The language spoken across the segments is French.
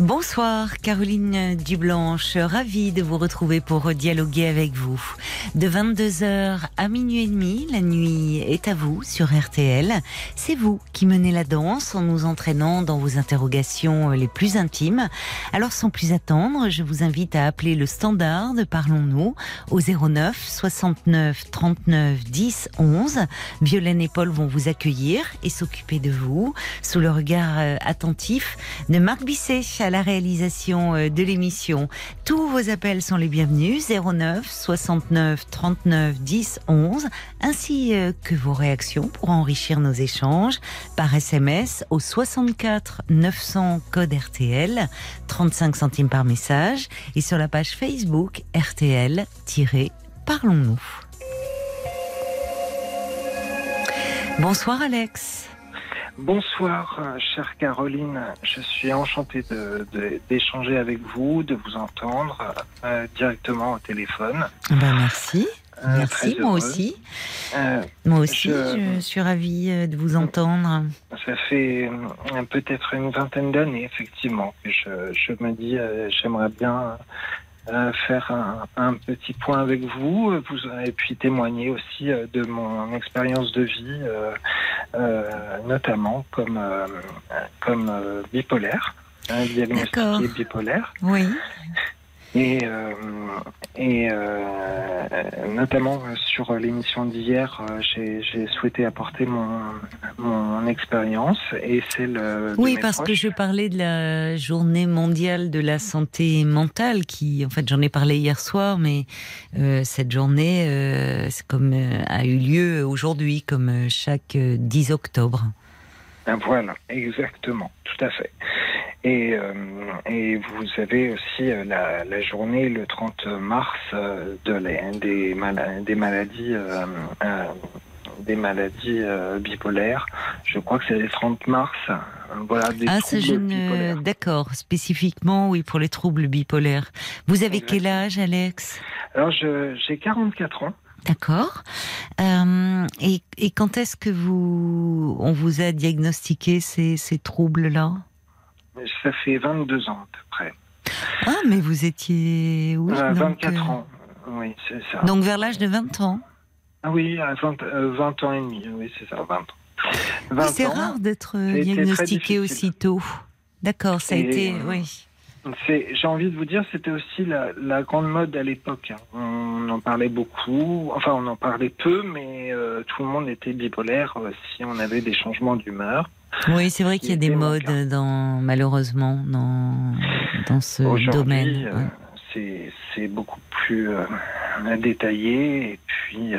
Bonsoir Caroline Dublanche, ravie de vous retrouver pour dialoguer avec vous. De 22h à minuit et demi, la nuit est à vous sur RTL. C'est vous qui menez la danse en nous entraînant dans vos interrogations les plus intimes. Alors sans plus attendre, je vous invite à appeler le standard de Parlons-nous au 09 69 39 10 11. Violaine et Paul vont vous accueillir et s'occuper de vous sous le regard euh, attentif de Marc Bisset la réalisation euh, de l'émission. Tous vos appels sont les bienvenus 09 69 39 10 11 ainsi euh, que vos réactions pour enrichir nos échanges par SMS au 64 900 code RTL 35 centimes par message et sur la page Facebook RTL-Parlons-nous. Bonsoir Alex. Bonsoir, euh, chère Caroline. Je suis enchanté de- de- d'échanger avec vous, de vous entendre euh, directement au téléphone. Ben merci. Euh, Merci, moi aussi. Euh, Moi aussi, Je- je, suis ravie de vous entendre. ça fait peut-être une vingtaine d'années, effectivement, que je, je me dis, j'aimerais bien euh, faire un, un petit point avec vous, vous et puis témoigner aussi euh, de mon expérience de vie, euh, euh, notamment comme, euh, comme euh, bipolaire, un diagnostiqué D'accord. bipolaire. Oui. Et, euh, et euh, notamment euh, sur l'émission d'hier, j'ai souhaité apporter mon, mon expérience et celle de Oui, parce que je parlais de la journée mondiale de la santé mentale, qui, en fait, j'en ai parlé hier soir, mais euh, cette journée, euh, c'est comme euh, a eu lieu aujourd'hui, comme chaque euh, 10 octobre. Ah, Voilà, exactement, tout à fait. Et, euh, et vous avez aussi euh, la, la journée le 30 mars euh, de la- des, des maladies, euh, des maladies bipolaires. Je crois que c'est le 30 mars. Voilà, des ah, ça, troubles je ne... bipolaires. D'accord, spécifiquement, oui, pour les troubles bipolaires. Vous avez quel âge, Alex? Alors, j'ai 44 ans. D'accord. Euh, et, et quand est-ce que vous, on vous a diagnostiqué ces, ces troubles-là? Ça fait 22 ans à peu près. Ah, mais vous étiez, oui, Euh, donc, 24 euh, ans, oui, c'est ça. Donc vers l'âge de 20 ans. Ah oui, à 20, euh, 20 ans et demi, oui, c'est ça, 20 ans. 20 Oui, c'est rare d'être a été diagnostiqué aussitôt. D'accord, ça a Et, été, euh, oui. J'ai envie de vous dire, c'était aussi la, la grande mode à l'époque. hein. On en parlait beaucoup, enfin on en parlait peu, mais euh, tout le monde était bipolaire euh, si on avait des changements d'humeur. Oui, c'est vrai qu'il y a des modes dans, malheureusement, dans, dans ce domaine. euh, ouais. c'est, beaucoup plus détaillé. Et puis,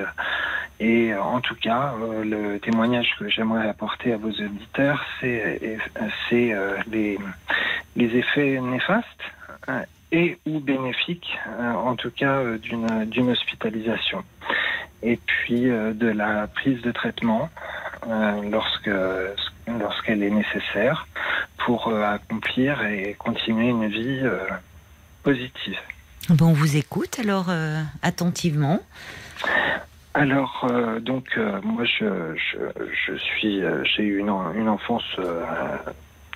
et en tout cas, le témoignage que j'aimerais apporter à vos auditeurs, c'est, c'est les, les effets néfastes euh, et ou bénéfiques, euh, en tout cas, euh, d'une, d'une hospitalisation. Et puis de la prise de traitement lorsque, lorsqu'elle est nécessaire pour accomplir et continuer une vie positive. Bon, on vous écoute alors euh, attentivement. Alors, euh, donc, euh, moi, je, je, je suis, j'ai eu une, une enfance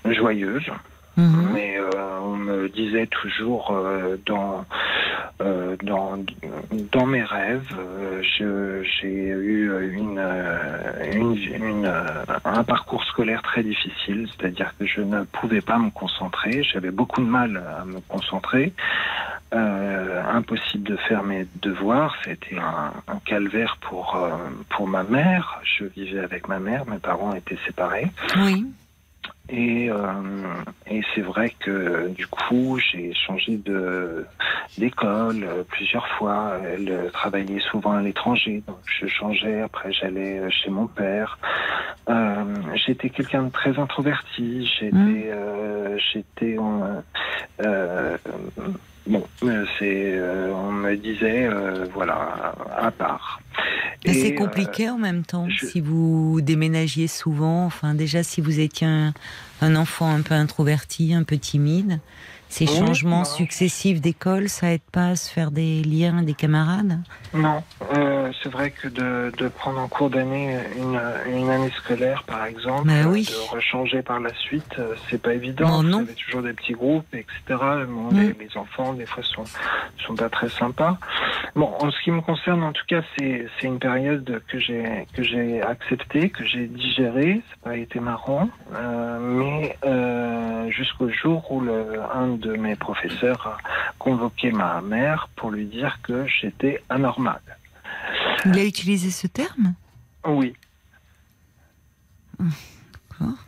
joyeuse, Mhm. mais euh, on me disait toujours euh, dans, euh, dans, dans mes rêves, euh, j'ai eu une, euh, une, une, euh, un parcours scolaire très difficile, c'est-à-dire que je ne pouvais pas me concentrer, j'avais beaucoup de mal à me concentrer. Euh, impossible de faire mes devoirs. C'était un, un calvaire pour, pour ma mère. Je vivais avec ma mère, mes parents étaient séparés. Oui. Et, euh, et c'est vrai que du coup, j'ai changé de d'école euh, plusieurs fois. Elle euh, travaillait souvent à l'étranger, donc je changeais. Après, j'allais euh, chez mon père. Euh, j'étais quelqu'un de très introverti. J'étais, Mm. euh, j'étais, bon, euh, c'est, euh, on me disait, euh, voilà, à part. Et, c'est compliqué en même temps. je- Si vous déménagiez souvent, enfin déjà si vous étiez un, un enfant un peu introverti, un peu timide, ces Oui, changements non. successifs d'école, ça aide pas à se faire des liens, des camarades? Non, euh, c'est vrai que de, de prendre en cours d'année une, une année scolaire, par exemple, Bah euh, oui. de rechanger par la suite, euh, c'est pas évident. Non, Vous non. avez toujours des petits groupes, etc. Bon, Mm. les, les enfants, des fois, sont, sont pas très sympas. Bon, en ce qui me concerne, en tout cas, c'est c'est une période que j'ai que j'ai acceptée, que j'ai digérée. Ça n'a pas été marrant, euh, mais euh, jusqu'au jour où le, un de mes professeurs a convoqué ma mère pour lui dire que j'étais anormal. Il a utilisé ce terme? Oui.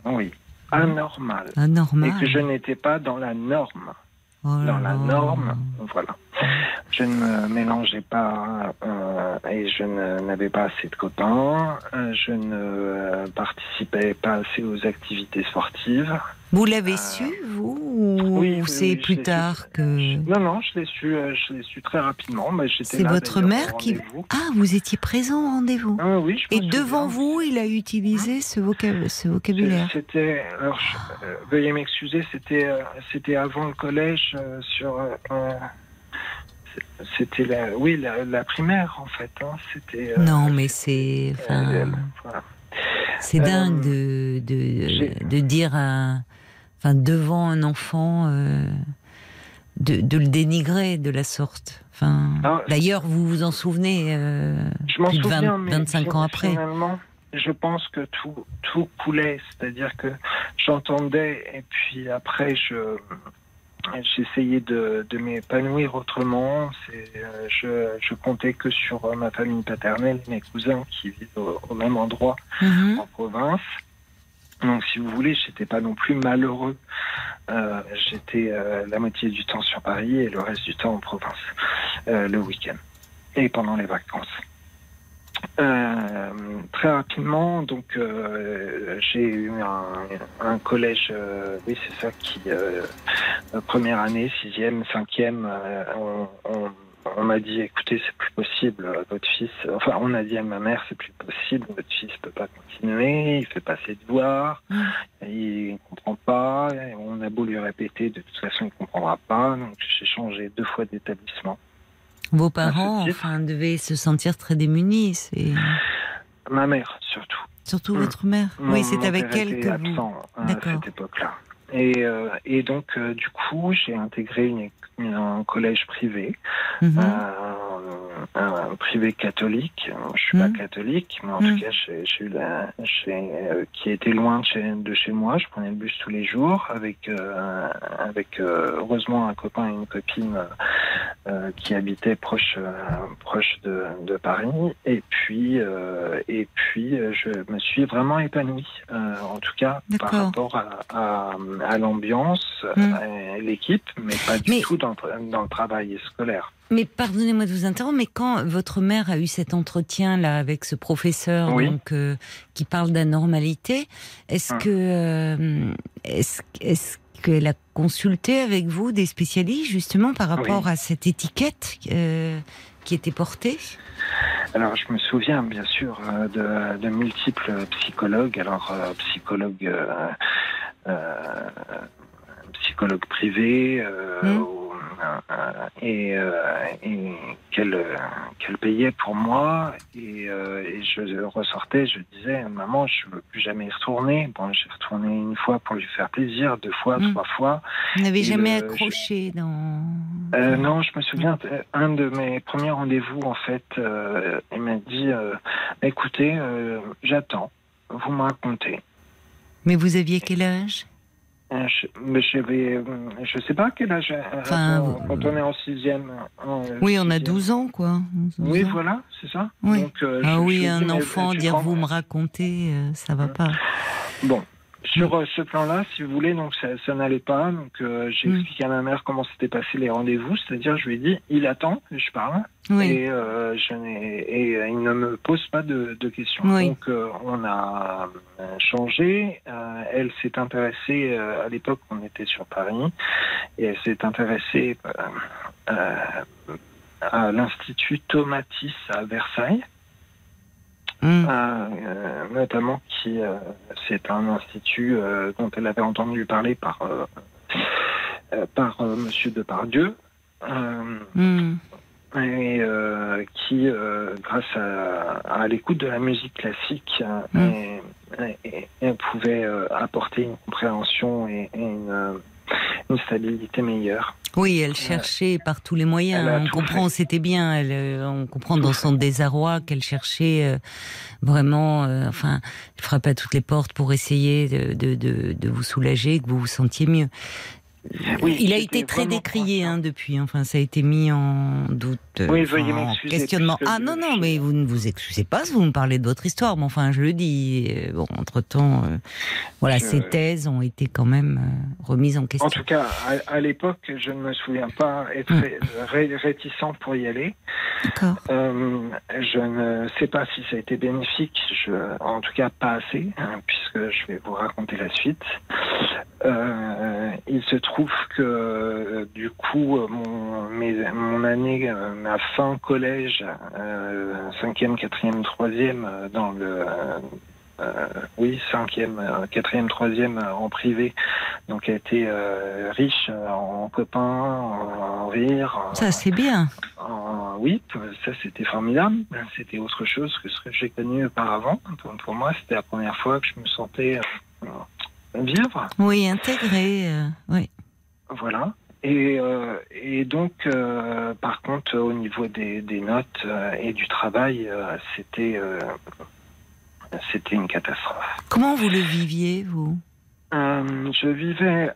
Oui. Anormal. Anormal. Et que je n'étais pas dans la norme. Oh Dans la norme, voilà. Je ne me mélangeais pas euh, et je n'avais pas assez de copains. euh, Je ne euh, participais pas assez aux activités sportives. Vous l'avez Euh, su, vous Ou oui, c'est oui, plus tard su. que... Non, non, je l'ai su, euh, je l'ai su très rapidement. mais C'est votre mère qui-. Ah, vous étiez présent au rendez-vous Ah oui, je Et devant vous, il a utilisé ce, vocab- ce vocabulaire. C'était, alors, je- euh, veuillez m'excuser, c'était, euh, c'était avant le collège, sur, c'était la, oui, la, la primaire en fait. hein, c'était. Non, mais c'est... enfin, elle, voilà. C'est dingue de, de, de dire à, enfin, devant un enfant euh, de, de le dénigrer de la sorte. Enfin, Ah, D'ailleurs, vous vous en souvenez euh, Je m'en plus de souviens, 20 mais 25 ans après. Je pense que tout, tout coulait, c'est-à-dire que j'entendais et puis après je j'essayais de, de m'épanouir autrement. Euh, je, je comptais que sur ma famille paternelle, mes cousins qui vivent au, au même endroit mhm. en province. Donc, si vous voulez, j'étais pas non plus malheureux. Euh, j'étais euh, la moitié du temps sur Paris et le reste du temps en province, euh, le week-end et pendant les vacances. Très rapidement, donc j'ai eu un, collège, oui c'est ça, qui première année, sixième, cinquième, on, on m'a dit écoutez c'est plus possible, euh, votre fils, enfin on a dit à ma mère c'est plus possible, votre fils peut pas continuer, il fait pas ses devoirs, Mm. il comprend pas, on a beau lui répéter de toute façon il comprendra pas, donc j'ai changé deux fois d'établissement. Vos parents, enfin, devaient se sentir très démunis. C'est Ma mère surtout. surtout Mm. votre mère. Oui, c'est avec elle que vous. absent euh, à cette époque-là. Et, euh, et donc, euh, du coup, j'ai intégré une, une- un collège privé, Mhm. euh, un privé catholique. Je suis pas Mhm. catholique, mais en tout cas, j'ai eu la, j'ai, euh, qui était loin de chez, de chez moi. Je prenais le bus tous les jours avec, euh, avec euh, heureusement un copain et une copine euh, euh, qui habitaient proche, euh, proche de, de Paris. Et puis, euh, et puis, euh, je me suis vraiment épanoui, euh, en tout cas par rapport à, à, à l'ambiance, à l'équipe, mais pas du Mais- tout dans, dans le travail scolaire. Mais pardonnez-moi de vous interrompre, mais quand votre mère a eu cet entretien là avec ce professeur Oui. donc euh, qui parle d'anormalité, est-ce Hum. que euh, est-ce qu'elle a consulté avec vous des spécialistes justement par rapport à cette étiquette euh, qui était portée? Alors, je me souviens bien sûr euh, de, de multiples psychologues. Alors, euh, psychologues, euh, psychologues privés, euh, Mm. ou, euh, et, euh, et qu'elle qu'elle payait pour moi. Et, et je ressortais, je disais, maman, je veux plus jamais y retourner. Bon, j'ai retourné une fois pour lui faire plaisir, deux fois, Mm. trois fois. Vous n'avez jamais le- accroché dans Euh, non, je me souviens, un de mes premiers rendez-vous, en fait, euh, il m'a dit, euh, écoutez, j'attends, vous me racontez. Mais vous aviez quel âge? Je, mais je vais, euh, je sais pas quel âge. euh, Enfin, quand, quand on est en sixième. en, euh, Oui, on a sixième. 12 ans quoi. 12 Oui, ans. voilà, c'est ça. Oui. Donc, euh, Ah je- oui, un mais, enfant euh, dire prends- vous me racontez, euh, ça va Mm. pas. Bon, sur euh, ce plan-là, si vous voulez, donc ça, ça n'allait pas. Donc euh, j'ai Mm. expliqué à ma mère comment s'étaient passés les rendez-vous, c'est-à-dire je lui ai dit, il attend, que je parle. Oui. et, euh, je n'ai- et euh, il ne me pose pas de, de questions. Oui. Donc euh, on a changé. Euh, elle s'est intéressée, euh, à l'époque on était sur Paris, et elle s'est intéressée à l'Institut Tomatis à Versailles. Mm. euh, notamment qui euh, c'est un institut euh, dont elle avait entendu parler par euh, euh, par euh, Monsieur Depardieu. Euh, Mm. et euh, qui, euh, grâce à, à l'écoute de la musique classique, Mm. et- et- et pouvait euh, apporter une compréhension et, et une, une stabilité meilleure. Oui, elle cherchait par tous les moyens. On comprend, c'était bien. Elle, euh, on comprend dans son désarroi qu'elle cherchait euh, vraiment. euh, enfin, elle frappait à toutes les portes pour essayer de, de, de, de vous soulager, que vous vous sentiez mieux. Oui, Il a été très décrié hein, depuis. Enfin, ça a été mis en doute. euh, enfin, en questionnement. Ah non, non, mais vous ne vous excusez pas si vous me parlez de votre histoire. Mais enfin, je le dis. euh, Bon, entre temps, voilà, Je- ces thèses ont été quand même euh, remises en question. En tout cas, à, à l'époque, je ne me souviens pas être Mm. ré- ré- réticent pour y aller. D'accord. Euh, je ne sais pas si ça a été bénéfique, je, en tout cas pas assez, hein, puisque je vais vous raconter la suite. Euh, il se trouve que euh, du coup, mon, mes- mon année, euh, ma fin collège, euh, cinquième, quatrième, troisième, euh, dans le euh, oui, cinquième, euh, quatrième, troisième euh, en privé, donc a été euh, riche euh, en copains, en, en rire, en- Ça, c'est bien. euh, oui, ça c'était formidable. C'était autre chose que ce que j'ai connu auparavant. Donc, pour moi, c'était la première fois que je me sentais euh, vivre. Oui, intégré. euh, oui. Voilà. Et, euh, et donc, euh, par contre, au niveau des, des notes euh, et du travail, c'était c'était une catastrophe. Comment vous le viviez, vous? Je vivais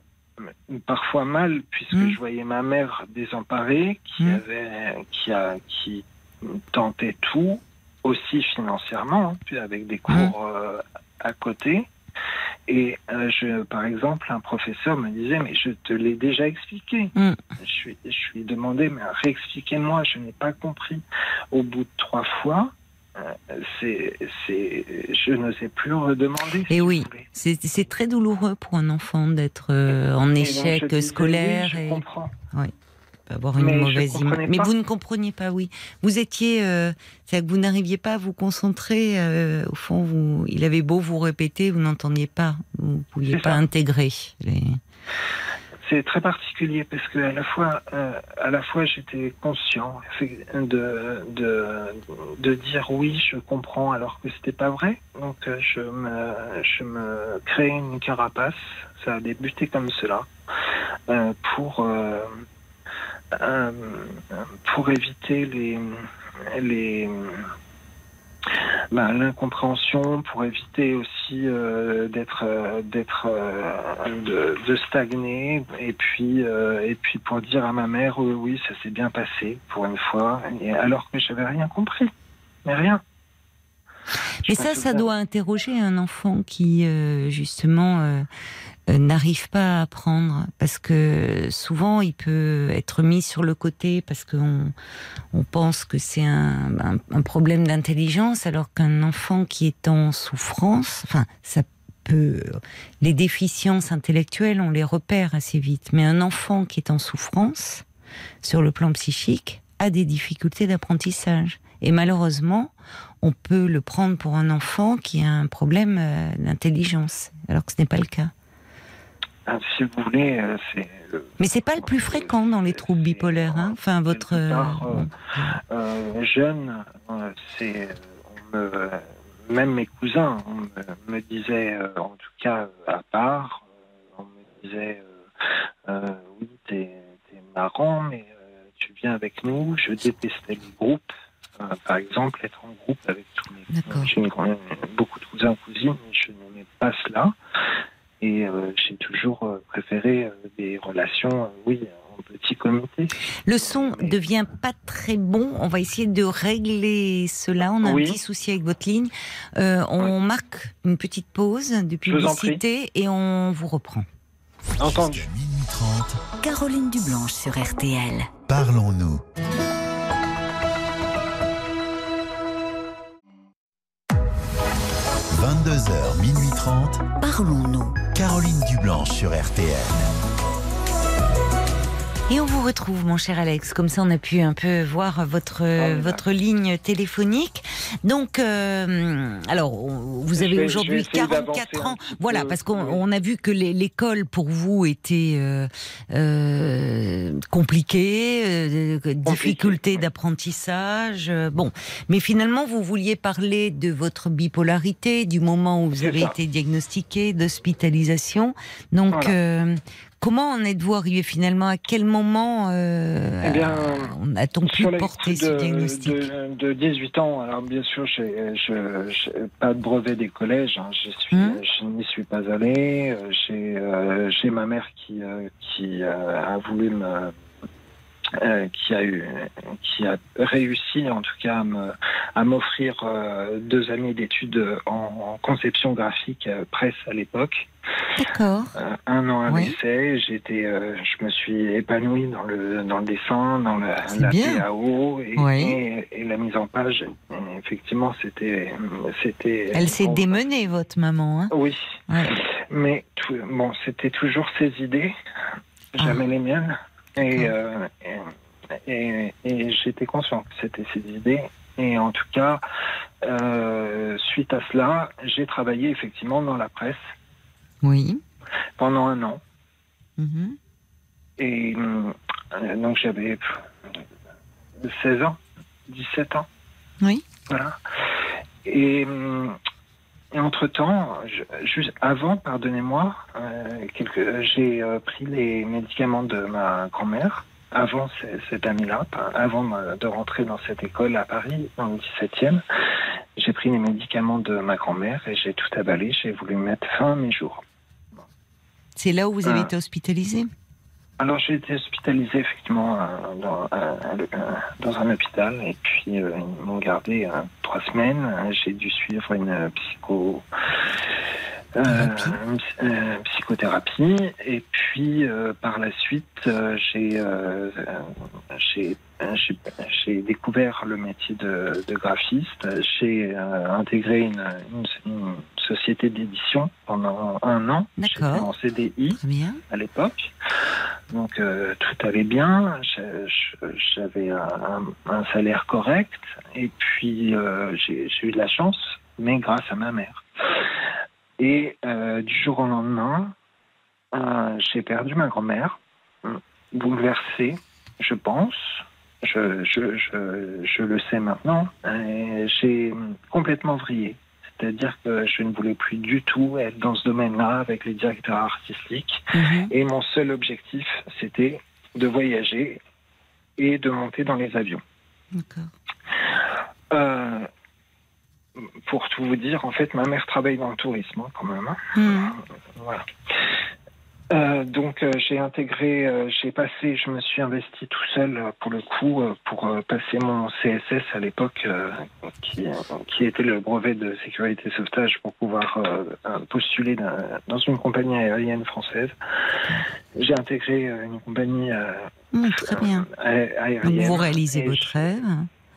parfois mal puisque Mm. je voyais ma mère désemparée qui Mm. avait qui a qui tentait tout aussi financièrement hein, puis avec des cours euh, à côté et euh, je par exemple un professeur me disait mais je te l'ai déjà expliqué Mm. je lui je lui demandais mais réexpliquez-moi je n'ai pas compris au bout de trois fois euh, c'est c'est je ne sais plus redemander si Et vous oui, c'est c'est très douloureux pour un enfant d'être euh, en Et donc, échec disais, scolaire oui, je et comprends. Avoir une Mais mauvaise image. Mais vous ne compreniez pas, oui. Vous étiez, euh, c'est-à-dire que vous n'arriviez pas à vous concentrer. euh, au fond, vous, il avait beau vous répéter, vous n'entendiez pas. Vous ne pouviez pas ça. intégrer. les- C'est très particulier parce que à la fois, euh, à la fois, j'étais conscient de, de de dire oui, je comprends, alors que c'était pas vrai. Donc je me je me créais une carapace. Ça a débuté comme cela euh, pour euh, euh, pour éviter les les ben, l'incompréhension pour éviter aussi euh, d'être euh, d'être de, stagner. Et puis et puis pour dire à ma mère oui, ça s'est bien passé pour une fois. Alors que j'avais rien compris. Mais rien. Mais ça, ça doit interroger un enfant qui, justement, n'arrive pas à apprendre. Parce que souvent, il peut être mis sur le côté parce qu'on on pense que c'est un, un- un problème d'intelligence, alors qu'un enfant qui est en souffrance, enfin, ça peut. Les déficiences intellectuelles, on les repère assez vite. Mais un enfant qui est en souffrance, sur le plan psychique, a des difficultés d'apprentissage. Et malheureusement, on peut le prendre pour un enfant qui a un problème euh, d'intelligence, alors que ce n'est pas le cas. Ah, si vous voulez euh, c'est le- Mais c'est pas le plus fréquent dans les troubles bipolaires, hein. Enfin, votre. Part, euh, euh, jeune, euh, c'est me- même mes cousins on me, me disaient, euh, en tout cas euh, à part, euh, on me disait euh, euh, oui t'es marrant mais euh, tu viens avec nous. Je détestais les groupes. Euh, par exemple, être en groupe avec tous mes D'accord. j'ai beaucoup de cousins cousines, mais je n'aimais pas cela. Et euh, j'ai toujours euh, préféré euh, des relations, euh, oui, en petit comité. Le son devient pas très bon. On va essayer de régler cela. On a Oui. un petit souci avec votre ligne. Euh, on marque une petite pause de publicité et on vous reprend. Entendu. Jusqu'à minuit 30, Caroline Dublanche sur RTL. parlons-nous. « 22h, minuit 30, Parlons-nous. Caroline Dublanche sur RTL. Et on vous retrouve, mon cher Alex. Comme ça, on a pu un peu voir votre Ah votre ligne téléphonique. Donc, euh, alors, vous avez aujourd'hui vais essayer 44 d'avancer ans. Voilà, parce qu'on a vu que l'école pour vous était euh, euh, compliquée, difficulté d'apprentissage. bon, mais finalement, vous vouliez parler de votre bipolarité, du moment où vous avez ça. été diagnostiqué, d'hospitalisation. Donc, Voilà. Euh, comment en êtes-vous arrivé finalement? À quel moment euh, Eh bien, a-t-on pu porter ce de, diagnostic? de, de 18 ans, alors bien sûr, j'ai je, j'ai pas de brevet des collèges, hein, je, suis, Hmm. je n'y suis pas allé. euh, J'ai euh, j'ai ma mère qui, euh, qui euh, a voulu me. Euh, qui a eu, qui a réussi en tout cas à m'offrir euh, deux années d'études en, en conception graphique euh, presse à l'époque. D'accord. Un an à Oui. l'essai, j'étais, je me suis épanoui dans le dans le dessin, dans la, la. PAO et, Oui. et, et la mise en page. Et effectivement, c'était c'était. Elle s'est démenée, votre maman. Hein Oui, Ouais. mais tout, bon, c'était toujours ses idées, jamais les miennes, et, euh, et, et- et j'étais conscient que c'était ses idées. Et en tout cas, euh, suite à cela, j'ai travaillé effectivement dans la presse Oui. pendant un an. Mhm. Et euh, donc j'avais pff, 16 ans, 17 ans. Oui. Voilà. Et, et entre-temps, juste avant, pardonnez-moi, euh, j'ai euh, pris les médicaments de ma grand-mère avant ce- cette année-là, pas- avant de rentrer dans cette école à Paris, dans le 17e. J'ai pris les médicaments de ma grand-mère et j'ai tout avalé. J'ai voulu mettre fin à mes jours. C'est là où vous avez Ah. été hospitalisé Alors j'ai été hospitalisé effectivement euh, dans, euh, euh, dans un hôpital et puis ils m'ont gardé trois semaines. J'ai dû suivre une psycho euh, euh, psychothérapie et puis euh, par la suite j'ai j'ai j'ai- j'ai découvert le métier de, de graphiste. J'ai intégré une, une- une société d'édition pendant un an. J'étais en CDI à l'époque. Donc euh, tout allait bien, j'avais un, un salaire correct et puis euh, j'ai eu de la chance, mais grâce à ma mère. Et euh, du jour au lendemain, j'ai perdu ma grand-mère, bouleversée, je pense. Je, je, je, je le sais maintenant. J'ai complètement vrillé. C'est-à-dire que je ne voulais plus du tout être dans ce domaine-là avec les directeurs artistiques. Mhm. Et mon seul objectif, c'était de voyager et de monter dans les avions. D'accord. Euh, pour tout vous dire, en fait, ma mère travaille dans le tourisme hein, quand même. hein. Mhm. Voilà. Euh, donc euh, j'ai intégré, euh, j'ai passé, je me suis investi tout seul pour le coup pour passer mon CSS à l'époque qui, qui était le brevet de sécurité sauvetage pour pouvoir postuler dans, dans une compagnie aérienne française. J'ai intégré une compagnie Mhm, Très bien. aérienne. Donc vous réalisez votre rêve.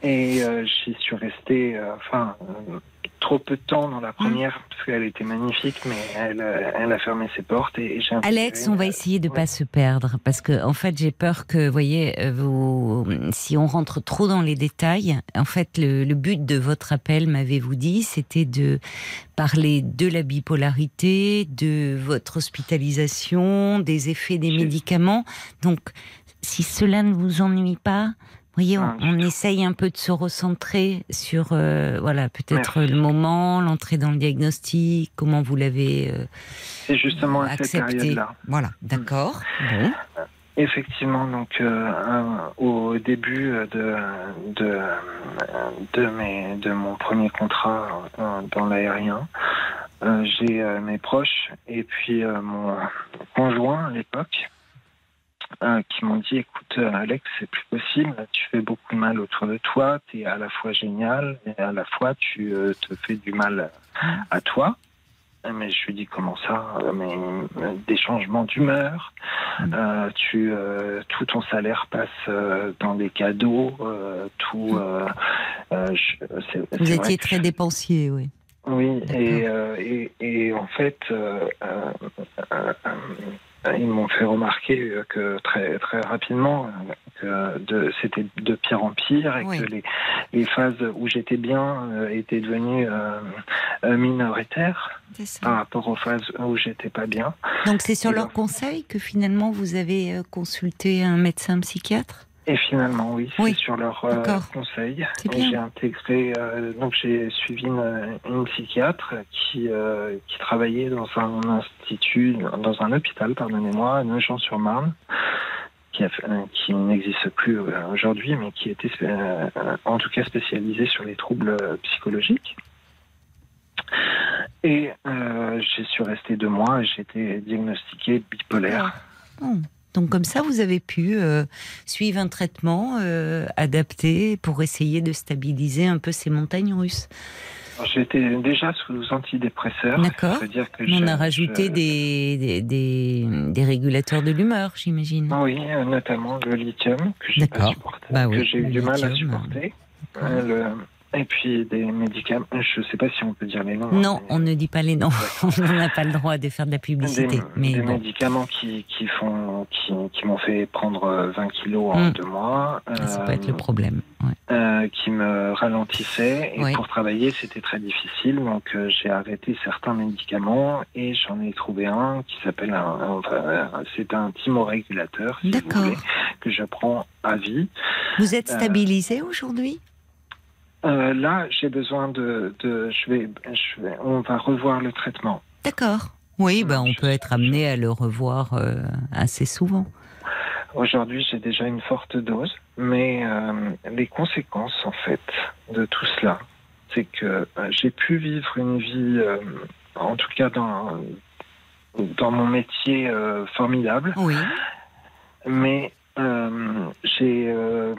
Et euh, j'y suis resté, euh, enfin, euh, trop peu de temps dans la première, parce qu'elle était magnifique, mais elle, euh, elle a fermé ses portes et j'ai Alex, on va essayer de ouais. pas se perdre parce que en fait j'ai peur que, vous voyez, vous, si on rentre trop dans les détails, en fait le, le but de votre appel, m'avez-vous dit, c'était de parler de la bipolarité, de votre hospitalisation, des effets des médicaments. Donc, si cela ne vous ennuie pas. Voyez, on, Ah, on essaye un peu de se recentrer sur, euh, voilà, peut-être le moment, l'entrée dans le diagnostic, comment vous l'avez euh, C'est justement à cette accepté. période-là. Voilà, d'accord. Bon. Effectivement, donc euh, au début de de de, mes, de mon premier contrat dans l'aérien, j'ai mes proches et puis mon conjoint à l'époque euh, qui m'ont dit écoute euh, Alex c'est plus possible tu fais beaucoup de mal autour de toi tu es à la fois génial et à la fois tu euh, te fais du mal à toi mais je lui dis comment ça Euh, Mais des changements d'humeur, euh, tu euh, tout ton salaire passe euh, dans des cadeaux, tout. c'est- Vous étiez très dépensier, oui. oui, et, et, et en fait, ils m'ont fait remarquer que très très rapidement que de, c'était de pire en pire et Oui. que les, les phases où j'étais bien euh, étaient devenues euh, euh, minoritaires par rapport aux phases où j'étais pas bien. Donc c'est sur Et leur donc- conseil que finalement vous avez euh, consulté un médecin psychiatre? Et finalement, oui, Oui. c'est sur leur euh, conseil. J'ai intégré, euh, donc j'ai suivi une, une psychiatre qui, euh, qui travaillait dans un institut, dans un hôpital, pardonnez-moi, à Nogent-sur-Marne, qui, euh, qui n'existe plus euh, aujourd'hui, mais qui était euh, en tout cas spécialisé sur les troubles psychologiques. Et euh, j'y suis resté deux mois et j'ai été diagnostiqué bipolaire. Oh. Donc comme ça, vous avez pu euh, suivre un traitement euh, adapté pour essayer de stabiliser un peu ces montagnes russes. J'étais déjà sous antidépresseurs. D'accord. On a rajouté je- des, des, des, des régulateurs de l'humeur, j'imagine. Oui, euh, notamment le lithium que j'ai pas D'accord. supporté, Bah oui, que j'ai eu du mal à supporter. Le- Et puis des médicaments, je ne sais pas si on peut dire les noms. Non, mais- on ne dit pas les noms. on n'a pas le droit de faire de la publicité. des, mais des bon. médicaments qui, qui font qui, qui m'ont fait prendre euh, 20 kilos en Mm. deux mois, Ça euh, peut être le problème. ouais. euh, qui me ralentissaient et pour travailler c'était très difficile donc euh, j'ai arrêté certains médicaments et j'en ai trouvé un qui s'appelle un, un- enfin, euh, c'est un thymorégulateur si vous D'accord. voulez, que je prends à vie. Vous êtes Euh, stabilisé aujourd'hui? Euh, là, j'ai besoin de, de je, vais, je vais, on va revoir le traitement. D'accord. Oui, ben, on je- peut être amené à le revoir euh, assez souvent. Aujourd'hui, j'ai déjà une forte dose, mais euh, les conséquences, en fait, de tout cela, c'est que euh, j'ai pu vivre une vie, euh, en tout cas dans, dans mon métier euh, formidable, Oui. mais euh, j'ai euh,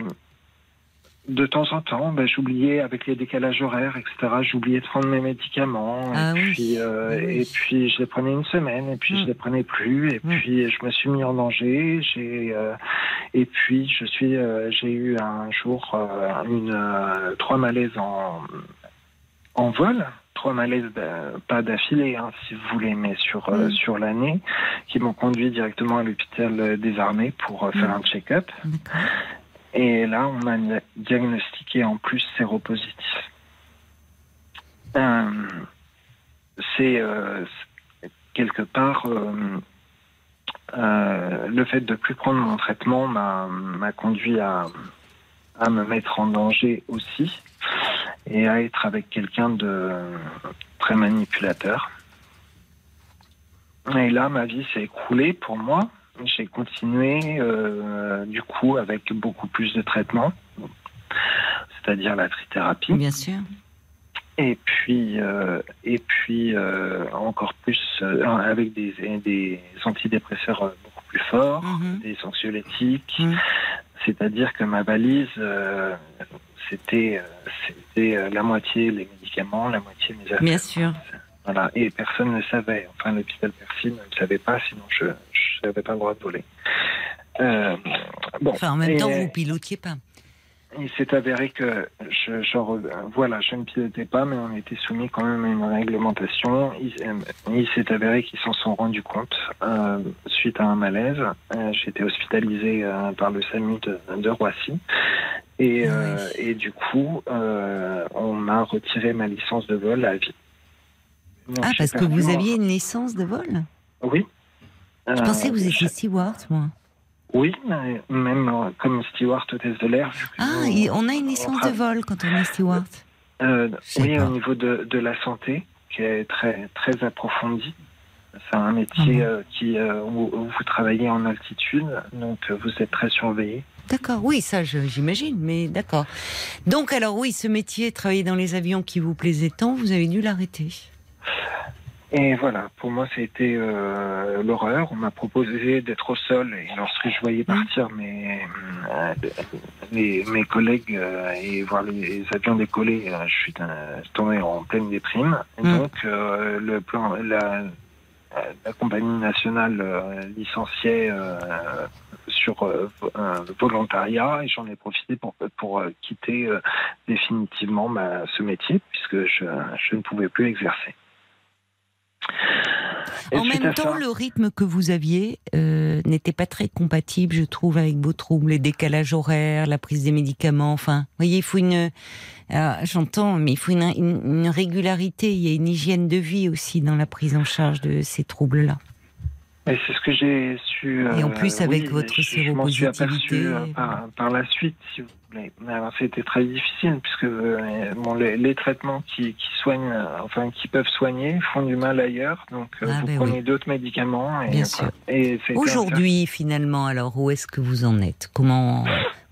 de temps en temps, ben, j'oubliais avec les décalages horaires, etc. J'oubliais de prendre mes médicaments, Ah et oui, puis euh, oui. et puis je les prenais une semaine, et puis Mm. je les prenais plus, et Mm. puis je me suis mis en danger. J'ai euh, et puis je suis, euh, j'ai eu un jour une trois malaises en en vol. Trois malaises, ben, pas d'affilée, hein, si vous voulez, mais sur euh, Mm. sur l'année, qui m'ont conduit directement à l'hôpital des armées pour euh, faire Mm. un check-up. Et là, on m'a diagnostiqué en plus séropositif. Euh, c'est euh, quelque part euh, le fait de plus prendre mon traitement m'a m'a conduit à, à me mettre en danger aussi et à être avec quelqu'un de très manipulateur. Et là, ma vie s'est écroulée pour moi. J'ai continué euh, du coup avec beaucoup plus de traitements, c'est-à-dire la trithérapie. Bien sûr. Et puis, euh, et puis euh, encore plus avec des, des antidépresseurs beaucoup plus forts, Mhm. des anxiolytiques. Mhm. C'est-à-dire que ma valise, c'était, c'était la moitié les médicaments, la moitié mes affaires. Bien sûr. Voilà. Et personne ne savait. Enfin, l'hôpital Percy ne le savait pas, sinon je n'avais pas le droit de voler. Euh, bon. Enfin, en même Et- temps, vous pilotiez pas. il s'est avéré que je, genre, voilà, je ne pilotais pas, mais on était soumis quand même à une réglementation. Il, euh, il s'est avéré qu'ils s'en sont rendus compte euh, suite à un malaise. Euh, J'ai été hospitalisé par le SAMU de, de Roissy. Et, Oui. et du coup, on m'a retiré ma licence de vol à vie. Ah, parce que vous aviez une licence de vol Oui. Je Euh, pensais que vous étiez steward, moi. Oui, même euh, comme steward hôtesse de l'air. Ah, on a une licence de vol quand on est steward. Euh, oui, pas. au niveau de, de la santé, qui est très, très approfondi. C'est un métier bon euh, qui, euh, où, où vous travaillez en altitude, donc euh, vous êtes très surveillé. D'accord, oui, ça j'imagine, mais d'accord. Donc alors oui, ce métier, travailler dans les avions qui vous plaisait tant, vous avez dû l'arrêter. Et voilà, pour moi, ça a été euh, l'horreur. On m'a proposé d'être au sol, et lorsque je voyais partir mes, euh, les- mes collègues euh, et voir les avions décoller, je suis tombé en pleine déprime. Et Mm. donc, le plan, la, la compagnie nationale licenciait sur volontariat et j'en ai profité pour, pour quitter définitivement ma- ce métier puisque je, je ne pouvais plus exercer. En même temps, le rythme que vous aviez euh, n'était pas très compatible, je trouve, avec vos troubles, les décalages horaires, la prise des médicaments. Enfin, vous voyez, il faut une. J'entends, mais il faut une, une, régularité. Il y a une hygiène de vie aussi dans la prise en charge de ces troubles-là. Et c'est ce que j'ai su. Et en plus, euh, avec oui, votre séropositivité. Je aperçu euh, par, par, la suite, si vous c'était très difficile, puisque euh, bon, les, les, traitements qui, qui, soignent, enfin, qui peuvent soigner, font du mal ailleurs. Donc, ah, vous ben prenez oui. d'autres médicaments. Et, Bien sûr. Et Aujourd'hui, finalement, alors, où est-ce que vous en êtes? Comment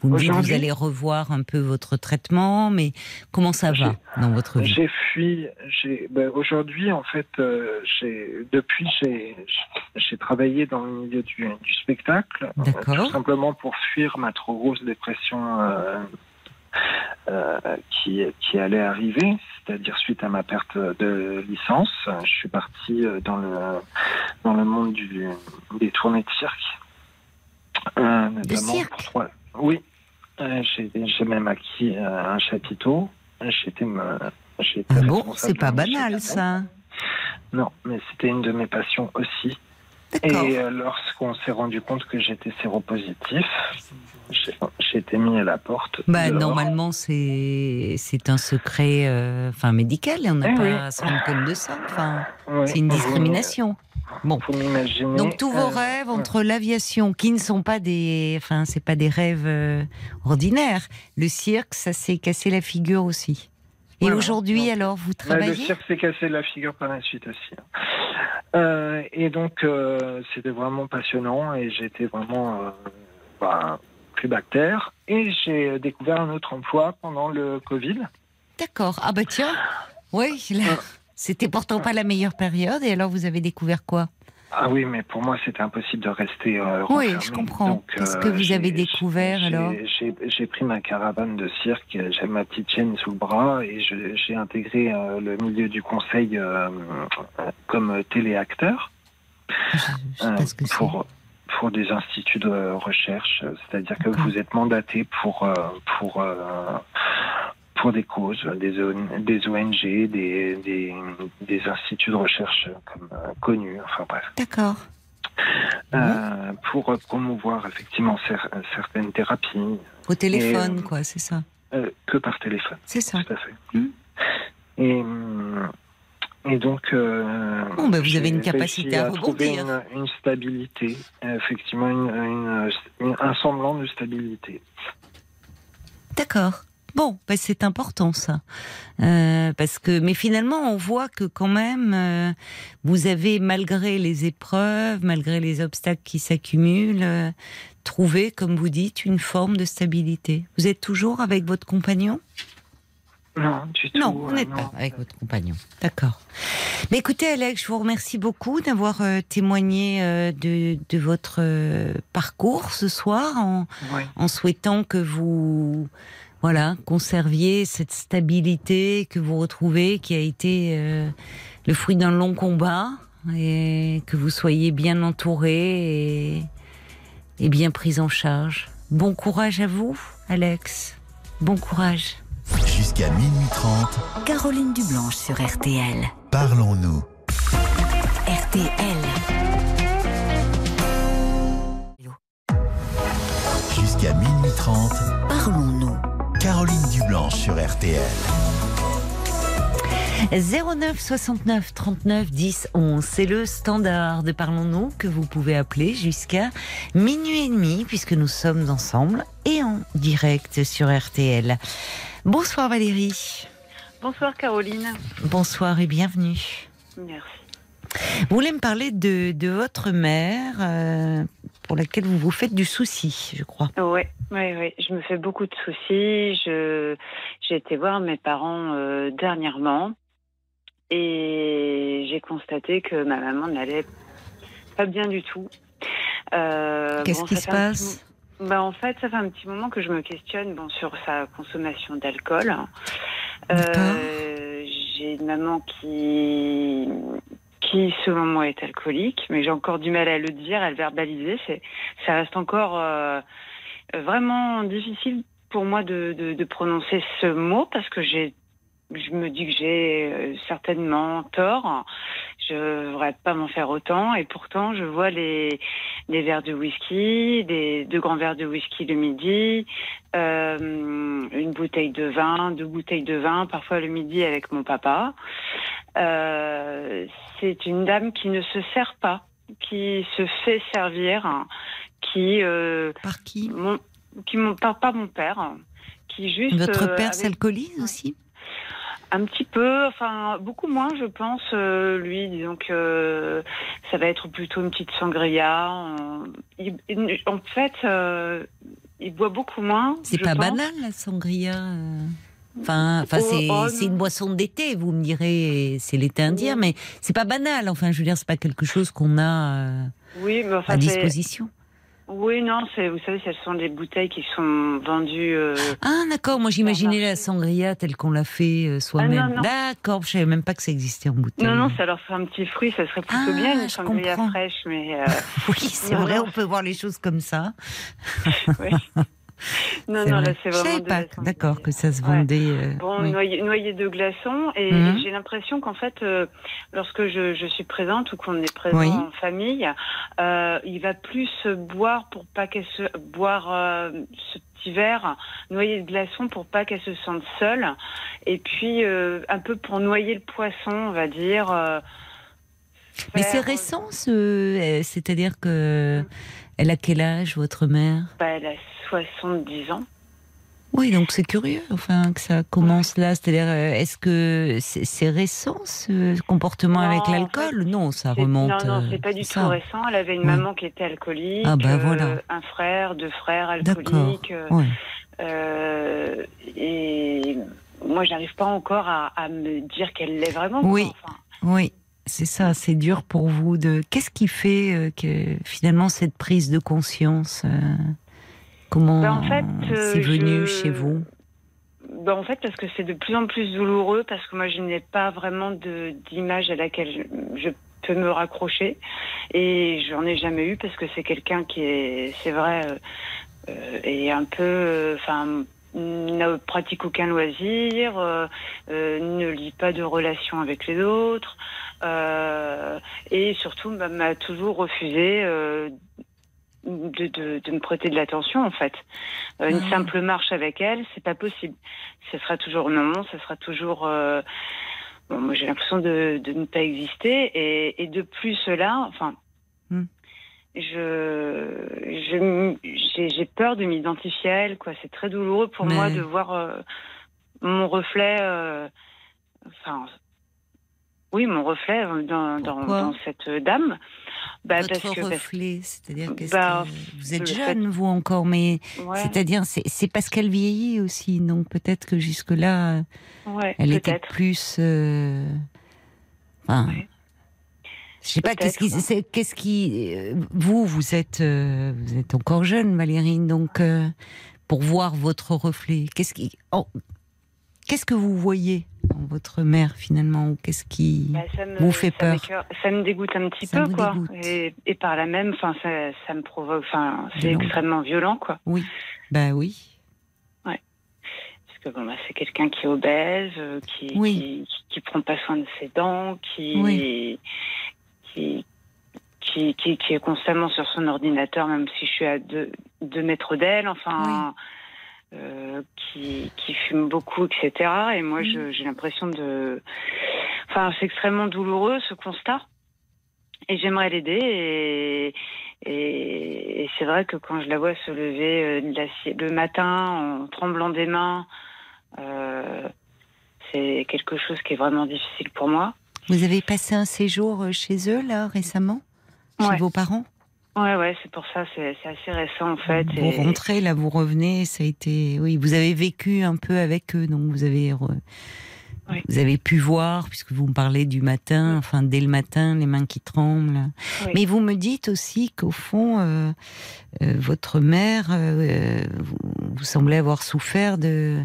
vous me dites que vous allez revoir un peu votre traitement, mais comment ça va dans votre vie? J'ai fui. Ben, Aujourd'hui, en fait, euh, depuis, j'ai travaillé dans le milieu du, du spectacle. Euh, tout simplement pour fuir ma trop grosse dépression euh, euh, qui, qui allait arriver, c'est-à-dire suite à ma perte de licence. Je suis parti dans le, dans le monde du, des tournées de cirque. Euh, de cirque? pour, Oui, euh, j'ai même acquis euh, un chapiteau. J'étais ah bon, c'est pas banal ça. Non, mais c'était une de mes passions aussi. Et euh, lorsqu'on s'est rendu compte que j'étais séropositif, j'ai été mis à la porte. Bah, normalement, c'est c'est un secret enfin médical. On n'a Eh pas oui. à se rendre compte de ça. Enfin, Oui, c'est une discrimination. Bon. Faut m'imaginer. Donc tous vos euh, rêves entre l'aviation, qui ne sont pas des, enfin c'est pas des rêves euh, ordinaires. Le cirque, ça s'est cassé la figure aussi. Et Voilà. aujourd'hui, alors, vous Ouais, le travaillez? cirque s'est cassé la figure par la suite aussi. Euh, et donc, c'était vraiment passionnant et j'étais vraiment bah, plus bactère. Et j'ai découvert un autre emploi pendant le Covid. D'accord. Ah bah tiens, oui, là, c'était pourtant pas la meilleure période. Et alors, vous avez découvert quoi? Ah oui, mais pour moi, c'était impossible de rester. euh, Oui, renfermé. je comprends. Qu'est-ce euh, que vous avez découvert, j'ai- alors? j'ai- pris ma caravane de cirque, j'ai ma petite chaîne sous le bras et j'ai intégré euh, le milieu du conseil comme téléacteur. Je, je sais pas ce que c'est. pour, pour des instituts de recherche, c'est-à-dire que vous êtes mandaté pour, pour, pour des causes, des, des ONG, des, des, des instituts de recherche comme, euh, connus, enfin bref, D'accord. Euh, pour euh, promouvoir effectivement cer- certaines thérapies Au téléphone, euh, quoi, c'est ça. euh, que par téléphone, C'est ça. tout à fait. Mhm. Et, et donc, euh, Bon, ben, vous avez une capacité à rebondir. Une, une stabilité, effectivement, une, une- une- un semblant de stabilité. D'accord. Bon, ben, c'est important ça, Euh, parce que mais finalement on voit que quand même euh, vous avez malgré les épreuves, malgré les obstacles qui s'accumulent, euh, trouvé, comme vous dites, une forme de stabilité. Vous êtes toujours avec votre compagnon? Non, du tout. Non, vous euh, n'êtes non. pas avec votre compagnon. D'accord. Mais écoutez, Alex, je vous remercie beaucoup d'avoir euh, témoigné euh, de, de votre euh, parcours ce soir en souhaitant que vous voilà conserviez cette stabilité que vous retrouvez qui a été euh, le fruit d'un long combat et que vous soyez bien entouré et, et bien pris en charge. Bon courage à vous, Alex. Bon courage. Jusqu'à minuit 30, Caroline Dublanche sur RTL. parlons-nous. RTL. Jusqu'à minuit 30, Parlons-nous. Caroline Dublanche sur RTL. 09 69 39 10 11, c'est le standard de Parlons-nous que vous pouvez appeler jusqu'à minuit et demi puisque nous sommes ensemble et en direct sur RTL. Bonsoir Valérie. Bonsoir Caroline. Bonsoir et bienvenue. Merci. Vous voulez me parler de, de votre mère euh, pour laquelle vous vous faites du souci, je crois. Ouais, ouais, ouais. Je me fais beaucoup de soucis. Je j'ai été voir mes parents euh, dernièrement et j'ai constaté que ma maman n'allait pas bien du tout. Euh, Qu'est-ce bon, qui ça se passe? bah, en fait, ça fait un petit moment que je me questionne bon, sur sa consommation d'alcool. Euh, j'ai une maman qui qui selon moi est alcoolique, mais j'ai encore du mal à le dire, à le verbaliser. C'est, ça reste encore euh, vraiment difficile pour moi de, de, de prononcer ce mot parce que j'ai je me dis que j'ai euh, certainement tort. Je ne devrais pas m'en faire autant. Et pourtant, je vois les, les verres de whisky, des deux grands verres de whisky le midi, euh, une bouteille de vin, deux bouteilles de vin, parfois le midi avec mon papa. Euh, c'est une dame qui ne se sert pas, qui se fait servir, qui... Euh, Par qui? mon, qui mon, par, pas mon père, qui juste... Votre père s'alcoolise aussi? Un petit peu, enfin beaucoup moins, je pense. euh, lui, disons que euh, ça va être plutôt une petite sangria. Il- il- en fait, euh, il boit beaucoup moins. C'est pas pense. banal la sangria euh. Enfin, enfin Oh, c'est oh, une boisson d'été, vous me direz, c'est l'été indien, Oui. mais c'est pas banal. Enfin, je veux dire, c'est pas quelque chose qu'on a euh, Oui, mais enfin, à disposition. Oui, non, c'est, vous savez, ce sont des bouteilles qui sont vendues. euh, Ah, d'accord. Moi, j'imaginais la sangria telle qu'on l'a fait euh, soi-même. Ah, non, non. D'accord. Je savais même pas que ça existait en bouteille. Non, non, ça leur ferait un petit fruit, ça serait plutôt Ah, bien une sangria comprends. fraîche, mais euh, Oui, c'est vrai. On peut voir les choses comme ça. oui. non, non, là, c'est vraiment. pas. D'accord, que ça se Ouais. vendait. euh, Bon, oui. noyé, noyé de glaçons et Mhm. j'ai l'impression qu'en fait, euh, lorsque je, je suis présente ou qu'on est présent Oui. en famille, euh, il va plus boire pour pas qu'elle se boire ce petit verre noyé de glaçons pour pas qu'elle se sente seule et puis un peu pour noyer le poisson, on va dire. Mais c'est récent, ce... c'est-à-dire que Mm. Elle a quel âge, votre mère? Bah, elle a 70 ans. Oui, donc c'est curieux, enfin, que ça commence là. C'est-à-dire, euh, est-ce que c'est c'est récent ce comportement Non, avec l'alcool? Non, ça remonte. Non, non, euh, c'est pas du ça. tout récent. Elle avait une maman qui était alcoolique, Ah, bah, euh, voilà. un frère, deux frères alcooliques. euh, Ouais. Euh, et moi, j'arrive pas encore à, à me dire qu'elle l'est vraiment. Oui. Enfin, Oui, c'est ça. C'est dur pour vous de. Qu'est-ce qui fait euh, que finalement cette prise de conscience euh, Comment Ben, en fait, c'est euh, venu je- chez vous? Ben, en fait, parce que c'est de plus en plus douloureux, parce que moi, je n'ai pas vraiment d'image à laquelle je, je peux me raccrocher, et j'en ai jamais eu parce que c'est quelqu'un qui est, c'est vrai, euh, euh, est un peu, euh. Ne pratique aucun loisir, euh, euh, ne lit pas de relation avec les autres, euh, et surtout bah, m'a toujours refusé euh, de, de, de me prêter de l'attention en fait. Euh, une Ah. simple marche avec elle, c'est pas possible. Ce sera toujours non, ce sera toujours. euh, bon, moi j'ai l'impression de, de ne pas exister et, et de plus cela, enfin. Je, j'ai, peur de m'identifier à elle, quoi. C'est très douloureux pour Mais- moi de voir euh, mon reflet, euh, enfin, oui, mon reflet dans, dans, dans cette dame. Bah, Votre parce que, reflet, c'est-à-dire Bah, que vous êtes jeune vous encore, mais ouais, c'est-à-dire c'est parce qu'elle vieillit aussi, donc peut-être que jusque là ouais, elle était peut-être. plus. euh, Enfin, Ouais. Je sais pas qu'est-ce qui, qu'est-ce qui, euh, vous, vous êtes, euh, vous êtes encore jeune, Valérie, donc euh, pour voir votre reflet, qu'est-ce qui, oh, qu'est-ce que vous voyez en votre mère finalement, ou qu'est-ce qui, Bah, me, vous fait ça peur Ça me dégoûte un petit Ça peu, quoi. Et, et par la même, enfin, ça, ça me provoque, enfin, c'est extrêmement violent, quoi. oui, ben oui, Parce que bon, bah, c'est quelqu'un qui est obèse, qui, Oui. qui, qui prend pas soin de ses dents, qui, Oui. Qui, qui, qui, qui est constamment sur son ordinateur, même si je suis à deux, deux mètres d'elle, enfin, euh, qui, qui fume beaucoup, etc. Et moi, je- j'ai l'impression de. Enfin, c'est extrêmement douloureux ce constat. Et j'aimerais l'aider. Et, et, et c'est vrai que quand je la vois se lever euh, le matin en tremblant des mains, euh, c'est quelque chose qui est vraiment difficile pour moi. Vous avez passé un séjour euh, chez eux là récemment, chez Ouais. vos parents. Ouais, ouais, c'est pour ça, c'est c'est assez récent en fait. Vous et- rentrez là, vous revenez, ça a été, oui, vous avez vécu un peu avec eux, donc vous avez, re- Oui. vous avez pu voir, puisque vous me parlez du matin, enfin dès le matin, les mains qui tremblent. Oui. Mais vous me dites aussi qu'au fond, euh, euh, votre mère, euh, vous, vous semblez avoir souffert de,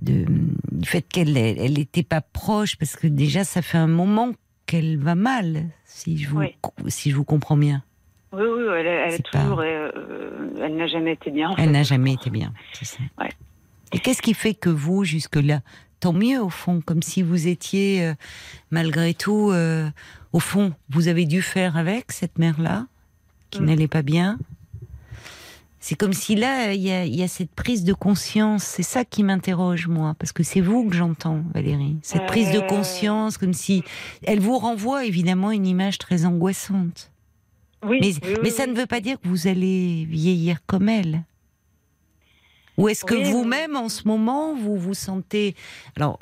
de du fait qu'elle elle n'était pas proche, parce que déjà ça fait un moment qu'elle va mal, si je vous, Oui. si je vous comprends bien. Oui, oui, elle, pas- toujours, euh, euh, elle n'a jamais été bien. en Elle n'a jamais été bien, c'est ça. Ouais. Et qu'est-ce qui fait que vous, jusque-là, tant mieux au fond, comme si vous étiez euh, malgré tout, euh, au fond, vous avez dû faire avec cette mère-là qui Mm. n'allait pas bien. C'est comme si là, il y a, il y a cette prise de conscience. C'est ça qui m'interroge moi, parce que c'est vous que j'entends, Valérie. Cette prise de Euh. conscience, comme si elle vous renvoie évidemment une image très angoissante. Oui, Mais, oui, mais ça ne veut pas dire que vous allez vieillir comme elle. Ou est-ce que vous-même, en ce moment, vous vous sentez, alors,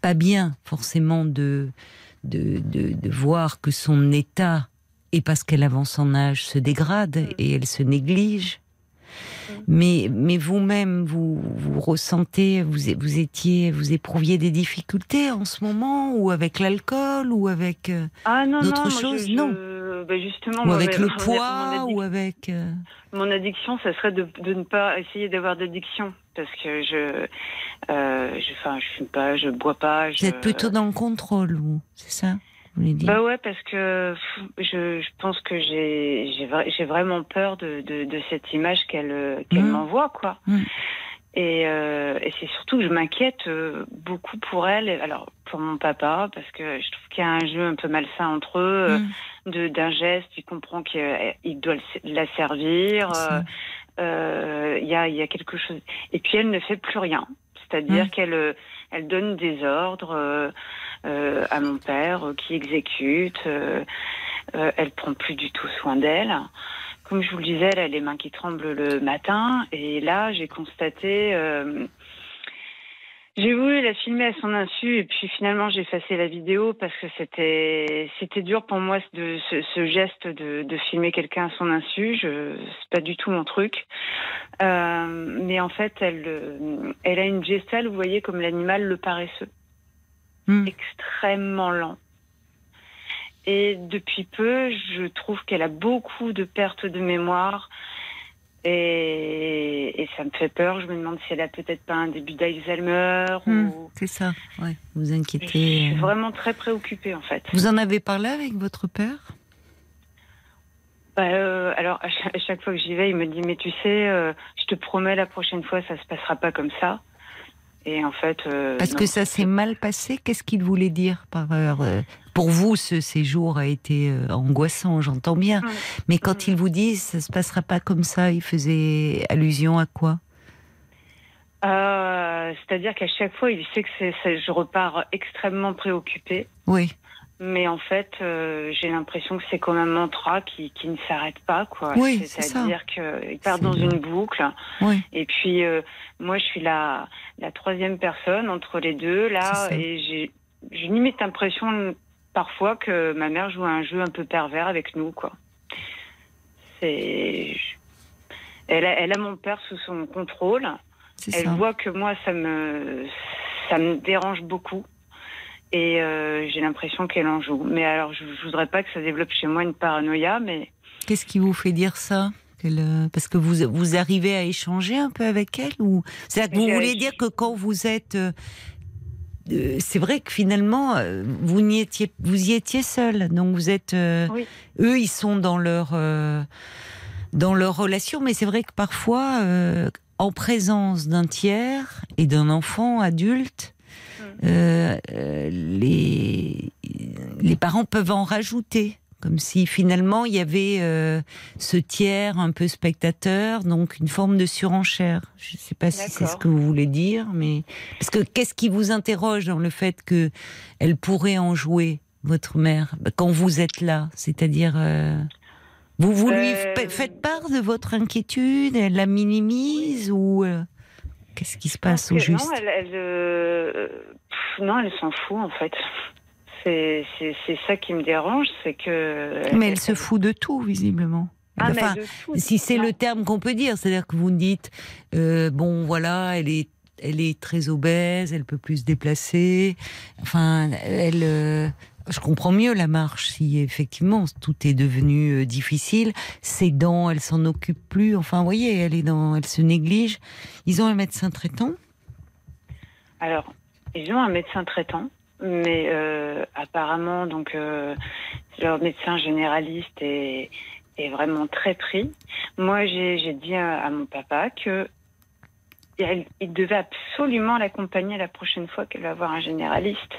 pas bien forcément de, de, de, de voir que son état, et parce qu'elle avance en âge, se dégrade Mm. et elle se néglige. Mais, mais vous-même, vous, vous ressentez, vous, vous étiez, vous éprouviez des difficultés en ce moment, ou avec l'alcool, ou avec, euh, Ah d'autres choses, non. bah, justement, ou avec le poids, ou avec. euh, mon addiction, ça serait de, de ne pas essayer d'avoir d'addiction. Parce que je, euh, je, enfin, je fume pas, je bois pas. Je... Vous êtes plutôt dans le contrôle, vous, c'est ça? Bah ouais, parce que je, je pense que j'ai j'ai vra- j'ai vraiment peur de, de, de cette image qu'elle qu'elle Mhm. m'envoie, quoi. Mhm. Et, euh, et c'est surtout que je m'inquiète euh, beaucoup pour elle. Alors pour mon papa, parce que je trouve qu'il y a un jeu un peu malsain entre eux. euh, Mm. de d'un geste, il comprend qu'il doit la servir. Euh, Il y, a, y a quelque chose. Et puis elle ne fait plus rien. C'est-à-dire Mm. qu'elle elle donne des ordres euh, euh, à mon père euh, qui exécute. Elle prend plus du tout soin d'elle. Comme je vous le disais, elle a les mains qui tremblent le matin. Et là, j'ai constaté. J'ai voulu la filmer à son insu et puis finalement j'ai effacé la vidéo parce que c'était c'était dur pour moi de ce, ce geste de, de filmer quelqu'un à son insu. Je c'est pas du tout mon truc. Euh, mais en fait elle euh, elle a une gestale, vous voyez comme l'animal le paresseux, Mm. extrêmement lent. Et depuis peu, je trouve qu'elle a beaucoup de pertes de mémoire. Et, et ça me fait peur. Je me demande si elle a peut-être pas un début d'Alzheimer Mm. ou C'est ça, ouais. Vous je inquiétez. suis euh. vraiment très préoccupée en fait. Vous en avez parlé avec votre père? Bah, euh, alors à chaque, à chaque fois que j'y vais, il me dit mais tu sais, euh, je te promets la prochaine fois ça se passera pas comme ça. Et en fait, euh, Parce non. que ça s'est mal passé. Qu'est-ce qu'il voulait dire par euh, Pour vous, ce séjour a été euh, angoissant, j'entends bien. Mais quand Mm. il vous dit ça se passera pas comme ça, il faisait allusion à quoi? Euh, c'est-à-dire qu'à chaque fois, il sait que je repars extrêmement préoccupée. Oui. Mais en fait, euh, j'ai l'impression que c'est comme un mantra qui, qui ne s'arrête pas, quoi. Oui. C'est-à-dire qu'il part C'est dans une boucle. Oui. Et puis, euh, moi, je suis la, la troisième personne entre les deux, là. Et j'ai, j'ai limite l'impression, parfois, que ma mère joue à un jeu un peu pervers avec nous, quoi. C'est. Elle a, elle a mon père sous son contrôle. Elle ça. voit que moi, ça me, ça me dérange beaucoup. Et euh, j'ai l'impression qu'elle en joue. Mais alors, je, je voudrais pas que ça développe chez moi une paranoïa, mais Qu'est-ce qui vous fait dire ça? Euh, Parce que vous, vous arrivez à échanger un peu avec elle ou C'est-à-dire que vous J'ai- voulez dire que quand vous êtes, euh, euh, c'est vrai que finalement euh, vous n'y étiez, vous y étiez seul, donc vous êtes. euh, Oui. Eux, ils sont dans leur euh, dans leur relation, mais c'est vrai que parfois, euh, en présence d'un tiers et d'un enfant adulte. Euh, euh, les, les parents peuvent en rajouter, comme si finalement il y avait euh, ce tiers un peu spectateur, donc une forme de surenchère. Je ne sais pas si c'est ce que vous voulez dire, mais parce que qu'est-ce qui vous interroge dans le fait que elle pourrait en jouer votre mère quand vous êtes là, c'est-à-dire euh, vous vous lui Euh, fa- faites part de votre inquiétude, elle la minimise ou qu'est-ce qui se passe au juste Non, elle, elle, euh, pff, non, elle s'en fout en fait. C'est ça qui me dérange, c'est que. Mais elle se fout de tout, visiblement. Ah, Enfin, fout. si c'est le terme qu'on peut dire, c'est-à-dire que vous me dites, euh, bon, voilà, elle est, elle est très obèse, elle peut plus se déplacer. Enfin, elle, euh, je comprends mieux la marche si effectivement tout est devenu euh, difficile. Ses dents, elle s'en occupe plus. Enfin, vous voyez, elle est dans, elle se néglige. Ils ont un médecin traitant? Alors, ils ont un médecin traitant, mais euh, apparemment, donc, euh, leur médecin généraliste est, vraiment très pris. Moi, j'ai dit à, à mon papa que il devait absolument l'accompagner la prochaine fois qu'elle va voir un généraliste.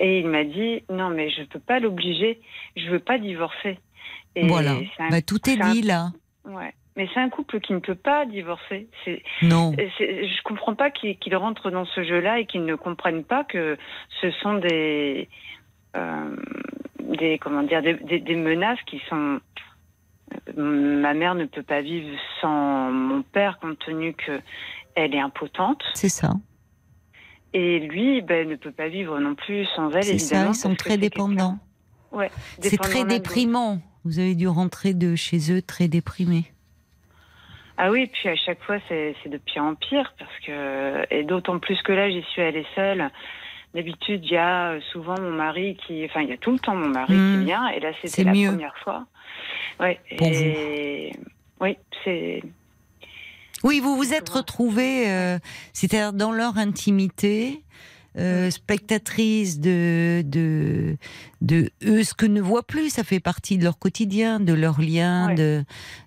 Et il m'a dit non mais je peux pas l'obliger, je veux pas divorcer. Et voilà. un- Bah, tout est un- dit là. Ouais. Mais c'est un couple qui ne peut pas divorcer. Non. je comprends pas qu'ils qu'ils rentrent dans ce jeu-là et qu'ils ne comprennent pas que ce sont des, euh, des comment dire, des, des- des menaces qui sont. euh, Ma mère ne peut pas vivre sans mon père compte tenu que elle est impotente C'est ça. Et lui ben, ne peut pas vivre non plus sans elle C'est ça. Ils sont très dépendants. Ouais. C'est très déprimant. Vous avez dû rentrer de chez eux très déprimé. Ah oui, puis à chaque fois, c'est de pire en pire, parce que, et d'autant plus que là, j'y suis allée seule. D'habitude, il y a euh, souvent mon mari qui, enfin, il y a tout le temps mon mari qui vient, et là, c'était la mieux. première fois. Ouais, Pour et oui, c'est, Oui, vous vous êtes vois. retrouvés, euh, c'est-à-dire dans leur intimité, euh, spectatrices de, de, de eux, ce que ne voient plus, ça fait partie de leur quotidien, de leur lien, Ouais. de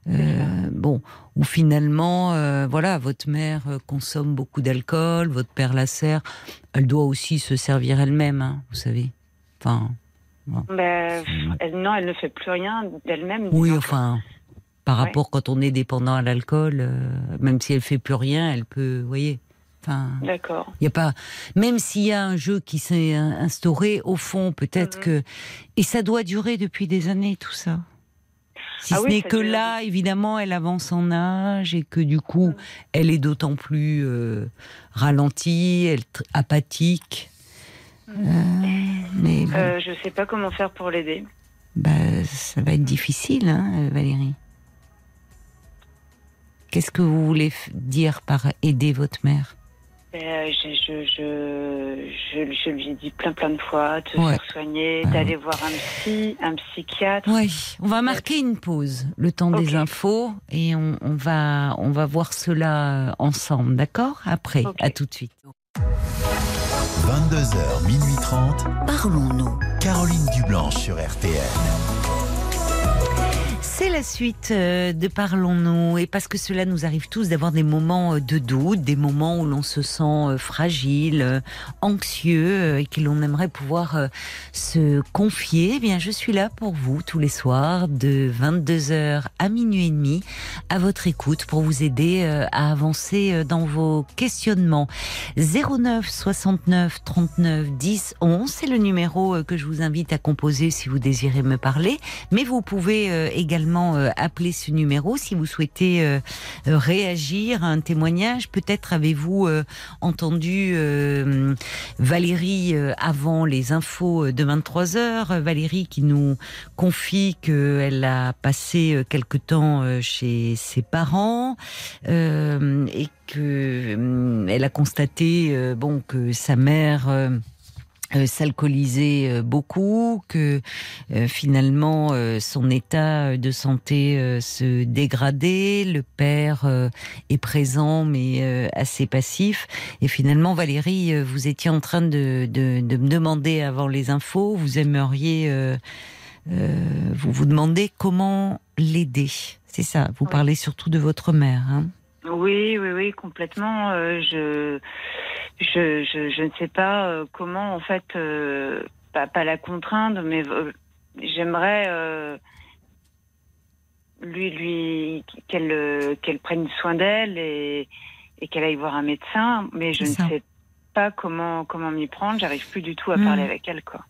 euh, bon, où finalement, euh, voilà, votre mère euh, consomme beaucoup d'alcool, votre père la sert, elle doit aussi se servir elle-même, hein, vous savez. Enfin, ben, elle, non, elle ne fait plus rien d'elle-même. oui, enfin, par Ouais. rapport quand on est dépendant à l'alcool, euh, même si elle fait plus rien, elle peut, vous voyez. Enfin, D'accord. il y a pas, même s'il y a un jeu qui s'est in- instauré, au fond, peut-être Mhm. que, et ça doit durer depuis des années, tout ça. Si Ah ce oui, n'est que là, évidemment, elle avance en âge et que du coup, Mhm. elle est d'autant plus euh, ralentie, elle apathique. Euh, mais bon, Euh, je sais pas comment faire pour l'aider. bah, ça va être difficile, hein, Valérie. Qu'est-ce que vous voulez dire par aider votre mère? Ben, je, je, je, je, je lui ai dit plein plein de fois de se Ouais. faire soigner, Ouais. d'aller voir un psy, un psychiatre. Oui, on va marquer une pause, le temps des infos, et on, on va on va voir cela euh, ensemble, d'accord? Après, à tout de suite. 22h, minuit 30. Parlons-nous. Caroline Dublanche sur RTN. C'est la suite euh, de Parlons-nous, et parce que cela nous arrive tous d'avoir des moments euh, de doute, des moments où l'on se sent euh, fragile, anxieux, et que l'on aimerait pouvoir se confier, eh bien je suis là pour vous tous les soirs de 22h à minuit et demi, à votre écoute pour vous aider à avancer dans vos questionnements. 09 69 39 10 11, c'est le numéro que je vous invite à composer si vous désirez me parler. Mais vous pouvez euh, euh, appeler ce numéro si vous souhaitez euh, euh, réagir à un témoignage. Peut-être avez-vous entendu Valérie avant les infos de 23 heures. Euh, Valérie qui nous confie qu'elle a passé quelque temps chez ses parents et que euh, elle a constaté bon que sa mère euh, euh, s'alcoolisait euh, beaucoup, que euh, finalement euh, son état de santé euh, se dégradait, le père euh, est présent mais euh, assez passif. Et finalement, Valérie, euh, vous étiez en train de, de, de me demander avant les infos, vous aimeriez, euh, euh, vous vous demandez comment l'aider. C'est ça, vous Oui. parlez surtout de votre mère. Hein Oui, oui, oui, complètement. Euh, je, je, je, je ne sais pas euh, comment, en fait, euh, pas, pas la contraindre, mais euh, j'aimerais lui, lui, qu'elle, qu'elle prenne soin d'elle et, et qu'elle aille voir un médecin. Mais je ne ça. sais pas comment, comment m'y prendre. J'arrive plus du tout à Mm. parler avec elle, quoi.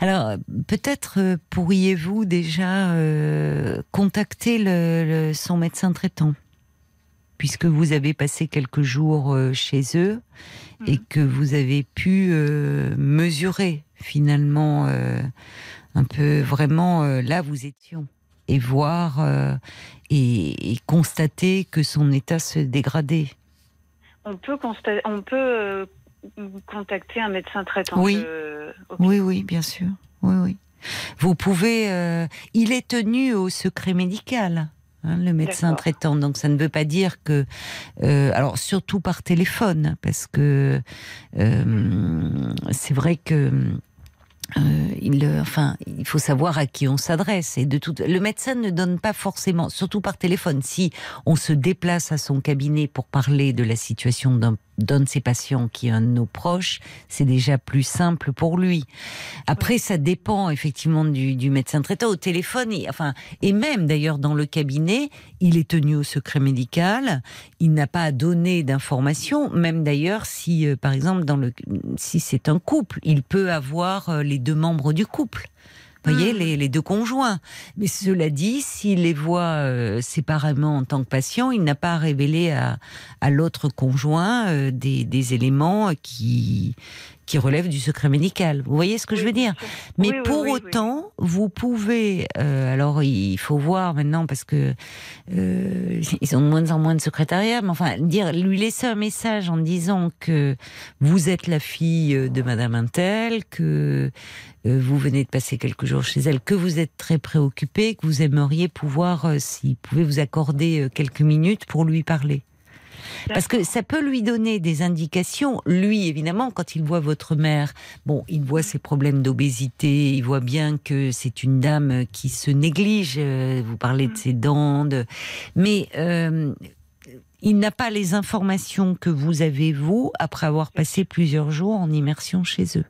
Alors, euh, peut-être pourriez-vous déjà euh, contacter le, le- son médecin traitant, puisque vous avez passé quelques jours euh, chez eux et Mhm. que vous avez pu euh, mesurer finalement euh, un peu vraiment euh, là vous étions et voir et, et constater que son état se dégradait. On peut constater, on peut contacter un médecin traitant. Oui. Oui, oui, bien sûr. Oui, oui. Vous pouvez. il est tenu au secret médical. Hein, le médecin traitant, donc ça ne veut pas dire que, euh, alors surtout par téléphone, parce que euh, c'est vrai que euh, il, enfin, il faut savoir à qui on s'adresse. Et de tout, le médecin ne donne pas forcément, surtout par téléphone. Si on se déplace à son cabinet pour parler de la situation d'un d'un de ses patients qui est un de nos proches, c'est déjà plus simple pour lui. Après, ça dépend effectivement du, médecin traitant. Au téléphone, enfin, et même d'ailleurs dans le cabinet, il est tenu au secret médical. Il n'a pas à donner d'informations. Même d'ailleurs, si, euh, par exemple, dans le, si c'est un couple, il peut avoir euh, les deux membres du couple voyez, hmm. les, deux conjoints. Mais cela dit, s'il les voit euh, séparément en tant que patient, il n'a pas à révéler à, à l'autre conjoint euh, des, des, éléments qui, qui relèvent du secret médical. Vous voyez ce que je veux dire Mais pour autant, vous pouvez. Euh, alors, il faut voir maintenant parce que ils ont de moins en moins de secrétariat. Mais enfin, dire, lui laisser un message en disant que vous êtes la fille de Madame Intel, que euh, vous venez de passer quelques jours chez elle, que vous êtes très préoccupé, que vous aimeriez pouvoir, euh, s'il pouvait vous accorder euh, quelques minutes pour lui parler. Parce que ça peut lui donner des indications. Lui, évidemment, quand il voit votre mère, bon, il voit ses problèmes d'obésité, il voit bien que c'est une dame qui se néglige. Vous parlez de mm. ses dents, mais il n'a pas les informations que vous avez vous après avoir passé plusieurs jours en immersion chez eux.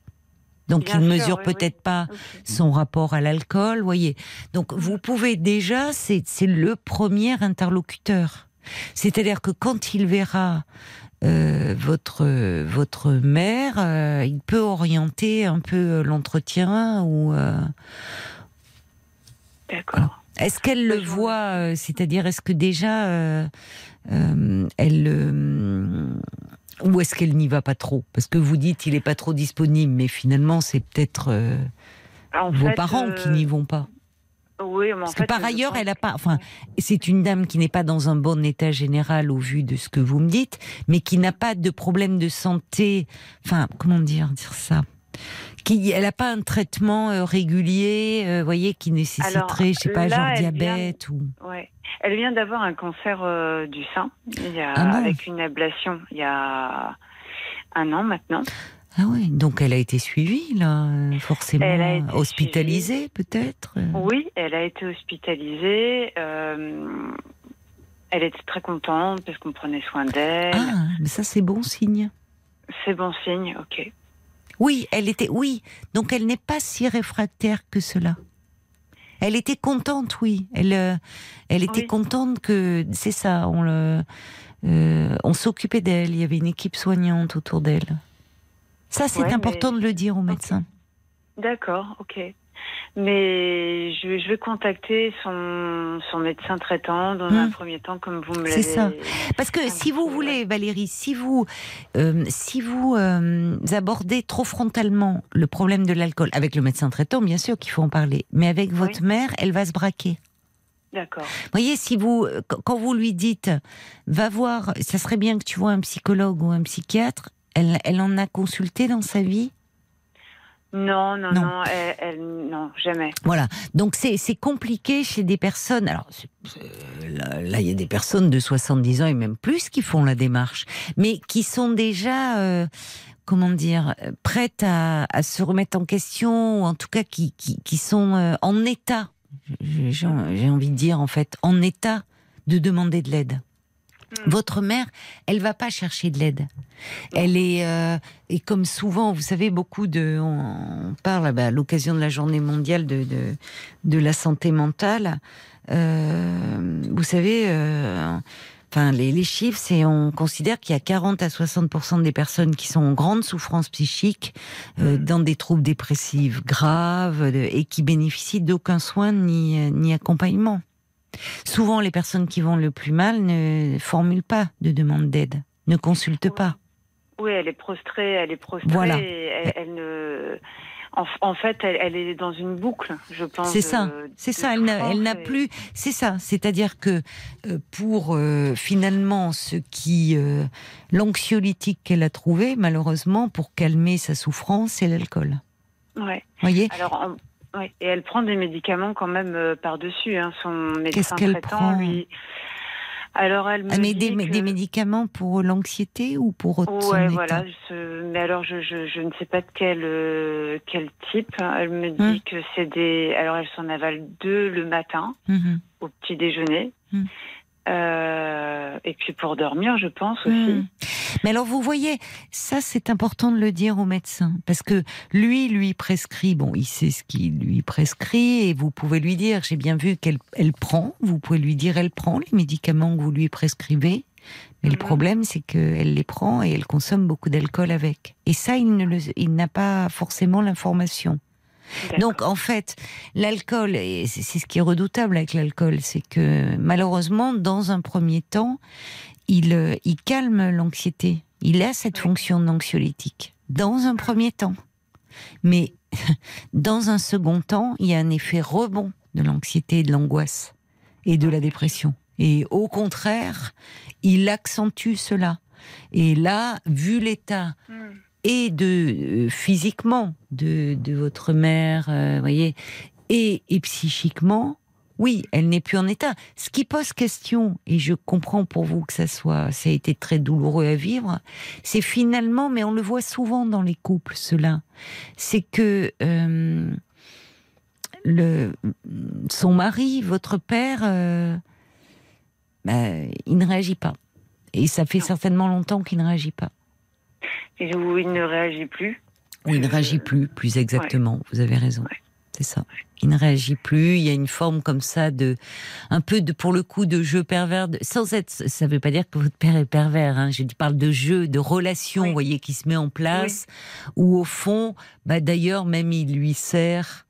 Donc il ne mesure peut-être pas son rapport à l'alcool, voyez. Donc vous pouvez déjà, c'est le premier interlocuteur. C'est-à-dire que quand il verra euh, votre votre mère, euh, il peut orienter un peu euh, l'entretien ou. D'accord. Est-ce qu'elle le voit C'est-à-dire, est-ce que déjà elle ou est-ce qu'elle n'y va pas trop? Parce que vous dites il n'est pas trop disponible, mais finalement c'est peut-être vos parents qui n'y vont pas. Euh, oui, mais en Parce que par ailleurs, elle a pas. Enfin, c'est une dame qui n'est pas dans un bon état général au vu de ce que vous me dites, mais qui n'a pas de problème de santé. Enfin, comment dire dire ça? Qui, elle n'a pas un traitement euh, régulier, vous voyez, qui nécessiterait, je sais pas, genre diabète ou. Ouais. Elle vient d'avoir un cancer euh, du sein, il y a, ah avec une ablation, il y a un an maintenant. Ah oui, donc elle a été suivie, là, forcément. hospitalisée, peut-être Oui, elle a été hospitalisée. Euh, elle était très contente parce qu'on prenait soin d'elle. Ah, mais ça, c'est bon signe. C'est bon signe, ok. Oui, elle était. Oui, donc elle n'est pas si réfractaire que cela. Elle était contente, oui. Elle, euh, elle était contente que, c'est ça, on le, euh, on s'occupait d'elle. Il y avait une équipe soignante autour d'elle. Ça, c'est important de le dire aux médecins. D'accord, ok. Mais je, vais contacter son, son médecin traitant dans un hmm. premier temps, comme vous me l'avez. C'est ça. Parce que si vous voulez, Valérie, si vous, euh, si vous euh, abordez trop frontalement le problème de l'alcool, avec le médecin traitant, bien sûr qu'il faut en parler, mais avec votre mère, elle va se braquer. D'accord. Voyez, si vous, quand vous lui dites, va voir, ça serait bien que tu vois un psychologue ou un psychiatre, elle, elle en a consulté dans sa vie? Non, non, non, elle, non, jamais. Voilà. Donc c'est compliqué chez des personnes. Alors là, il y a des personnes de 70 ans et même plus qui font la démarche, mais qui sont déjà, euh, comment dire, prêtes à, à, se remettre en question, ou en tout cas qui, qui, qui sont euh, en état, j'ai envie de dire en fait, en état de demander de l'aide. Mm. Votre mère, elle va pas chercher de l'aide. Elle est euh, et comme souvent, vous savez, beaucoup de on parle bah, à l'occasion de la Journée mondiale de de, de la santé mentale. Euh, vous savez, euh, enfin les, les chiffres, c'est on considère qu'il y a 40 à 60 des personnes qui sont en grande souffrance psychique, euh, mm. dans des troubles dépressifs graves et qui bénéficient d'aucun soin ni ni accompagnement. Souvent, les personnes qui vont le plus mal ne formulent pas de demande d'aide, ne consultent pas. Oui, elle est prostrée, elle est prostrée. Voilà. elle, ne... En, fait, elle, est dans une boucle, je pense. C'est ça, c'est ça. Elle n'a plus. C'est ça. C'est-à-dire que euh, pour euh, finalement ce qui euh, l'anxiolytique qu'elle a trouvé, malheureusement, pour calmer sa souffrance, c'est l'alcool. Ouais. Voyez? Alors, oui, et elle prend des médicaments quand même euh, par-dessus. Hein. Son médecin traitant, lui. Alors, elle me Ah, mais dit des, que... des médicaments pour l'anxiété ou pour autre son Ouais, voilà. ce- Mais alors, je, je, je ne sais pas de quel, euh, quel type. Elle me dit Hum. que c'est des. Alors, elle s'en avale deux le matin, Mhm. au petit déjeuner. Hum. Euh, et puis pour dormir, je pense aussi. Hmm. Mais alors vous voyez, ça c'est important de le dire au médecin parce que lui lui prescrit, bon, il sait ce qu'il lui prescrit et vous pouvez lui dire, j'ai bien vu qu'elle elle prend, vous pouvez lui dire elle prend les médicaments que vous lui prescrivez. Mais le Mhm. problème, c'est qu'elle les prend et elle consomme beaucoup d'alcool avec. Et ça, il n'a pas forcément l'information. Donc en fait, l'alcool, et c'est ce qui est redoutable avec l'alcool, c'est que malheureusement, dans un premier temps, il, euh, il calme l'anxiété. Il a cette Oui. fonction d'anxiolytique. Dans un premier temps. Mais dans un second temps, il y a un effet rebond de l'anxiété et de l'angoisse et de la dépression. Et au contraire, il accentue cela. Et là, vu l'état Hum. Et de euh, physiquement de, de votre mère, euh, voyez, et, et psychiquement, oui, elle n'est plus en état. Ce qui pose question, et je comprends pour vous que ça soit, ça a été très douloureux à vivre, c'est finalement, mais on le voit souvent dans les couples, cela, c'est que euh, le, son mari, votre père, euh, bah, il ne réagit pas. Et ça fait Non. certainement longtemps qu'il ne réagit pas. Où il ne réagit plus. Ou il ne Euh, réagit plus, plus exactement. Vous avez raison. Ouais. C'est ça. Il ne réagit plus. Il y a une forme comme ça de, un peu de, pour le coup, de jeu pervers. de- sans être, ça ne veut pas dire que votre père est pervers. Hein. Je parle de jeu, de relation, Oui. vous voyez, qui se met en place. Où au fond, bah d'ailleurs, même il lui sert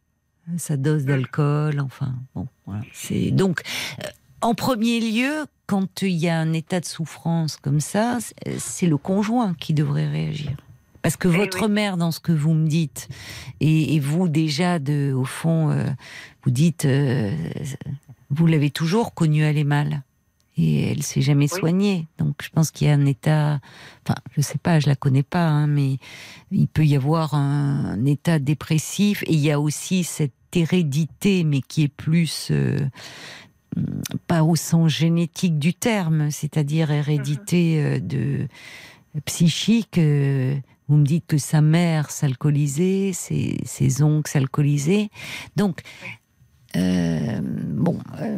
sa dose d'alcool. Enfin, bon, voilà. C'est donc. euh, En premier lieu, quand il y a un état de souffrance comme ça, c'est- le conjoint qui devrait réagir. Parce que Eh votre oui. mère, dans ce que vous me dites, et, et vous déjà, de, au fond, euh, vous dites, euh, vous l'avez toujours connue aller mal. Et elle s'est jamais Oui. soignée. Donc je pense qu'il y a un état, enfin je sais pas, je la connais pas, hein, mais il peut y avoir un, un état dépressif et il y a aussi cette hérédité, mais qui est plus euh, pas au sens génétique du terme, c'est-à-dire hérédité euh, de psychique. euh, vous me dites que sa mère s'alcoolisait, ses, ses oncles s'alcoolisaient. Donc, euh, bon, euh,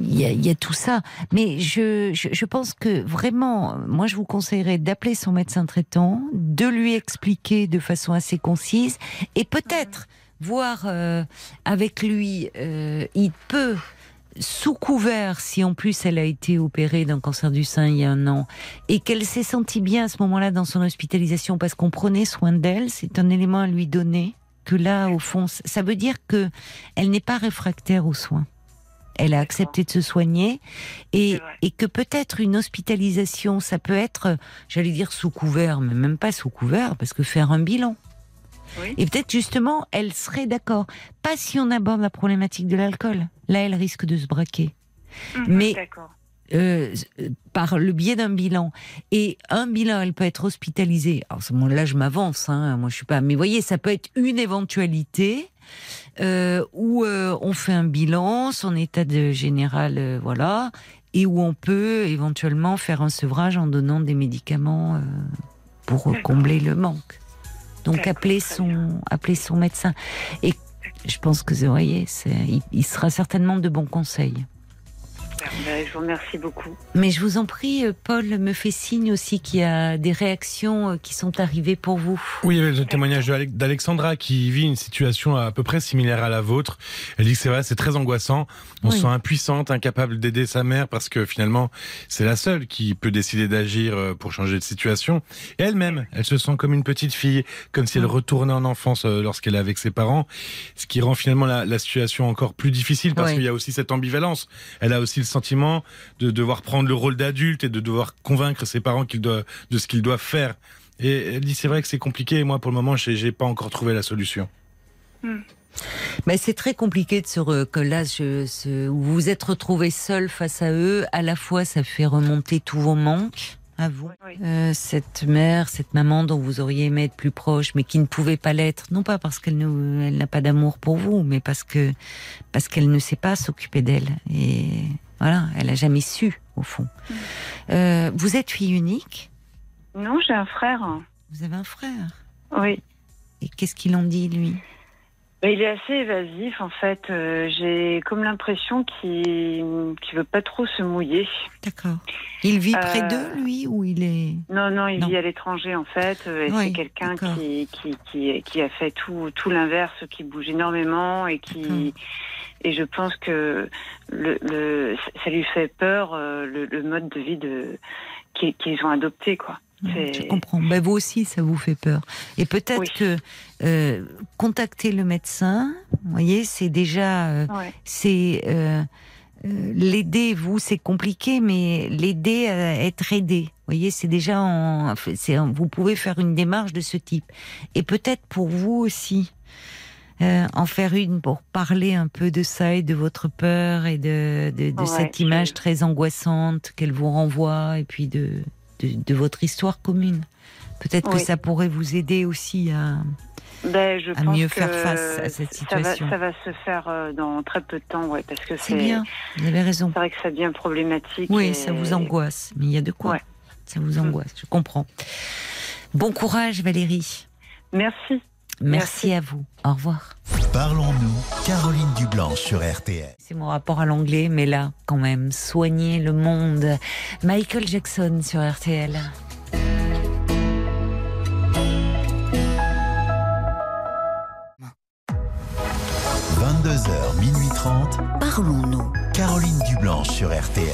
il y, a- il y a tout ça. Mais je, je, je pense que vraiment, moi, je vous conseillerais d'appeler son médecin traitant, de lui expliquer de façon assez concise, et peut-être voir euh, avec lui, il peut sous couvert, si en plus elle a été opérée d'un cancer du sein il y a un an, et qu'elle s'est sentie bien à ce moment-là dans son hospitalisation parce qu'on prenait soin d'elle, c'est un élément à lui donner. Que là, au fond, ça veut dire que elle n'est pas réfractaire aux soins. Elle a accepté de se soigner et, et que peut-être une hospitalisation, ça peut être, j'allais dire sous couvert, mais même pas sous couvert, parce que faire un bilan. Oui. Et peut-être justement, elle serait d'accord. Pas si on aborde la problématique de l'alcool. Là, elle risque de se braquer. Mhm, Mais- D'accord. Euh, par le biais d'un bilan. Et un bilan, elle peut être hospitalisée. Alors, à ce moment-là, je m'avance. Hein, moi, je suis pas. Mais voyez, ça peut être une éventualité euh, où euh, on fait un bilan, son état de général, euh, voilà, et où on peut éventuellement faire un sevrage en donnant des médicaments euh, pour combler le manque. Donc, appeler son, appeler son médecin. Et je pense que, vous voyez, il, il sera certainement de bons conseils. Ben, je vous remercie beaucoup. Mais je vous en prie, euh, Paul me fait signe aussi qu'il y a des réactions euh, qui sont arrivées pour vous. Oui, il y avait le témoignage d'Alexandra qui vit une situation à peu près similaire à la vôtre. Elle dit que c'est vrai, c'est très angoissant. On Oui. se sent impuissante, incapable d'aider sa mère parce que finalement, c'est la seule qui peut décider d'agir euh, pour changer de situation. Et elle-même, elle se sent comme une petite fille, comme si elle retournait en enfance lorsqu'elle est avec ses parents, ce qui rend finalement la, la situation encore plus difficile parce Oui. qu'il y a aussi cette ambivalence. Elle a aussi le sentiment de devoir prendre le rôle d'adulte et de devoir convaincre ses parents qu'ils doivent, de ce qu'ils doivent faire. Et elle dit c'est vrai que c'est compliqué. Et moi, pour le moment, j'ai pas encore trouvé la solution. Mais c'est très compliqué de se re- que là, je, vous vous êtes retrouvé seul face à eux. À la fois, ça fait remonter tous vos manques à vous. Oui. Euh, cette mère, cette maman dont vous auriez aimé être plus proche, mais qui ne pouvait pas l'être, non pas parce qu'elle ne- elle n'a pas d'amour pour vous, mais parce que parce qu'elle ne sait pas s'occuper d'elle. Et Voilà, elle a jamais su, au fond. Euh, vous êtes fille unique Non, j'ai un frère. Vous avez un frère Oui. Et qu'est-ce qu'il en dit, lui? Mais il est assez évasif, en fait. Euh, j'ai comme l'impression qu'il ne veut pas trop se mouiller. D'accord. Il vit près Euh, d'eux, lui, ou il est... Non, non, il Non. vit à l'étranger, en fait. euh, Et c'est quelqu'un qui, qui, qui, qui a fait tout, tout l'inverse, qui bouge énormément et qui. Et je pense que le, le, ça lui fait peur, euh, le, le mode de vie de, qu'ils qu'ils ont adopté, quoi. Je comprends. Ben, vous aussi, ça vous fait peur. Et peut-être Oui. que euh, contacter le médecin, vous voyez, c'est déjà... euh, Ouais. c'est euh, l'aider, vous, c'est compliqué, mais l'aider à être aidé. Vous voyez, c'est déjà en, vous pouvez faire une démarche de ce type. Et peut-être pour vous aussi, euh, en faire une pour parler un peu de ça et de votre peur et de, de, de Ouais, cette image très angoissante qu'elle vous renvoie et puis de, de, de votre histoire commune. Peut-être que ça pourrait vous aider aussi à. Ben, je à pense mieux que faire face à cette Ça va, situation. ça va se faire euh, dans très peu de temps, ouais, parce que C'est c'est bien, vous avez raison. C'est vrai que ça devient problématique. Oui, et- ça vous angoisse, mais il y a de quoi. Ouais. Ça vous angoisse, je comprends. Bon courage Valérie. Merci. Merci, Merci. à vous. Au revoir. Parlons-nous, Caroline Dublanche sur RTL. C'est mon rapport à l'anglais, mais là, quand même, soigner le monde. Michael Jackson sur RTL. 22h, minuit 30, Parlons-nous. Caroline Dublanche sur RTL.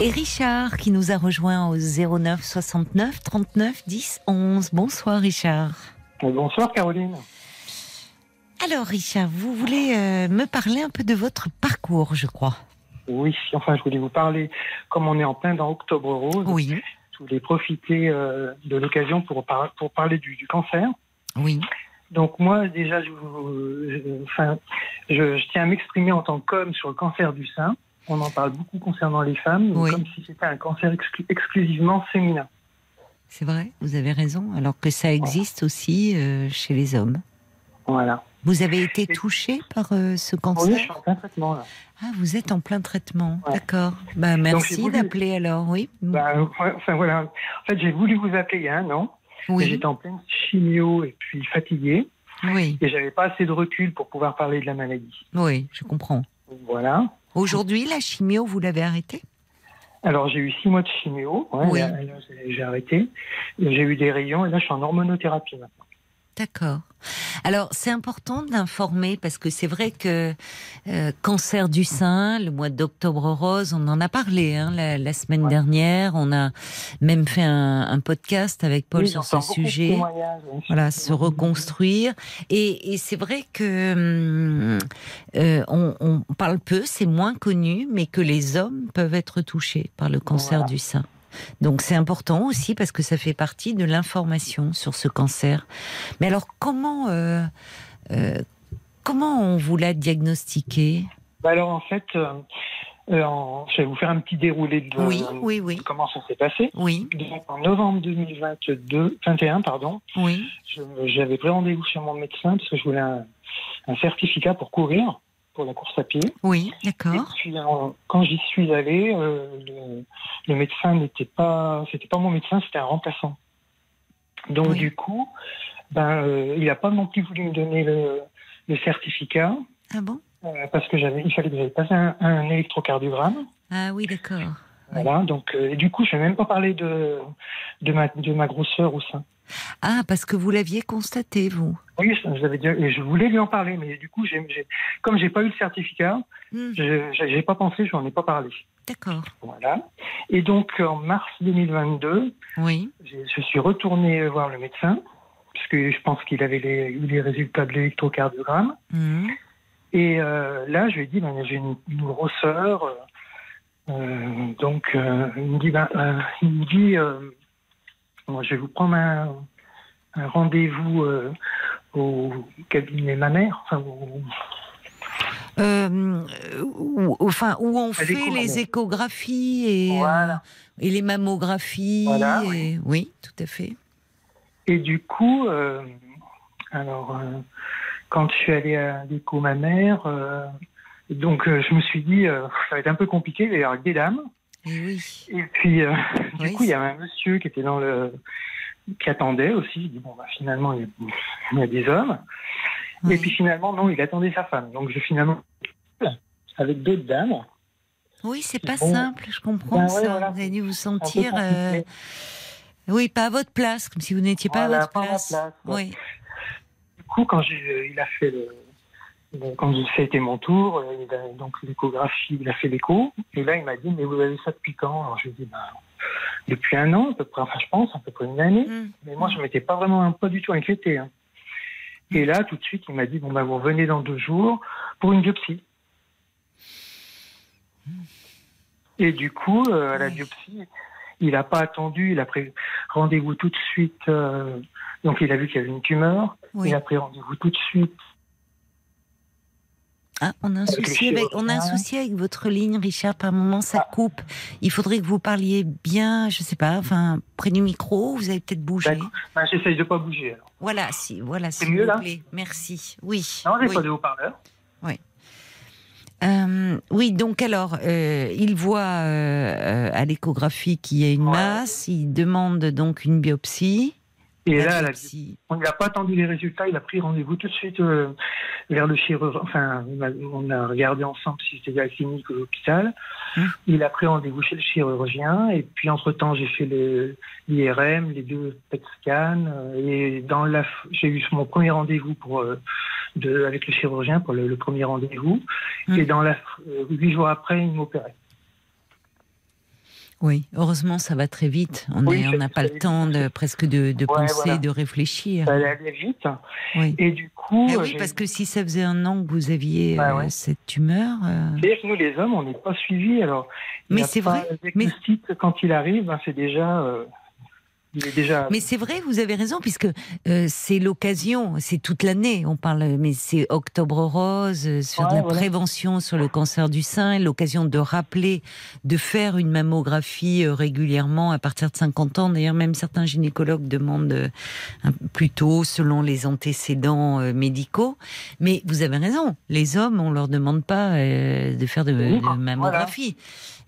Et Richard qui nous a rejoint au 09 69 39 10 11. Bonsoir Richard. Bonsoir Caroline. Alors Richard, vous voulez euh, me parler un peu de votre parcours, je crois. Oui, enfin je voulais vous parler, comme on est en plein dans Octobre Rose, Oui, je voulais profiter euh, de l'occasion pour, par- pour parler du, du cancer. oui, Donc moi déjà, je, vous- je- enfin, je, je tiens à m'exprimer en tant qu'homme sur le cancer du sein. On en parle beaucoup concernant les femmes, Oui. comme si c'était un cancer exclu- exclusivement féminin. c'est vrai, vous avez raison, alors que ça existe aussi euh, chez les hommes. Voilà. Vous avez été touché par euh, ce cancer Oui, je suis en plein traitement là. Ah, vous êtes en plein traitement, Ouais. d'accord. Bah, merci voulu- d'appeler alors, oui. Bah, enfin voilà. En fait, j'ai voulu vous appeler il y a un an. mais oui, J'étais en pleine chimio et puis fatigué. oui, Et j'avais pas assez de recul pour pouvoir parler de la maladie. oui, je comprends. Voilà. Aujourd'hui, la chimio, vous l'avez arrêtée? Alors j'ai eu six mois de chimio. Ouais, Oui. j'ai arrêté. J'ai eu des rayons et là je suis en hormonothérapie maintenant. D'accord. Alors, c'est important d'informer parce que c'est vrai que euh, cancer du sein, le mois d'octobre rose, on en a parlé hein, la, la semaine Ouais. dernière. On a même fait un, un podcast avec Paul Oui, sur ce sujet. Voilà, se reconstruire. Et, et c'est vrai que hum, euh, on, on parle peu, c'est moins connu, mais que les hommes peuvent être touchés par le cancer Voilà. du sein. Donc c'est important aussi parce que ça fait partie de l'information sur ce cancer. Mais alors comment euh, euh, comment on vous l'a diagnostiqué? Bah alors en fait, euh, en- je vais vous faire un petit déroulé de, Oui, oui, oui, de comment ça s'est passé. oui, Donc, en novembre 2022, 21, pardon, oui, j'avais pris rendez-vous chez mon médecin parce que je voulais un, un certificat pour courir, pour la course à pied. oui, Et d'accord. puis, en- quand j'y suis allé, euh, le, le médecin n'était pas, c'était pas mon médecin, c'était un remplaçant. Donc Oui. du coup, ben, euh, il n'a pas non plus voulu me donner le, le certificat Ah bon? Euh, parce que j'avais, il fallait que j'aille passer un, un électrocardiogramme. Ah oui, d'accord. Oui. Voilà. Donc euh, et du coup, je vais même pas parler de de ma de ma grosseur au sein. Ah parce que vous l'aviez constaté vous. Oui, je, je voulais lui en parler, mais du coup, j'ai, j'ai, comme j'ai pas eu le certificat, Hmm, je j'ai pas pensé, je n'en ai pas parlé. d'accord. Voilà. Et donc, en mars 2022, Oui. je suis retourné voir le médecin, parce que je pense qu'il avait les, eu les résultats de l'électrocardiogramme. Hmm. Et euh, là, je lui ai dit, ben, j'ai une, une grosseur. euh, euh, donc, euh, il me dit, ben, il me dit bon, je vais vous prendre un, un rendez-vous euh, au cabinet mammaire, enfin, au- Euh, où, enfin, où on fait les échographies et, Voilà. euh, et les mammographies. Voilà, et- oui, tout à fait. Et du coup, euh, alors, quand je suis allé à l'écho mammaire, euh, Donc je me suis dit, ça va être un peu compliqué, il va y avoir des dames. Et oui. Et puis, euh, du coup, il y avait un monsieur qui était dans le. qui attendait aussi. Je dis, bon, bah, finalement, il y, a, des hommes. Oui. Et puis finalement, non, il attendait sa femme. Donc je finalement. avec d'autres dames. Oui, c'est pas Bon. simple, je comprends Ben ouais, ça. voilà. Vous avez dû vous sentir. euh. Oui, pas à votre place, comme si vous n'étiez pas Voilà, à votre pas place. place. Oui. Du coup, quand j'ai, il a fait le. Quand ça a été mon tour, euh, il a, donc l'échographie, il a fait l'écho. Et là, il m'a dit, mais vous avez ça depuis quand? Alors je lui ai dit, ben, depuis un an, à peu près, enfin, je pense, à peu près une année. Mm. Mais moi, je m'étais pas vraiment, pas du tout inquiété. hein. Et là, tout de suite, il m'a dit, bon, ben, vous revenez dans deux jours pour une biopsie. Et du coup, euh, à la biopsie, il n'a pas attendu, il a pris rendez-vous tout de suite. euh, donc, il a vu qu'il y avait une tumeur. Oui. Il a pris rendez-vous tout de suite. Ah, on a un Avec le souci avec, on a un chirurgien. souci avec votre ligne, Richard. Par moment, ça Ah. coupe. Il faudrait que vous parliez bien, je sais pas, enfin, près du micro. Vous avez peut-être bougé. D'accord. Ben, J'essaye de pas bouger. Alors. Voilà, si, voilà, C'est s'il mieux, vous là plaît. Merci. Oui. Non, j'ai oui. pas de haut-parleur. Euh, oui, donc alors, euh, il voit euh, euh, à l'échographie qu'il y a une Ouais. masse. Il demande donc une biopsie. Et La là, la- on n'a pas attendu les résultats. Il a pris rendez-vous tout de suite euh, vers le chirurgien. Enfin, on a, on a regardé ensemble si c'était à la clinique ou l'hôpital. Hum. Il a pris rendez-vous chez le chirurgien. Et puis, entre-temps, j'ai fait le- l'IRM, les deux PET scans. euh, Et dans la, j'ai eu mon premier rendez-vous pour, euh, de, avec le chirurgien pour le, le premier rendez-vous. Hum. Et dans la, euh, huit jours après, il m'opérait. Oui, heureusement, ça va très vite. On Oui, n'a pas le temps de presque de, de Ouais, penser, voilà. de réfléchir. Ça allait vite. Oui. Et du coup, oui, parce que si ça faisait un an que vous aviez Bah euh, cette tumeur. euh, nous, les hommes, on n'est pas suivis. Alors, Mais c'est vrai, Le diagnostic, quand il arrive, ben, c'est déjà. euh, il est déjà. Mais c'est vrai, vous avez raison, puisque euh, c'est l'occasion, c'est toute l'année, on parle, mais c'est Octobre Rose, euh, sur Ouais, la voilà. prévention sur le cancer du sein, l'occasion de rappeler, de faire une mammographie euh, régulièrement à partir de 50 ans. D'ailleurs, même certains gynécologues demandent euh, un peu plus tôt, selon les antécédents euh, médicaux. Mais vous avez raison, les hommes, on leur demande pas euh, de faire de, de voilà.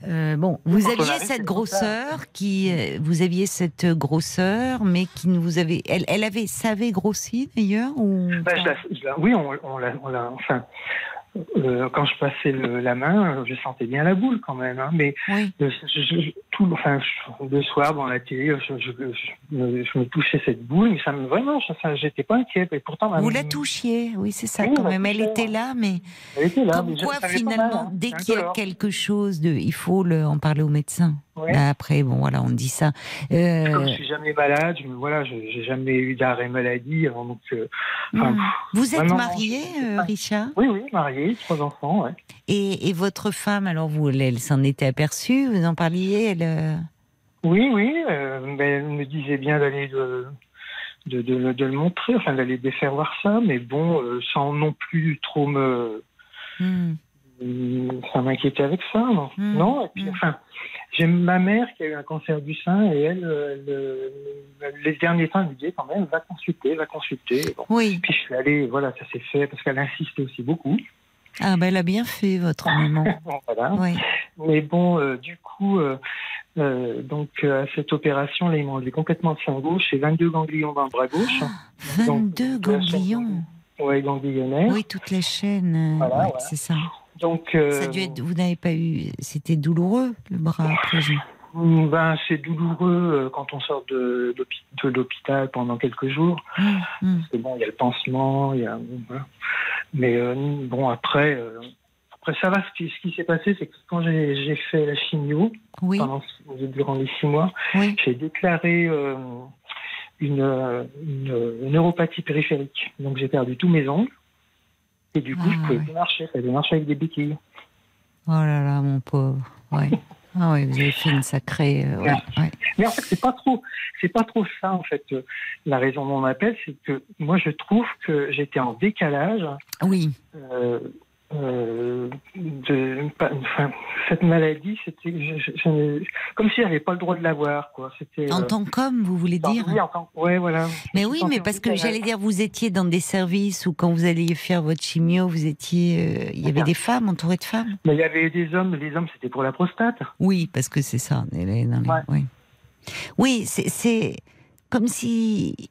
Euh, bon, vous quand aviez arrive, cette grosseur qui, euh, vous aviez cette grosseur, mais qui ne vous avait, elle, elle avait, ça avait grossi d'ailleurs ou Ben, je la- je la- oui, on, on l'a. on l'a- Enfin, euh, quand je passais le- la main, je sentais bien la boule quand même. hein, mais Oui. euh, je- je- je- tout, enfin, je- le soir dans la télé, je, me, je me touchais cette boule, mais ça me vraiment, j'étais pas inquiet. Et pourtant, Vous la touchiez, oui, c'est ça Oui, quand même. Elle était ouais. là, mais elle était là. comme mais quoi mal, finalement, hein, dès qu'il y a quelque chose de, il faut le, en parler au médecin. Ouais. Là, après, bon voilà, on dit ça. Euh, Comme je suis jamais malade, je voilà, j'ai jamais eu d'arrêt maladie, donc. euh, enfin, hmm. Vous êtes vraiment, marié, euh, Richard, oui, oui, marié, trois enfants, ouais. et, et votre femme, alors vous, elle, elle s'en était aperçue, vous en parliez, elle. euh, Oui, oui, euh, mais elle me disait bien d'aller de, de, de, de le montrer, enfin d'aller de faire voir ça, mais bon, sans non plus trop me, hmm. ça m'inquiétait avec ça, non? Non, et puis enfin, j'ai ma mère qui a eu un cancer du sein et elle, euh, le- les derniers temps, elle me disait quand même, va consulter, va consulter. Bon. Oui. Puis je suis allé, voilà, ça s'est fait parce qu'elle insistait aussi beaucoup. Ah ben, elle a bien fait votre maman. Voilà. Oui. Mais bon, euh, du coup, euh, euh, donc à cette opération, là, ils m'ont enlevé complètement le sein gauche et 22 ganglions dans le bras gauche. Donc, 22 toute la chaîne ganglions. Ouais, ganglionnaire. Oui, toutes les chaînes. Voilà, ouais, voilà. C'est ça. Donc, euh, Ça a dû être, vous n'avez pas eu, c'était douloureux le bras après. ben, c'est douloureux euh, quand on sort de, l'hôpi- de l'hôpital pendant quelques jours. Parce que bon, il y a le pansement, il y a. voilà. Mais euh, bon, après, euh, après ça va. Ce qui, ce qui s'est passé, c'est que quand j'ai fait la chimio, Oui, pendant, durant les six mois, oui. j'ai déclaré euh, une, une, une neuropathie périphérique. Donc j'ai perdu tous mes ongles. Et du coup, Ah, je pouvais ouais. marcher. Je marcher avec des béquilles. Oh là là, mon pauvre. Ouais. Ah oui, vous avez fait une sacrée. euh, ouais, ouais. Mais en fait, c'est pas trop, c'est pas trop ça en fait. euh, La raison de mon appel, c'est que moi, je trouve que j'étais en décalage Oui, euh, euh, de, pas- enfin, cette maladie, c'était je- je- comme si j'avais pas le droit de l'avoir, quoi. C'était. En euh, tant qu'homme, vous voulez dire oui, en tant- ouais, voilà. Mais oui, mais parce que j'allais dire, vous étiez dans des services où quand vous alliez faire votre chimio, vous étiez, euh, il y avait des femmes entourées de femmes. Mais il y avait des hommes, les hommes, c'était pour la prostate. Oui, parce que c'est ça. dans les- Ouais. Oui, oui c'est- comme si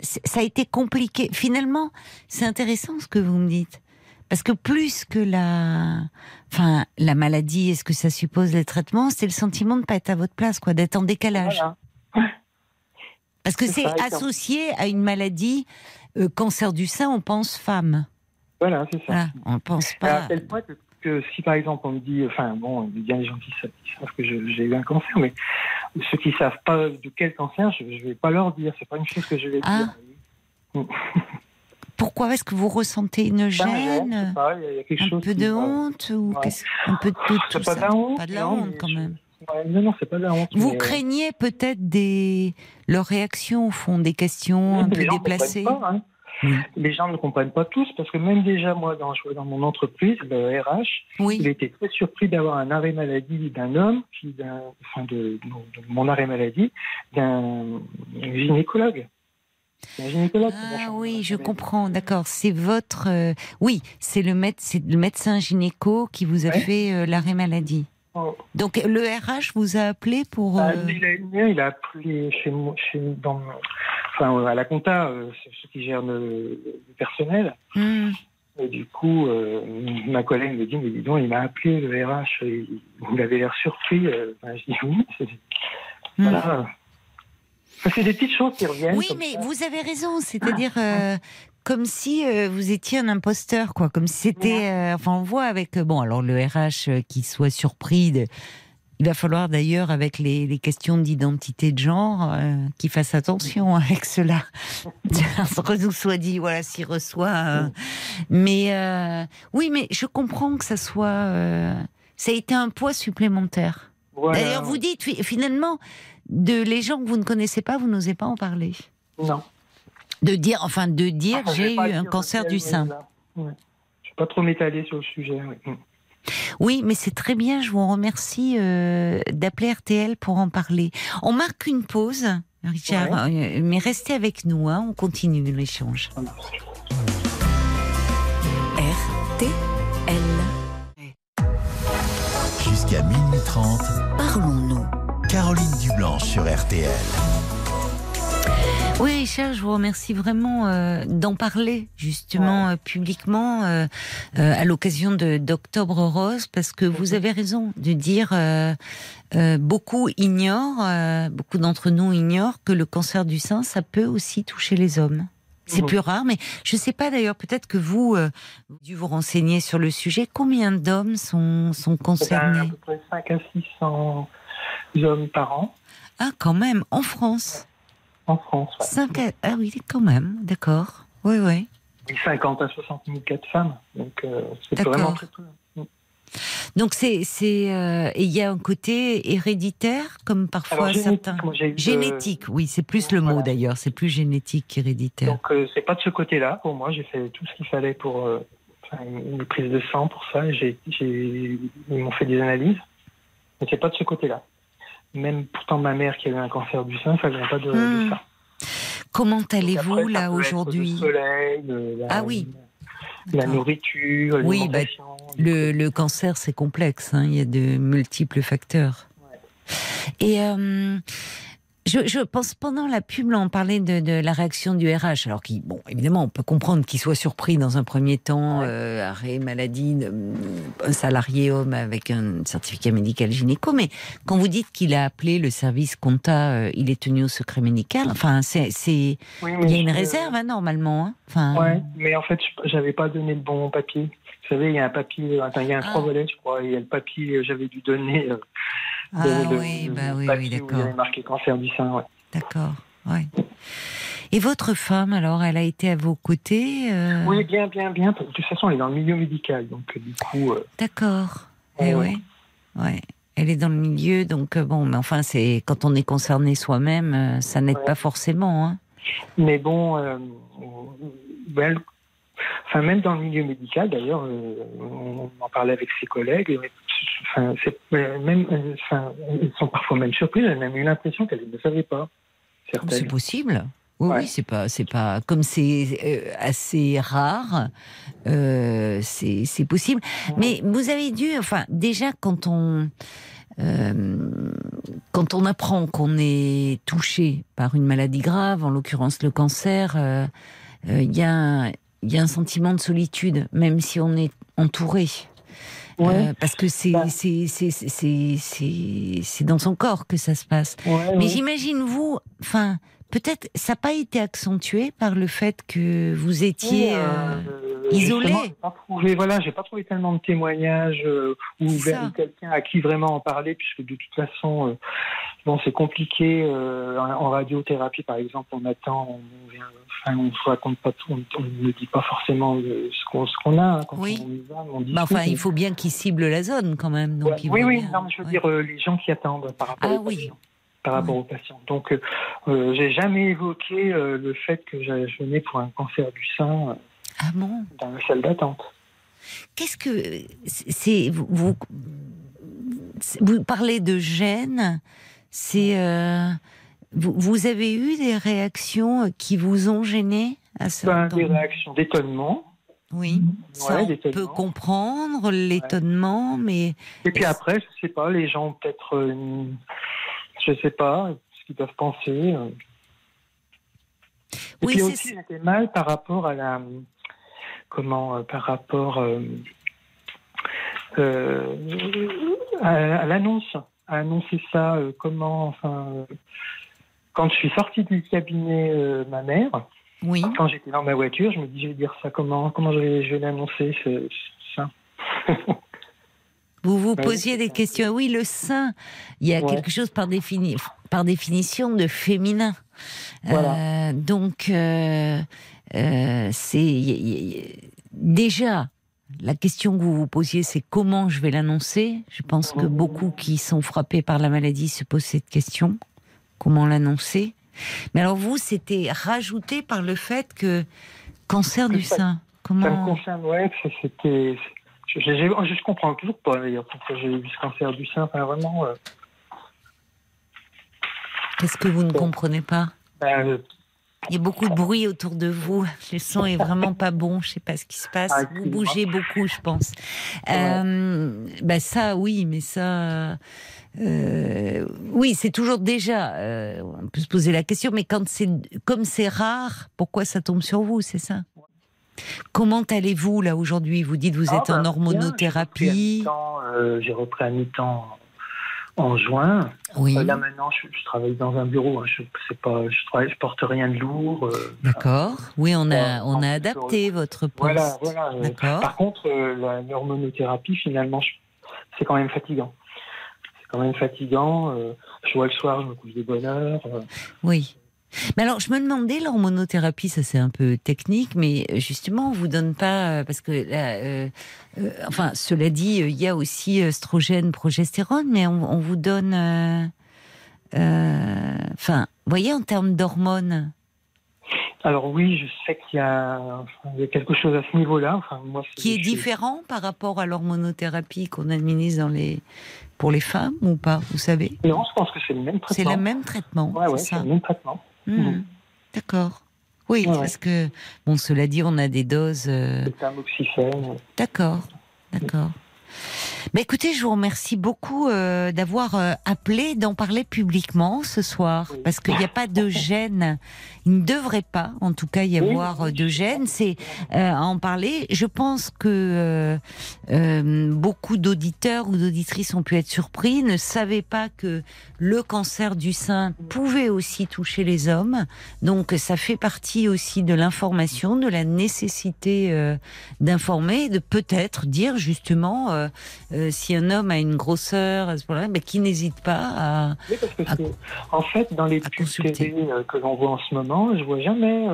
ça a été compliqué. Finalement, c'est intéressant ce que vous me dites. Parce que plus que la, enfin, la maladie et ce que ça suppose les traitements, c'est le sentiment de ne pas être à votre place, quoi, d'être en décalage. Voilà. Parce que C'est exact. associé à une maladie, euh, cancer du sein, on pense femme. Voilà, c'est ça. Voilà, on ne pense pas. à que, si par exemple on me dit, enfin bon, il y a des gens qui savent, qui savent que j'ai eu un cancer, mais ceux qui savent pas de quel cancer, je, je vais pas leur dire. C'est pas une chose que je vais Ah. dire. Pourquoi est-ce que vous ressentez une Ben, gêne pas, il y a- il y a quelque Un chose peu qui de honte ou Ouais. un peu de tout, pas ça de la honte. Pas de la honte quand même. Ouais, non, non, c'est pas de la honte. Vous mais, craignez peut-être des leurs réactions au fond, des questions oui, un peu les gens déplacées. comprennent pas, hein. Oui. Les gens ne comprennent pas tous parce que même déjà moi, dans, dans mon entreprise, le RH, il Oui. était très surpris d'avoir un arrêt maladie d'un homme, qui, enfin de, de mon arrêt maladie, d'un gynécologue. Gynécologue. Ah oui, je comprends. D'accord, c'est votre. euh, Oui, c'est le méde- le médecin gynéco qui vous a Ouais. fait euh, l'arrêt maladie. Oh. Donc le RH vous a appelé pour. Ah, euh, il, a, il a appelé chez moi, chez, dans, enfin, à la compta, euh, c'est ceux qui gèrent le, le personnel. hmm, Et du coup, euh, ma collègue me dit, mais dis donc, il m'a appelé le RH, et il avait l'air surpris. euh, ben, je dis oui, hmm. voilà. C'est des petites choses qui reviennent. Oui, mais ça. vous avez raison. C'est-à-dire euh, comme si euh, vous étiez un imposteur, quoi. Comme si c'était. euh, enfin, on voit avec. bon, alors le RH qui soit surpris. De, il va falloir d'ailleurs, avec les, les questions d'identité de genre, euh, qu'il fasse attention avec cela. Ça nous soit dit, voilà, s'il reçoit. euh, mais euh, oui, mais je comprends que ça soit. ça a été un poids supplémentaire. Voilà. D'ailleurs, vous dites fi- finalement de les gens que vous ne connaissez pas, vous n'osez pas en parler. Non. De dire, enfin, de dire, vais j'ai eu un cancer du sein. ouais. Je vais pas trop m'étaler sur le sujet. oui. Mm. Oui, mais c'est très bien. Je vous remercie euh, d'appeler RTL pour en parler. On marque une pause, Richard, euh, mais restez avec nous. Hein, on continue l'échange. RTL. parlons-nous. Caroline Dublanche sur RTL. Oui, cher, je vous remercie vraiment euh, d'en parler justement euh, publiquement euh, à l'occasion de d'Octobre Rose, parce que vous mhm. avez raison de dire beaucoup ignorent, beaucoup d'entre nous ignorent que le cancer du sein, ça peut aussi toucher les hommes. C'est Mhm. plus rare, mais je ne sais pas d'ailleurs. Peut-être que vous, euh, vous avez dû vous renseigner sur le sujet. Combien d'hommes sont sont C'est à concernés peu près 5 à 600 hommes par an Ah, quand même, en France. en France. ouais. À- Ah oui, quand même. D'accord. Oui, oui. Et 50 à 60 000 cas de femmes. Donc euh, c'est vraiment très peu. Donc c'est c'est euh, et il y a un côté héréditaire comme parfois Alors, génétique, certains. moi, j'ai eu de- Génétique, oui, c'est plus le mot d'ailleurs, c'est plus génétique qu'héréditaire. Donc euh, c'est pas de ce côté-là pour moi. J'ai fait tout ce qu'il fallait pour euh, une prise de sang pour ça. J'ai, ils m'ont fait des analyses, mais c'est pas de ce côté-là. Même pourtant ma mère qui a eu un cancer du sein, ça vient pas de, de Hmm. ça. Comment allez-vous là aujourd'hui? Ah oui. La nourriture, Oui, bah. Le, le cancer, c'est complexe, hein, il y a de multiples facteurs. Et euh, je, je pense pendant la pub, là, on parlait de, de la réaction du RH, alors qui, bon, évidemment, on peut comprendre qu'il soit surpris dans un premier temps, Ouais. euh, arrêt maladie, de- un salarié homme avec un certificat médical gynéco, mais quand vous dites qu'il a appelé le service compta, euh, il est tenu au secret médical. Enfin, c'est, c'est, Oui, il y a une réserve, hein, normalement. hein. Enfin, Ouais, mais en fait, je- j'avais pas donné le bon papier. Vous savez, il y a un papier, attends, il y a un Ah. trois volets, je crois, et il y a le papier, euh, j'avais dû donner. euh, ah oui, bah oui, papier oui, où Il y d'accord. avait marqué cancer du sein, ouais. D'accord, ouais. Et votre femme, alors, elle a été à vos côtés euh, Oui, bien, bien, bien. De toute façon, elle est dans le milieu médical, donc euh, du coup, euh, D'accord. Eh ouais. ouais. ouais. Elle est dans le milieu, donc bon, mais enfin, c'est quand on est concerné soi-même, ça n'aide Ouais. pas forcément. Hein. mais bon, elle, enfin même dans le milieu médical d'ailleurs, euh, on en parlait avec ses collègues. Enfin, euh, même, euh, enfin, ils sont parfois même surpris. J'ai même eu l'impression qu'elles ne savaient pas. C'est possible. Oui, Ouais. oui, c'est pas, c'est pas comme c'est euh, assez rare, euh, c'est possible. Mais vous avez dû, enfin, déjà quand on euh, quand on apprend qu'on est touché par une maladie grave, en l'occurrence le cancer, il y a il y a un sentiment de solitude, même si on est entouré. Ouais. Euh, parce que c'est Bah. c'est dans son corps que ça se passe. Ouais, Mais ouais. j'imagine vous, enfin, peut-être ça n'a pas été accentué par le fait que vous étiez. Oui, euh, euh, isolé. justement, j'ai pas trouvé, voilà, j'ai pas trouvé tellement de témoignages euh, ou quelqu'un à qui vraiment en parler, puisque de toute façon, euh, bon, c'est compliqué. euh, en, en radiothérapie, par exemple, on attend, on, vient, enfin, on se raconte pas tout, on, on ne dit pas forcément euh, ce qu'on a hein, quand Oui. on y va, on bah, enfin, il faut bien qu'il cible la zone quand même. Donc Ouais, il oui, oui, bien. non, mais je veux Ouais. dire euh, les gens qui attendent par rapport Ah aux oui. patients. Par rapport Oui. aux patients. Donc, euh, euh, j'ai jamais évoqué euh, le fait que venais pour un cancer du sein euh, Ah bon dans la salle d'attente. Qu'est-ce que c'est vous, vous vous parlez de gêne C'est euh, vous, vous avez eu des réactions qui vous ont gêné à ce Ben, des réactions d'étonnement. Oui, ça Ouais, on peut comprendre l'étonnement, mais Et puis après, je sais pas, les gens peut-être, euh, je sais pas, ce qu'ils peuvent penser. euh. Et Oui, puis aussi, j'étais mal par rapport à la, comment, euh, par rapport euh, euh, à, à l'annonce, à annoncer ça, comment, enfin, quand je suis sortie du cabinet, ma mère, oui. quand j'étais dans ma voiture, je me dis, je vais dire ça comment, comment je vais, l'annoncer, ce- ça. Vous vous Bah posiez des questions. Oui, le sein, il y a Ouais. quelque chose par, défini- par définition de féminin. Voilà. Euh, donc, euh, euh, c'est déjà la question que vous vous posiez, c'est comment je vais l'annoncer. Je pense que beaucoup qui sont frappés par la maladie se posent cette question comment l'annoncer? Mais alors vous, c'était rajouté par le fait que cancer du sein. Ça me Comment concerne, ouais, c'était. Je, je, je, je comprends toujours pas d'ailleurs pourquoi j'ai eu ce cancer du sein. Enfin, vraiment, euh, Qu'est-ce que vous ne comprenez pas? Ben, Il y a beaucoup de bruit autour de vous. Le son est vraiment pas bon. Je sais pas ce qui se passe. Ah, Vous bougez beaucoup, je pense. Ouais. Euh, bah ça, oui, mais ça, euh, oui, c'est toujours déjà. euh, on peut se poser la question, mais quand c'est comme c'est rare, pourquoi ça tombe sur vous C'est ça? Comment allez-vous là aujourd'hui? Vous dites vous ah, êtes ben, en bien, hormonothérapie. J'ai repris à mi-temps, en juin. Oui, Euh, là maintenant, je, je travaille dans un bureau. hein, je sais pas, je travaille, je porte rien de lourd. euh, d'accord. Oui, on a on a adapté votre poste. voilà, voilà. euh, par contre, la- l'hormonothérapie, finalement, c'est quand même fatigant. C'est quand même fatigant. je vois le soir, je me couche de bonne heure. Oui. Mais alors, je me demandais, l'hormonothérapie, ça c'est un peu technique, mais euh, justement, on vous donne pas, euh, parce que, là, euh, euh, enfin, cela dit, il y a aussi œstrogène, progestérone, mais on, on vous donne, euh, enfin, vous voyez, en termes d'hormones, Alors oui, je sais qu'il y, a enfin, il y a quelque chose à ce niveau-là. Enfin, c'est- qui est différent par rapport à l'hormonothérapie qu'on administre dans les, pour les femmes ou pas, vous savez? Non, je pense que c'est le même C'est traitement. le même traitement, Ouais, ouais, c'est c'est le même traitement. Hmm. Mhm. D'accord. Oui, Ouais, parce que, bon, cela dit, on a des doses... euh, C'est un oxyphène. D'accord, d'accord. Bah écoutez, je vous remercie beaucoup euh, d'avoir euh, appelé, d'en parler publiquement ce soir, Oui. parce qu'il n'y a pas de gêne. Il ne devrait pas, en tout cas, y avoir euh, de gêne. C'est euh, à en parler. Je pense que euh, euh, beaucoup d'auditeurs ou d'auditrices ont pu être surpris, ne savaient pas que le cancer du sein pouvait aussi toucher les hommes. Donc, ça fait partie aussi de l'information, de la nécessité euh, d'informer, de peut-être dire justement euh, euh, si un homme a une grosseur à ce point-là, ben, qu'il n'hésite pas à. Oui, parce que À- c'est- en fait, dans les pubs. TV euh, que l'on voit en ce moment, je vois jamais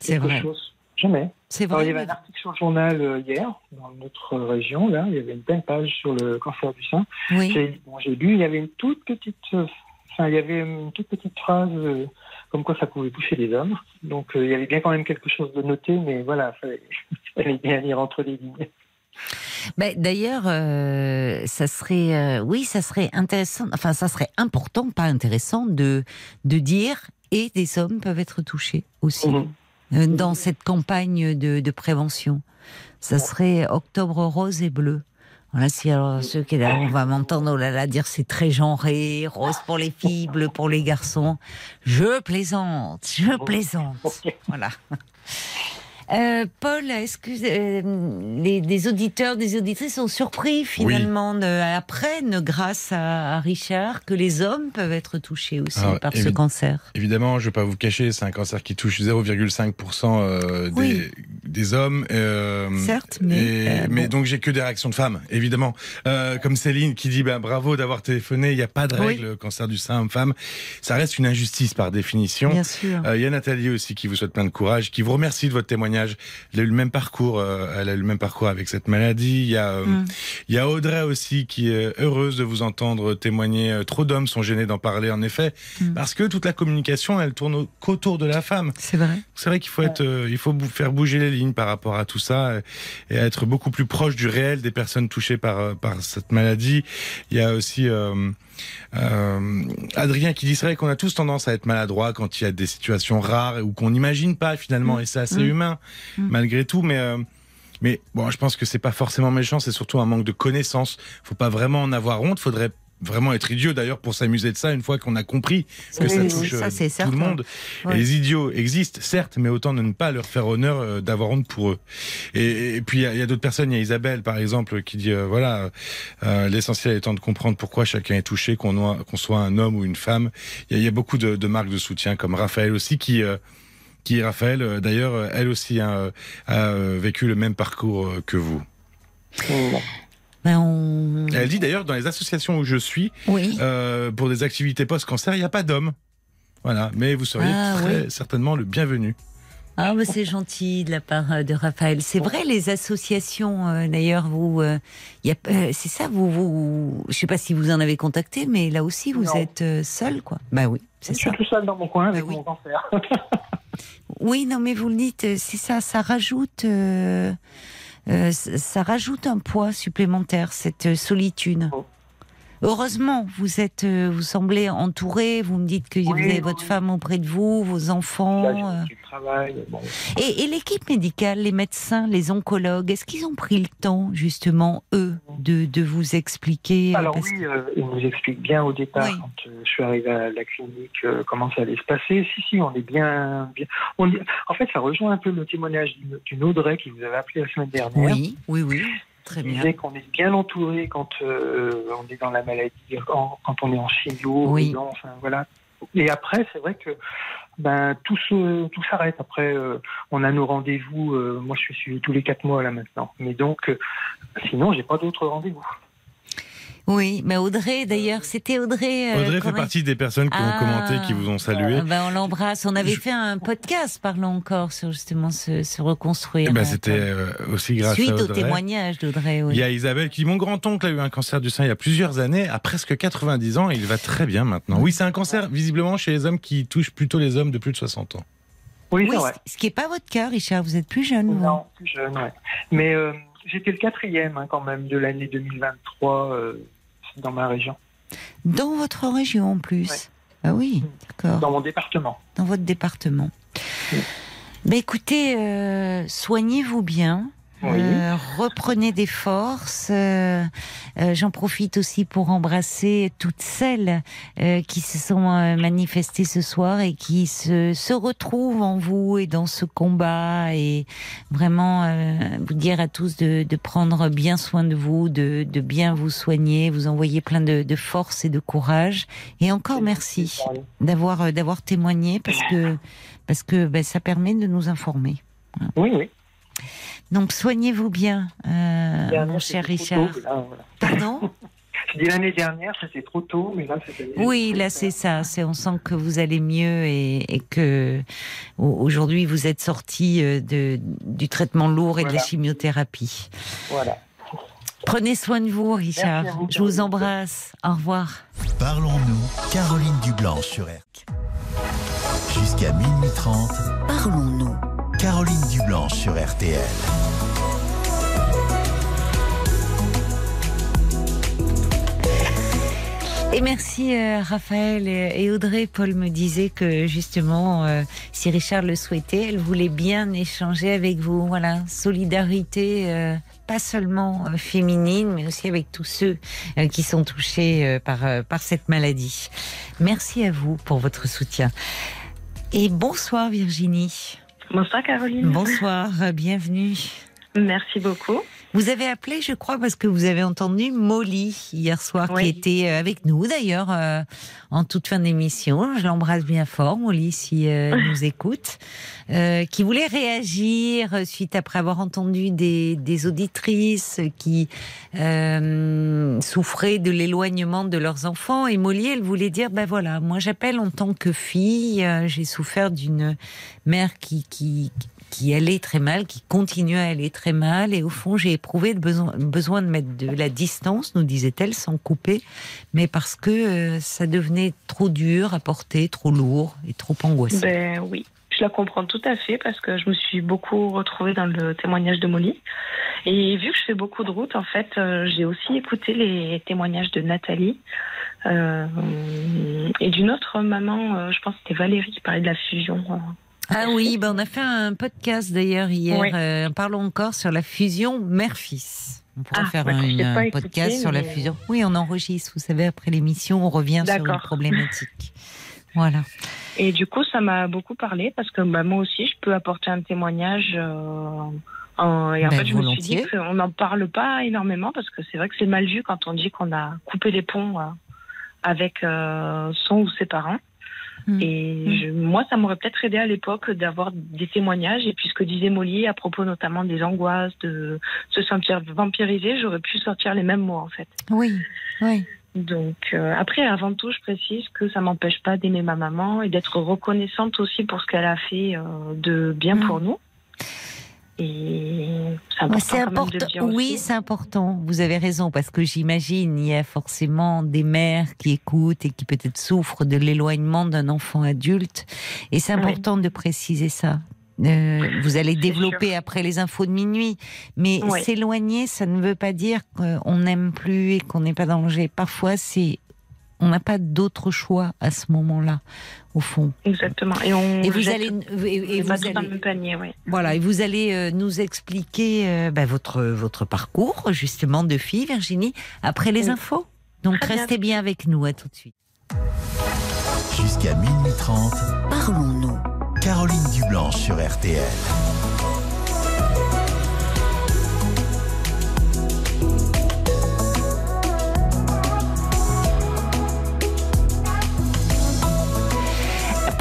quelque vrai. chose. Jamais. C'est Alors, il y vrai. avait un article sur le journal hier, dans notre région, là, il y avait une belle page sur le cancer du sein. Oui. J'ai bon, lu, il y avait une toute petite, enfin, il y avait une toute petite phrase euh, comme quoi ça pouvait toucher les hommes. Donc euh, il y avait bien quand même quelque chose de noté, mais voilà, il fallait, bien lire entre les lignes. Mais D'ailleurs, euh, ça serait, euh, oui, ça serait intéressant, enfin, ça serait important, pas intéressant, de, de dire et des hommes peuvent être touchés aussi Mhm. euh, dans cette campagne de, de prévention. Ça serait octobre rose et bleu. Voilà, si alors ceux qui là, on va m'entendre oh là là dire c'est très genré, rose pour les filles, bleu pour les garçons. Je plaisante, je plaisante. Voilà. Euh, Paul, est-ce que euh, les, auditeurs, des auditrices sont surpris finalement, de, apprennent grâce à, à Richard que les hommes peuvent être touchés aussi Alors, par ce cancer? Évidemment, je ne vais pas vous cacher, c'est un cancer qui touche 0,5% euh, des, Oui. des hommes. Certes, mais, et- mais donc j'ai que des réactions de femmes, évidemment. Comme Céline qui dit bah, bravo d'avoir téléphoné, il n'y a pas de Oui. règle cancer du sein homme-femme. Ça reste une injustice par définition. Bien sûr. Il y a Nathalie aussi qui vous souhaite plein de courage, qui vous remercie de votre témoignage. Elle a eu le même parcours, euh, elle a eu le même parcours avec cette maladie. Il y a, euh, Mm. il y a Audrey aussi qui est heureuse de vous entendre témoigner. Euh, Trop d'hommes sont gênés d'en parler, en effet, Mm. parce que toute la communication, elle tourne au- qu'autour de la femme. C'est vrai. C'est vrai qu'il faut être, euh, il faut faire bouger les lignes par rapport à tout ça euh, et être beaucoup plus proche du réel des personnes touchées par euh, par cette maladie. Il y a aussi euh, euh, Adrien qui dit c'est vrai qu'on a tous tendance à être maladroit quand il y a des situations rares ou qu'on n'imagine pas finalement et c'est assez Mm. humain Mm. malgré tout, mais euh, mais bon, je pense que c'est pas forcément méchant, c'est surtout un manque de connaissances. Faut pas vraiment en avoir honte. Faudrait vraiment être idiot d'ailleurs pour s'amuser de ça une fois qu'on a compris que Oui, ça oui, touche ça, euh, tout certain. le monde. Ouais. Et les idiots existent, certes, mais autant de ne pas leur faire honneur euh, d'avoir honte pour eux. Et, et puis il y a, d'autres personnes, il y a Isabelle par exemple qui dit euh, voilà, euh, l'essentiel étant de comprendre pourquoi chacun est touché, qu'on soit un homme ou une femme. Il y a, il y a beaucoup de, de marques de soutien comme Raphaël aussi qui euh, qui Raphaël d'ailleurs elle aussi hein, a vécu le même parcours que vous. Bon. Ben, on... Elle dit d'ailleurs dans les associations où je suis Oui. euh, pour des activités post-cancer, il n'y a pas d'hommes. Voilà, mais vous seriez Ah, très oui. certainement le bienvenu. Ah, mais c'est gentil de la part euh, de Raphaël. C'est vrai, les associations, euh, d'ailleurs, vous, euh, euh, c'est ça, vous, vous, je sais pas si vous en avez contacté, mais là aussi, vous Non. êtes euh, seul, quoi. Bah oui, Je c'est suis ça. tout seul dans mon coin avec Bah oui. mon cancer. Oui, non, mais vous le dites, c'est ça, ça rajoute, ça ça rajoute un poids supplémentaire, cette euh, solitude. Oh. Heureusement, vous êtes, euh, vous semblez entouré. Vous me dites que vous avez oui, votre femme auprès de vous, vos enfants. euh. Bon. Et, et l'équipe médicale, les médecins, les oncologues, est-ce qu'ils ont pris le temps, justement, eux, de, de vous expliquer euh, Alors oui, euh, il nous explique bien au départ, Oui. quand euh, je suis arrivé à la clinique, euh, comment ça allait se passer. Si, si, on est bien... bien on est- En fait, ça rejoint un peu le témoignage d'une- d'une Audrey qui vous avait appelé la semaine dernière. Oui, oui, oui, très bien. disait qu'on est bien entouré quand euh, on est dans la maladie, quand, quand on est en chimio, Oui. enfin, voilà. Et après, c'est vrai que ben tout se, tout s'arrête. Après, euh, on a nos rendez-vous. euh, moi, je suis suivi tous les quatre mois là maintenant. Mais donc, euh, sinon, j'ai pas d'autres rendez-vous. Oui, mais Audrey, d'ailleurs, c'était Audrey. euh, Audrey fait partie des personnes qui Ah. ont commenté, qui vous ont salué. Ah ben, on l'embrasse. On avait Je- fait un podcast parlant encore sur justement se, se reconstruire. Eh ben, c'était euh, aussi grâce Suite à au témoignage d'Audrey. Oui. Il y a Isabelle qui dit Mon grand-oncle a eu un cancer du sein il y a plusieurs années, à presque 90 ans, et il va très bien maintenant. Oui, c'est un cancer visiblement chez les hommes qui touche plutôt les hommes de plus de 60 ans. Oui, Oui, c'est vrai. ce qui n'est pas votre cas, Richard. Vous êtes plus jeune. vous. Non, plus jeune, ouais. Mais euh, j'étais le quatrième hein, quand même de l'année 2023 euh, dans ma région, Dans votre région en plus. Ouais. Ah oui, d'accord. dans mon département. dans votre département. Oui. Ben écoutez, euh, soignez-vous bien. Oui. Euh, reprenez des forces. Euh, euh, J'en profite aussi pour embrasser toutes celles euh, qui se sont euh, manifestées ce soir et qui se, se retrouvent en vous et dans ce combat et vraiment euh, vous dire à tous de, de prendre bien soin de vous, de, de bien vous soigner, vous envoyer plein de, de force et de courage. Et encore merci d'avoir d'avoir témoigné parce que parce que ben, ça permet de nous informer. Oui, oui. Donc soignez-vous bien, euh, mon cher Richard. tôt, là, voilà. Pardon? Je dis l'année dernière, c'était trop tôt, mais là, c'était. Oui, là c'est ça. C'est on sent que vous allez mieux et, et que au- aujourd'hui vous êtes sorti euh, de du traitement lourd et de la chimiothérapie. Voilà. Prenez soin de vous, Richard. Vous, Je vous embrasse. Au revoir. Parlons-nous, Caroline Dublanche sur. Jusqu'à minuit 30, Parlons-nous. Caroline Dublanche sur RTL. Et merci euh, Raphaël et Audrey. Paul me disait que justement, euh, si Richard le souhaitait, elle voulait bien échanger avec vous. Voilà, solidarité, euh, pas seulement euh, féminine, mais aussi avec tous ceux euh, qui sont touchés euh, par, euh, par cette maladie. Merci à vous pour votre soutien. Et bonsoir Virginie. Bonsoir Caroline. Bonsoir, bienvenue. Merci beaucoup. Vous avez appelé, je crois, parce que vous avez entendu Molly hier soir, Oui. qui était euh, avec nous d'ailleurs euh, en toute fin d'émission. Je l'embrasse bien fort, Molly, si euh, elle nous écoute, euh, qui voulait réagir euh, suite après avoir entendu des, des auditrices qui euh, souffraient de l'éloignement de leurs enfants. Et Molly, elle voulait dire, ben voilà, moi j'appelle en tant que fille, j'ai souffert d'une mère qui, qui, qui allait très mal, qui continue à aller très mal, et au fond j'ai éprouvé le besoin, de mettre de la distance, nous disait-elle, sans couper, mais parce que euh, ça devenait trop dur à porter, trop lourd et trop angoissant. Ben oui, je la comprends tout à fait parce que je me suis beaucoup retrouvée dans le témoignage de Molly. Et vu que je fais beaucoup de routes, en fait, euh, j'ai aussi écouté les témoignages de Nathalie euh, et d'une autre maman, je pense que c'était Valérie qui parlait de la fusion. Euh. Ah oui, ben on a fait un podcast d'ailleurs hier, Oui. euh, parlons encore sur la fusion mère-fils. On pourrait Ah, faire d'accord, un, écouté, podcast sur la mais- fusion. Oui, on enregistre, vous savez, après l'émission, on revient sur une problématique. Voilà. Et du coup, ça m'a beaucoup parlé parce que bah, moi aussi, je peux apporter un témoignage. euh, en- et en Ben, fait, je me suis dit qu'on n'en parle pas énormément parce que c'est vrai que c'est mal vu quand on dit qu'on a coupé les ponts euh, avec euh, son ou ses parents. Mm. Et je- moi, ça m'aurait peut-être aidé à l'époque d'avoir des témoignages. Et puis, ce que disait Molly à propos notamment des angoisses, de se sentir vampirisé, j'aurais pu sortir les mêmes mots en fait. Oui, oui. Donc euh, après, avant tout, je précise que ça m'empêche pas d'aimer ma maman et d'être reconnaissante aussi pour ce qu'elle a fait euh, de bien Mm. pour nous. Et c'est important. Oui, c'est important. Vous avez raison parce que j'imagine il y a forcément des mères qui écoutent et qui peut-être souffrent de l'éloignement d'un enfant adulte. Et c'est Oui. important de préciser ça. Euh, vous allez développer sûr. après les infos de minuit, mais Oui. s'éloigner, ça ne veut pas dire qu'on n'aime plus et qu'on n'est pas dans le danger. Parfois, c'est on n'a pas d'autre choix à ce moment-là, au fond. Exactement. Et, on Et vous allez, et, vous dans allez, le même panier, oui. voilà, et vous allez euh, nous expliquer euh, bah, votre, votre parcours, justement, de fille, Virginie, après les Oui. infos. Donc Très bien. restez bien avec nous, à tout de suite. Jusqu'à minuit 30, Parlons-nous. Caroline Dublanche sur RTL.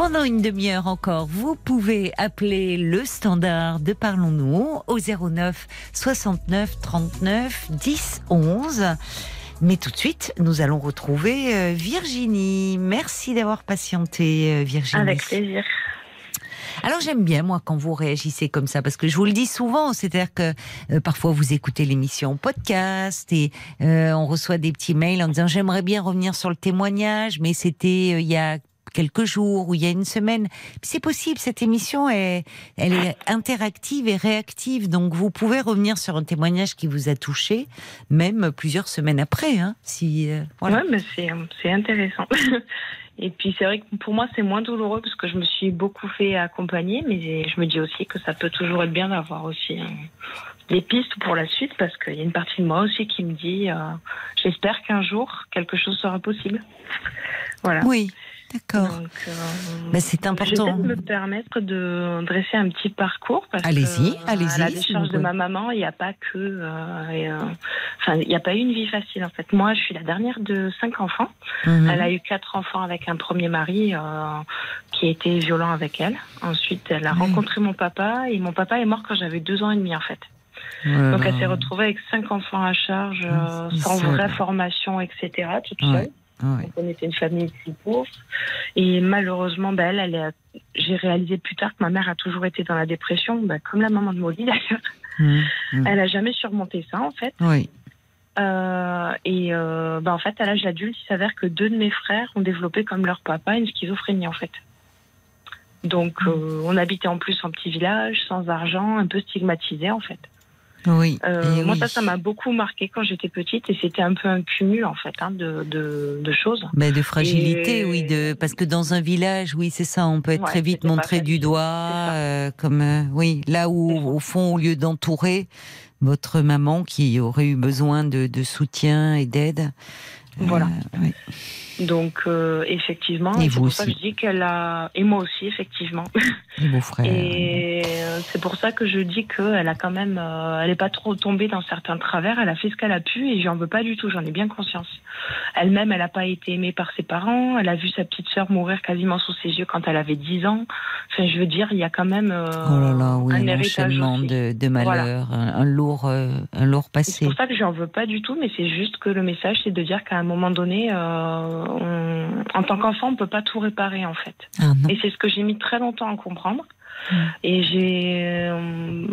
Pendant une demi-heure encore, vous pouvez appeler le standard de Parlons-nous au 09 69 39 10 11. Mais tout de suite, nous allons retrouver euh, Virginie. Merci d'avoir patienté, euh, Virginie. Avec plaisir. Alors j'aime bien moi quand vous réagissez comme ça parce que je vous le dis souvent, c'est-à-dire que euh, parfois vous écoutez l'émission en podcast et euh, on reçoit des petits mails en disant j'aimerais bien revenir sur le témoignage, mais c'était euh, il y a quelques jours ou il y a une semaine. C'est possible, cette émission est, elle est interactive et réactive, donc vous pouvez revenir sur un témoignage qui vous a touché, même plusieurs semaines après. Hein, si euh, voilà. Ouais, mais c'est, c'est intéressant. Et puis c'est vrai que pour moi c'est moins douloureux parce que je me suis beaucoup fait accompagner, mais je me dis aussi que ça peut toujours être bien d'avoir aussi euh, des pistes pour la suite parce qu'il y a une partie de moi aussi qui me dit euh, j'espère qu'un jour quelque chose sera possible. Voilà. Oui, d'accord. Euh, Bah, c'est je vais important. peut-être me permettre de dresser un petit parcours Allez-y, allez-y, À la décharge de ma maman, il n'y a pas que, euh, euh, enfin, il n'y a pas eu une vie facile en fait. Moi, je suis la dernière de cinq enfants. Mhm. Elle a eu quatre enfants avec un premier mari euh, qui a été violent avec elle. Ensuite, elle a rencontré mon papa et mon papa est mort quand j'avais deux ans et demi en fait. Voilà. Donc elle s'est retrouvée avec cinq enfants à charge, euh, sans vraie formation, etc. Toute Ouais. seule. Ouais. Donc, on était une famille très pauvre. Et malheureusement, bah, elle, j'ai réalisé plus tard que ma mère a toujours été dans la dépression, bah, comme la maman de Molly d'ailleurs. Mhm. Mhm. Elle a jamais surmonté ça en fait. Oui. Euh, et euh, bah, en fait, à l'âge adulte, il s'avère que deux de mes frères ont développé comme leur papa une schizophrénie en fait. Donc, euh, on habitait en plus en petit village, sans argent, un peu stigmatisé en fait. Oui. Euh, moi, oui. ça, ça m'a beaucoup marqué quand j'étais petite et c'était un peu un cumul en fait hein, de, de, de choses. Ben, de fragilité, Et- oui, de parce que dans un village, oui, c'est ça, on peut être Ouais, très vite montré du doigt, euh, comme euh, oui, là où au fond, au lieu d'entourer votre maman qui aurait eu besoin de, de soutien et d'aide. Voilà. euh, oui. Donc, euh, effectivement, Et c'est vous pour ça que aussi. je dis qu'elle a. Et moi aussi, effectivement. Et euh, c'est pour ça que je dis qu'elle a quand même, euh, elle n'est pas trop tombée dans certains travers. Elle a fait ce qu'elle a pu et j'en veux pas du tout. J'en ai bien conscience. Elle-même, elle n'a pas été aimée par ses parents. Elle a vu sa petite sœur mourir quasiment sous ses yeux quand elle avait 10 ans. Enfin, je veux dire, il y a quand même euh, Oh là là, oui, un enchaînement aussi. de, de malheurs, un, un lourd, euh, un lourd C'est passé. pour ça que j'en veux pas du tout, mais c'est juste que le message, c'est de dire qu'à un moment donné, euh, on- en tant qu'enfant, on peut pas tout réparer en fait. Ah. Et c'est ce que j'ai mis très longtemps à comprendre. Mm. Et j'ai. euh,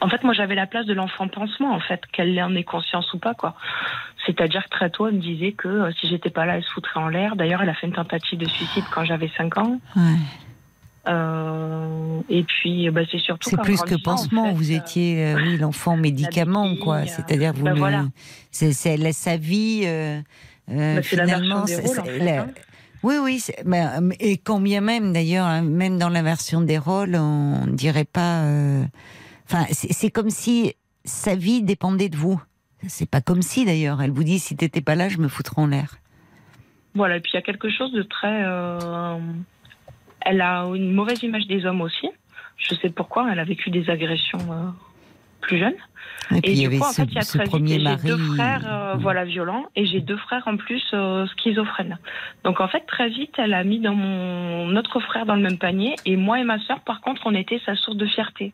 en fait, moi, j'avais la place de l'enfant pansement, en fait, qu'elle en ait conscience ou pas, quoi. C'est-à-dire que très tôt, elle me disait que euh, si j'étais pas là, elle se foutrait en l'air. D'ailleurs, elle a fait une tentative de suicide quand j'avais 5 ans. Ouais. Euh, et puis, bah, c'est surtout. C'est plus que en pansement. fait, vous euh, étiez, euh, oui, l'enfant médicament, quoi. euh, C'est-à-dire, vous ben le, voilà. c'est, c'est la- sa vie. Euh, c'est la version finalement, c'est- en fait, la- hein. Oui, oui. mais, euh, et quand bien même, d'ailleurs, hein, même dans la version des rôles, on ne dirait pas. euh, Enfin, c'est, comme si sa vie dépendait de vous. C'est pas comme si, d'ailleurs. Elle vous dit si t'étais pas là, je me foutrais en l'air. Voilà, et puis il y a quelque chose de très. euh, Elle a une mauvaise image des hommes aussi. Je sais pourquoi. Elle a vécu des agressions euh, plus jeune. Et puis Et il y du avait en ce, fait, il y a ce très vite, premier mari. deux frères, euh, voilà, violents, et j'ai deux frères en plus euh, schizophrènes. Donc en fait, très vite, elle a mis dans mon notre frère dans le même panier, et moi et ma sœur, par contre, on était sa source de fierté.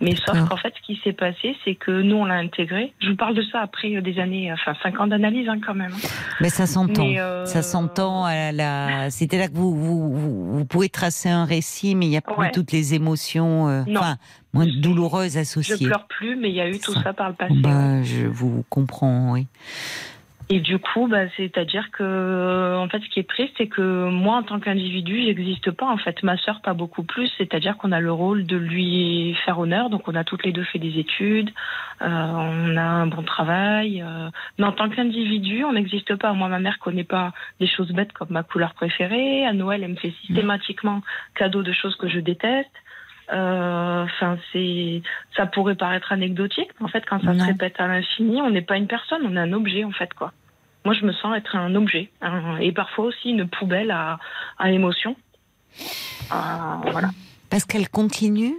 Mais sauf qu'en fait, ce qui s'est passé, c'est que nous, on l'a intégré. Je vous parle de ça après euh, des années, enfin cinq ans d'analyse hein, quand même. Mais ça s'entend. Euh, Ça s'entend. la- C'était là que vous, vous, vous, vous pouvez tracer un récit, mais il n'y a plus Ouais. toutes les émotions, euh, Non. enfin, moins douloureuses Je associées. pleure plus, mais il y a eu tout Ça. ça par le passé. Bah, je vous comprends, oui. Et du coup, bah, c'est-à-dire que, en fait, ce qui est triste, c'est que moi, en tant qu'individu, j'existe pas. En fait, ma sœur, pas beaucoup plus. C'est-à-dire qu'on a le rôle de lui faire honneur. Donc, on a toutes les deux fait des études, euh, on a un bon travail. euh, mais en tant qu'individu, on n'existe pas. Moi, ma mère connaît pas des choses bêtes comme ma couleur préférée. À Noël, elle me fait systématiquement cadeau de choses que je déteste. Euh, Enfin, c'est, ça pourrait paraître anecdotique, mais en fait, quand ça Non. se répète à l'infini, on n'est pas une personne, on est un objet, en fait, quoi. Moi, je me sens être un objet, et parfois aussi une poubelle à, à émotions. Euh, voilà. Parce qu'elle continue.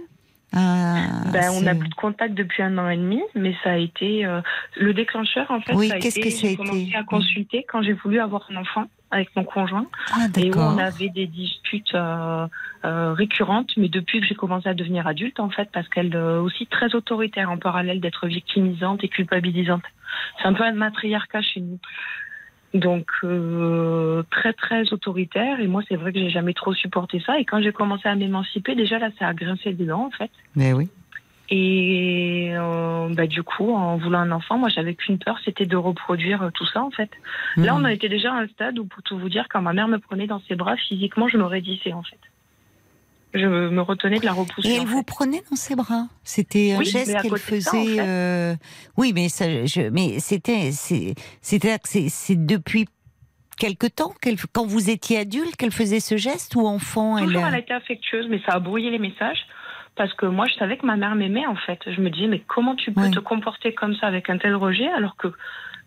à- Ben, on n'a plus de contact depuis un an et demi, mais ça a été euh, le déclencheur, en fait. Oui, qu'est-ce été, que ça a j'ai commencé été à consulter quand j'ai voulu avoir un enfant avec mon conjoint. Ah, et où on avait des disputes euh, euh, récurrentes, mais depuis que j'ai commencé à devenir adulte, en fait, parce qu'elle euh, aussi très autoritaire en parallèle d'être victimisante et culpabilisante. C'est un peu un matriarcat chez nous. Donc euh, très très autoritaire et moi c'est vrai que j'ai jamais trop supporté ça et quand j'ai commencé à m'émanciper déjà là ça a grincé des dents en fait Mais oui. Et euh, bah, du coup en voulant un enfant moi j'avais qu'une peur c'était de reproduire euh, tout ça en fait Là, on Mhm. a été déjà à un stade où, pour tout vous dire, quand ma mère me prenait dans ses bras, physiquement, je me raidissais, en fait. Je me retenais de la repousser. Et elle vous fait. prenait dans ses bras. C'était un Oui, geste qu'elle ça, en faisait. fait. euh, Oui, mais ça, je... mais c'était, c'était que c'est, depuis quelque temps qu'elle, quand vous étiez adulte, qu'elle faisait ce geste ou enfant, elle. Toujours, elle a été affectueuse, mais ça a brouillé les messages. Parce que moi, je savais que ma mère m'aimait, en fait. Je me disais, mais comment tu peux Ouais. te comporter comme ça avec un tel rejet, alors que,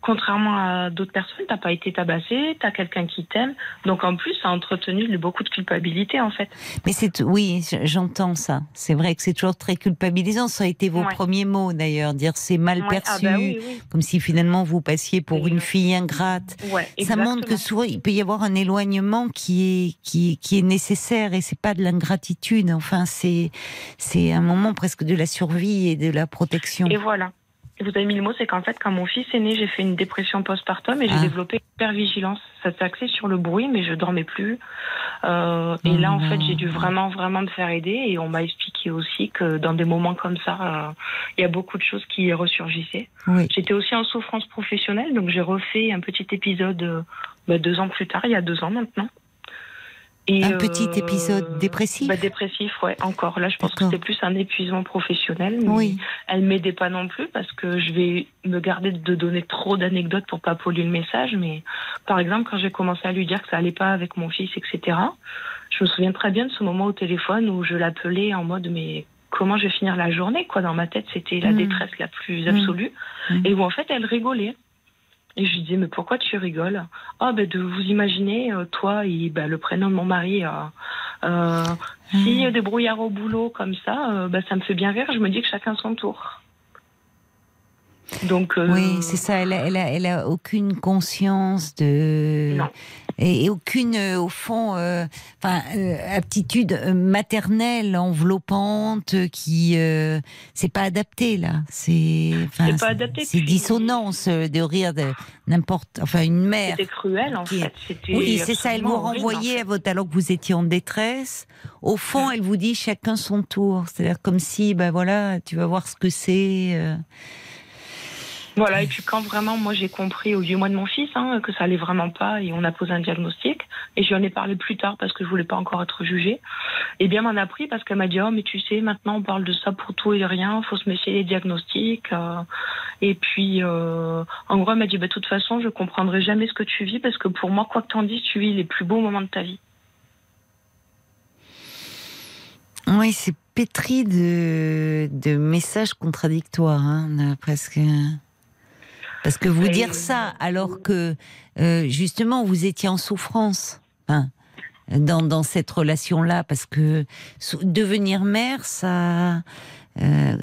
contrairement à d'autres personnes, t'as pas été tabassé, t'as quelqu'un qui t'aime. Donc, en plus, ça a entretenu beaucoup de culpabilité, en fait. Mais c'est oui, j'entends ça. C'est vrai que c'est toujours très culpabilisant. Ça a été vos Ouais. premiers mots d'ailleurs, dire c'est mal Ouais, ah perçu, bah oui, oui. comme si finalement vous passiez pour une fille ingrate. Ouais, Ça montre que souvent il peut y avoir un éloignement qui est qui, qui est nécessaire et c'est pas de l'ingratitude. Enfin, c'est c'est un moment presque de la survie et de la protection. Et voilà. Vous avez mis le mot, c'est qu'en fait, quand mon fils est né, j'ai fait une dépression postpartum et j'ai Ah. développé hypervigilance. Ça s'est axé sur le bruit, mais je dormais plus. Euh, et là, en fait, j'ai dû vraiment, vraiment me faire aider. Et on m'a expliqué aussi que dans des moments comme ça, euh, il y a beaucoup de choses qui ressurgissaient. Oui. J'étais aussi en souffrance professionnelle, donc j'ai refait un petit épisode euh, bah, deux ans plus tard, il y a deux ans maintenant. Et, Un petit euh, épisode dépressif bah, Dépressif, ouais, encore. Là, je pense que c'était plus un épuisement professionnel. Mais Oui. Elle m'aidait pas non plus parce que je vais me garder de donner trop d'anecdotes pour pas polluer le message. Mais par exemple, quand j'ai commencé à lui dire que ça allait pas avec mon fils, etc., je me souviens très bien de ce moment au téléphone où je l'appelais en mode mais comment je vais finir la journée quoi dans ma tête c'était la Mm. détresse la plus absolue Mm. et où en fait elle rigolait et je lui disais mais pourquoi tu rigoles? Ah ben de vous imaginer euh, toi et ben, le prénom de mon mari euh, euh, s'il y a des brouillards au boulot comme ça euh, ben, ça me fait bien rire je me dis que chacun son tour donc euh, Oui, c'est ça. Elle a, elle, a, elle a aucune conscience de. Non. Et, et aucune, euh, au fond, euh, enfin, euh, aptitude maternelle, enveloppante, qui. c'est pas adapté, là. C'est. enfin, pas adapté, C'est dissonance de rire de n'importe. Enfin, une mère. c'était cruel en qui- fait Oui, c'est ça. Elle vous en renvoyait fait. à votre, alors que vous étiez en détresse. Au fond, elle vous dit chacun son tour. C'est-à-dire comme si, ben voilà, tu vas voir ce que c'est. Voilà, et puis quand vraiment, moi j'ai compris au huit mois de mon fils hein, que ça allait vraiment pas et on a posé un diagnostic, et j'en ai parlé plus tard parce que je voulais pas encore être jugée, et bien m'en a pris parce qu'elle m'a dit Oh, mais tu sais, maintenant on parle de ça pour tout et rien, faut se méfier des diagnostics. euh, et puis, euh, en gros, elle m'a dit bah, De toute façon, je comprendrai jamais ce que tu vis parce que pour moi, quoi que t'en dises, tu vis les plus beaux moments de ta vie. Oui, c'est pétri de, de messages contradictoires, hein, presque. Parce que vous dire ça alors que euh, justement vous étiez en souffrance hein, dans, dans cette relation-là, parce que devenir mère, ça, euh,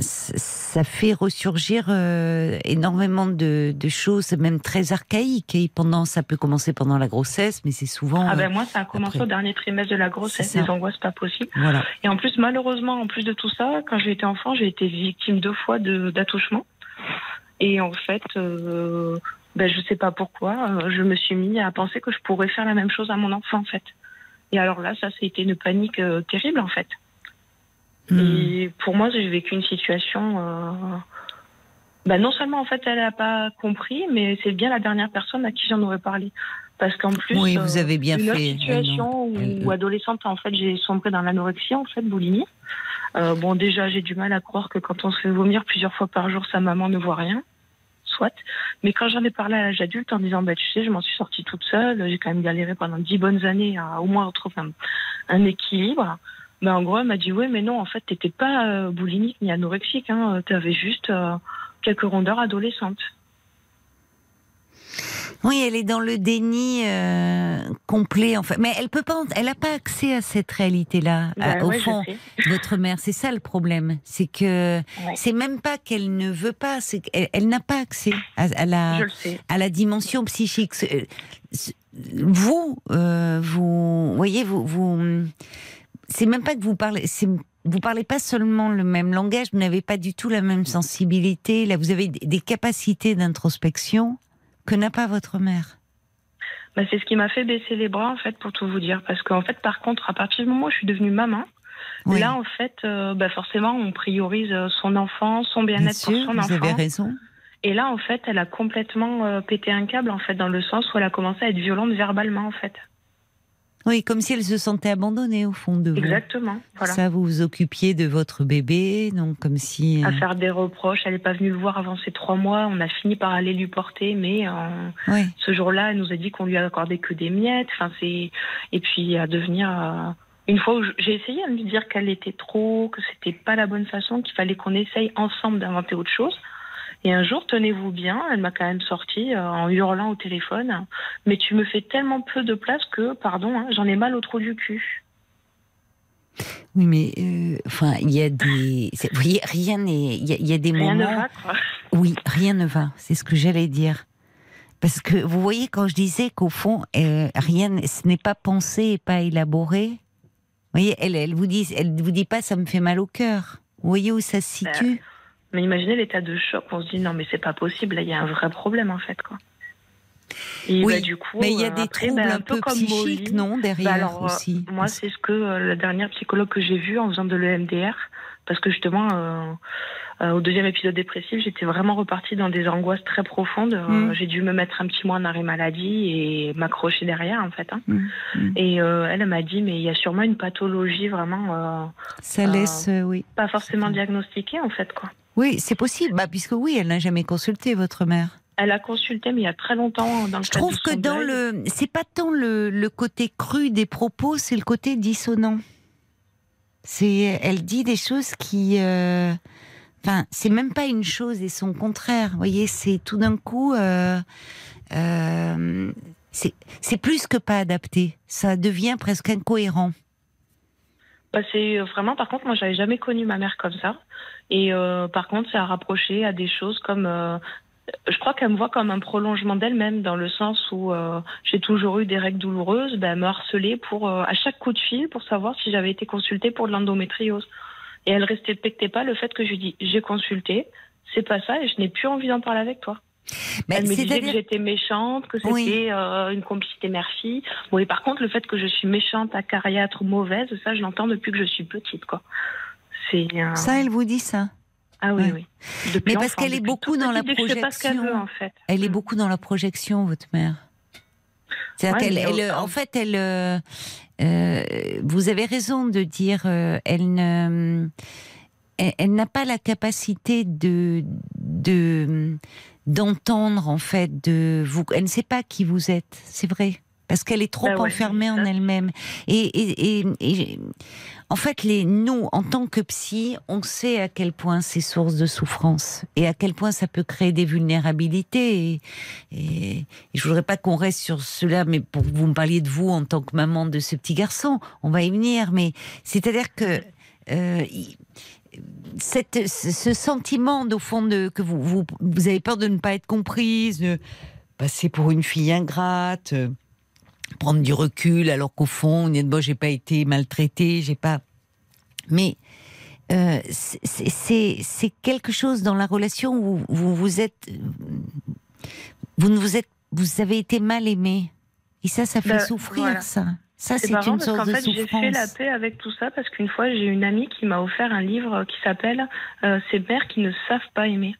ça ça fait ressurgir euh, énormément de, de choses, même très archaïques. Et pendant, ça peut commencer pendant la grossesse, mais c'est souvent. Ah ben moi, ça a commencé après. au dernier trimestre de la grossesse, des angoisses pas possibles. voilà. Et en plus, malheureusement, en plus de tout ça, quand j'ai été enfant, j'ai été victime deux fois de- d'attouchement. Et en fait, euh, ben, je sais pas pourquoi, euh, je me suis mis à penser que je pourrais faire la même chose à mon enfant, en fait. Et alors là, ça, c'était une panique euh, terrible, en fait. Hmm. Et pour moi, j'ai vécu une situation. Euh... ben, non seulement, en fait, elle n'a pas compris, mais c'est bien la dernière personne à qui j'en aurais parlé. Parce qu'en plus, Oui, vous avez bien une autre fait. situation où, adolescente, en fait, j'ai sombré dans l'anorexie, en fait, boulimie. Euh, bon, déjà, j'ai du mal à croire que quand on se fait vomir plusieurs fois par jour, sa maman ne voit rien. Soit. Mais quand j'en ai parlé à l'âge adulte en disant, bah, tu sais, je m'en suis sortie toute seule, j'ai quand même galéré pendant dix bonnes années à au moins retrouver un, équilibre. Ben, en gros, elle m'a dit, ouais, mais non, en fait, t'étais pas euh, boulimique ni anorexique, hein, t'avais juste euh, quelques rondeurs adolescentes. Oui, elle est dans le déni euh, complet en fait, mais elle peut pas, elle n'a pas accès à cette réalité-là. Ben, à- au ouais, fond, votre mère, c'est ça le problème, c'est que Ouais. c'est même pas qu'elle ne veut pas, c'est qu'elle elle n'a pas accès à, à la à dimension psychique. Vous, euh, vous voyez, vous, vous c'est même pas que vous parlez, c'est vous parlez pas seulement le même langage, vous n'avez pas du tout la même sensibilité. Là, vous avez des capacités d'introspection que n'a pas votre mère. Bah, c'est ce qui m'a fait baisser les bras, en fait, pour tout vous dire. Parce qu'en fait, par contre, à partir du moment où je suis devenue maman, Oui. là, en fait, euh, bah, forcément, on priorise euh, son enfant, son Bien bien-être pour son vous enfant. avez raison. Et là, en fait, elle a complètement euh, pété un câble, en fait, dans le sens où elle a commencé à être violente verbalement, en fait. Oui, comme si elle se sentait abandonnée au fond de vous. Exactement. Voilà. Ça, vous vous occupiez de votre bébé, donc comme si. À euh, faire des reproches. Elle n'est pas venue le voir avant ces trois mois. On a fini par aller lui porter, mais euh, Oui. ce jour-là, elle nous a dit qu'on lui a accordé que des miettes. Enfin, c'est et puis à devenir. euh, Une fois où j'ai essayé de lui dire qu'elle était trop, que c'était pas la bonne façon, qu'il fallait qu'on essaye ensemble d'inventer autre chose. Et un jour, tenez-vous bien, elle m'a quand même sorti euh, en hurlant au téléphone. Mais tu me fais tellement peu de place que, pardon, hein, j'en ai mal au trou du cul. Oui, mais euh, enfin, il y a des. Vous voyez, rien n'est. Il y, a- il y a des Rien ne va, quoi. Oui, rien ne va. C'est ce que j'allais dire. Parce que vous voyez, quand je disais qu'au fond, euh, rien, ce n'est pas pensé et pas élaboré. Vous voyez, elle, elle vous dit, elle vous dit pas, ça me fait mal au cœur. Vous voyez où ça se Ben, situe? Mais imaginez l'état de choc. On se dit non, mais c'est pas possible. Là, il y a un vrai problème en fait, quoi. Et Oui, bah, du coup, Mais il y a euh, des après, troubles bah, un peu comme psychiques, Molly, non, bah, derrière alors, euh, aussi. Moi, c'est ce que euh, la dernière psychologue que j'ai vue en faisant de l'EMDR, parce que justement, euh, au deuxième épisode dépressif, j'étais vraiment repartie dans des angoisses très profondes. Mm. J'ai dû me mettre un petit mois en arrêt maladie et m'accrocher derrière, en fait. hein. Mm, mm. Et elle m'a dit, mais il y a sûrement une pathologie vraiment Ça laisse, oui. pas forcément diagnostiquée, en fait, quoi. Oui, c'est possible. Bah, puisque oui, elle n'a jamais consulté votre mère. Elle a consulté, mais il y a très longtemps dans le Je trouve que dans deuil. le, c'est pas tant le, le côté cru des propos, c'est le côté dissonant. C'est, elle dit des choses qui, euh, enfin, c'est même pas une chose et son contraire. Vous voyez, c'est tout d'un coup, euh, euh, c'est, c'est plus que pas adapté. Ça devient presque incohérent. Bah, c'est vraiment, par contre, moi, j'avais jamais connu ma mère comme ça. Et euh, par contre, ça a rapproché à des choses comme. euh, je crois qu'elle me voit comme un prolongement d'elle-même, dans le sens où euh, j'ai toujours eu des règles douloureuses. Ben, elle me harcelait pour, euh, à chaque coup de fil pour savoir si j'avais été consultée pour de l'endométriose. Et elle respectait pas le fait que je lui dis j'ai consulté, c'est pas ça, et je n'ai plus envie d'en parler avec toi. Mais elle me disait que j'étais méchante, que c'était Oui. euh, une complicité mère-fille. Bon, et par contre, le fait que je suis méchante, acariâtre, mauvaise, ça, je l'entends depuis que je suis petite, quoi. C'est euh, Ça, elle vous dit ça. ah oui, ouais. oui. Depuis Mais parce qu'elle est beaucoup dans la veut, projection. en fait. Elle est Mm. beaucoup dans la projection, votre mère. Ouais, elle, autant- en fait, elle, euh, euh, vous avez raison de dire, euh, elle ne, elle, elle n'a pas la capacité de, de, d'entendre en fait, de vous. Elle ne sait pas qui vous êtes, c'est vrai, parce qu'elle est trop ouais, enfermée en ça, elle-même. Et, et, et, et- en fait, les nous, en tant que psy, on sait à quel point c'est source de souffrance et à quel point ça peut créer des vulnérabilités. Et, je voudrais pas qu'on reste sur cela, mais pour que vous me parliez de vous en tant que maman de ce petit garçon, on va y venir. Mais c'est-à-dire que euh, cette, ce sentiment, au fond, de, que vous, vous, vous avez peur de ne pas être comprise, de passer pour une fille ingrate, euh, prendre du recul, alors qu'au fond, on est de bon, j'ai pas été maltraitée, j'ai pas. Mais euh, c'est- quelque chose dans la relation où vous vous êtes, vous ne vous êtes, vous avez été mal aimé, et ça, ça fait Bah, souffrir, voilà. ça. Ça, C'est une parce sorte de fait, j'ai souffrance. fait la paix avec tout ça parce qu'une fois, j'ai une amie qui m'a offert un livre qui s'appelle euh, Ces mères qui ne savent pas aimer.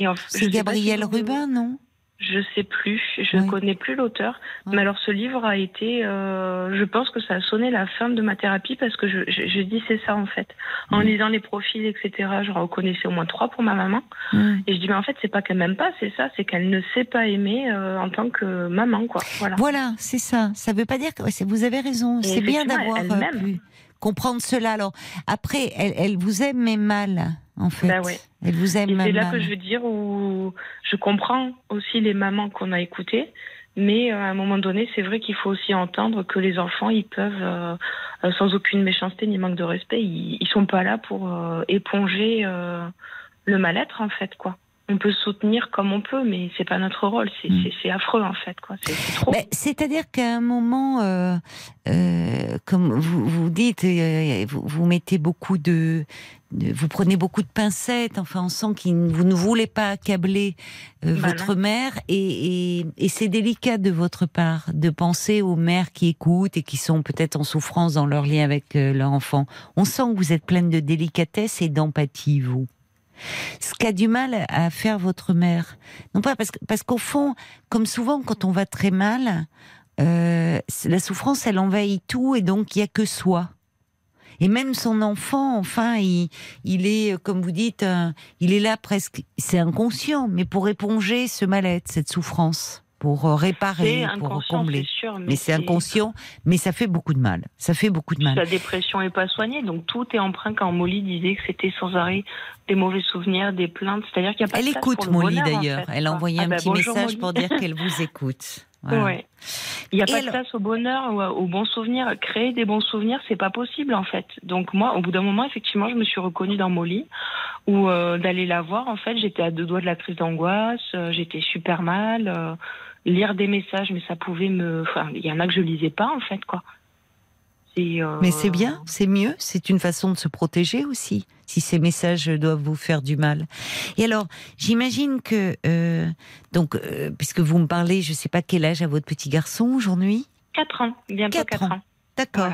En- C'est sais pas Gabriel si vous- Rubin, non? Je sais plus, je Oui. connais plus l'auteur. Mais alors ce livre a été, euh, je pense que ça a sonné la fin de ma thérapie parce que je, je, je dis c'est ça en fait. En lisant les profils, etc., je reconnaissais au moins trois pour ma maman. Et je dis mais en fait c'est pas qu'elle m'aime pas, c'est ça, c'est qu'elle ne sait pas aimer euh, en tant que maman quoi. Voilà. Voilà, c'est ça. Ça veut pas dire que ouais, c'est- vous avez raison. C'est bien d'avoir euh, comprendre cela. Alors après, elle, elle vous aime mais mal, en fait. Bah ouais. Elle vous aime Et c'est là mal. que je veux dire où je comprends aussi les mamans qu'on a écoutées, mais euh, à un moment donné, c'est vrai qu'il faut aussi entendre que les enfants, ils peuvent, euh, euh, sans aucune méchanceté ni manque de respect, ils, ils sont pas là pour euh, éponger euh, le mal-être en fait, quoi. On peut soutenir comme on peut, mais c'est pas notre rôle. C'est Mm. c'est- affreux en fait, quoi. C'est trop. C'est-à-dire qu'à un moment, euh, euh, comme vous, vous dites, euh, vous, vous mettez beaucoup de, de- vous prenez beaucoup de pincettes. Enfin, on sent que vous ne voulez pas accabler Bah votre mère, et, et, et c'est délicat de votre part de penser aux mères qui écoutent et qui sont peut-être en souffrance dans leur lien avec euh, leur enfant. On sent que vous êtes pleine de délicatesse et d'empathie, vous. Ce qu'a du mal à faire votre mère, non pas parce parce qu'au fond, comme souvent quand on va très mal, euh, la souffrance elle envahit tout et donc il y a que soi. Et même son enfant, enfin, il, il est, euh, comme vous dites, il est là presque, c'est inconscient, mais pour éponger ce mal-être, cette souffrance, pour euh, réparer, pour combler. sûr. Mais c'est inconscient, mais ça fait beaucoup de mal. Ça fait beaucoup de mal. La dépression est pas soignée, donc tout est emprunt quand Molly disait que c'était sans arrêt des mauvais souvenirs, des plaintes. C'est-à-dire qu'il y a pas Elle de écoute pour Molly en d'ailleurs. fait, Elle a envoyé Ah un bah, petit bonjour, message Molly. pour dire qu'elle vous écoute. Voilà. Ouais. Il n'y a Et pas alors- de place au bonheur ou aux bons souvenirs. Créer des bons souvenirs, c'est pas possible en fait. Donc moi, au bout d'un moment, effectivement, je me suis reconnue dans Molly, où euh, d'aller la voir, en fait, j'étais à deux doigts de la crise d'angoisse, euh, j'étais super mal. euh, lire des messages, mais ça pouvait me. Enfin, il y en a que je lisais pas en fait, quoi. Euh, Mais c'est bien, c'est mieux, c'est une façon de se protéger aussi, si ces messages doivent vous faire du mal. Et alors, j'imagine que, euh, donc, euh, puisque vous me parlez, je ne sais pas quel âge a votre petit garçon aujourd'hui? Quatre ans, bientôt Quatre quatre, ans. ans. D'accord.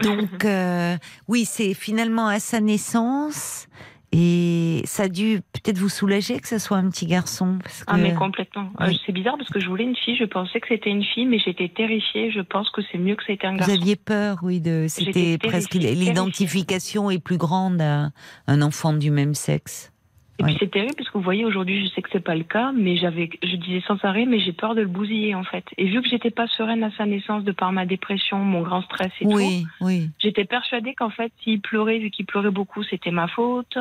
Voilà. Donc, oui, c'est finalement à sa naissance, Et ça a dû peut-être vous soulager que ce soit un petit garçon. Parce Ah mais complètement. Euh, Oui. c'est bizarre parce que je voulais une fille, je pensais que c'était une fille, mais j'étais terrifiée. Je pense que c'est mieux que c'était un Vous garçon. aviez peur, oui, de. C'était presque l'identification est plus grande à un enfant du même sexe. Et Ouais. puis c'est terrible parce que vous voyez aujourd'hui, je sais que c'est pas le cas, mais j'avais, je disais sans arrêt, mais j'ai peur de le bousiller en fait. Et vu que j'étais pas sereine à sa naissance de par ma dépression, mon grand stress et tout, Oui, oui. j'étais persuadée qu'en fait, s'il pleurait, vu qu'il pleurait beaucoup, c'était ma faute,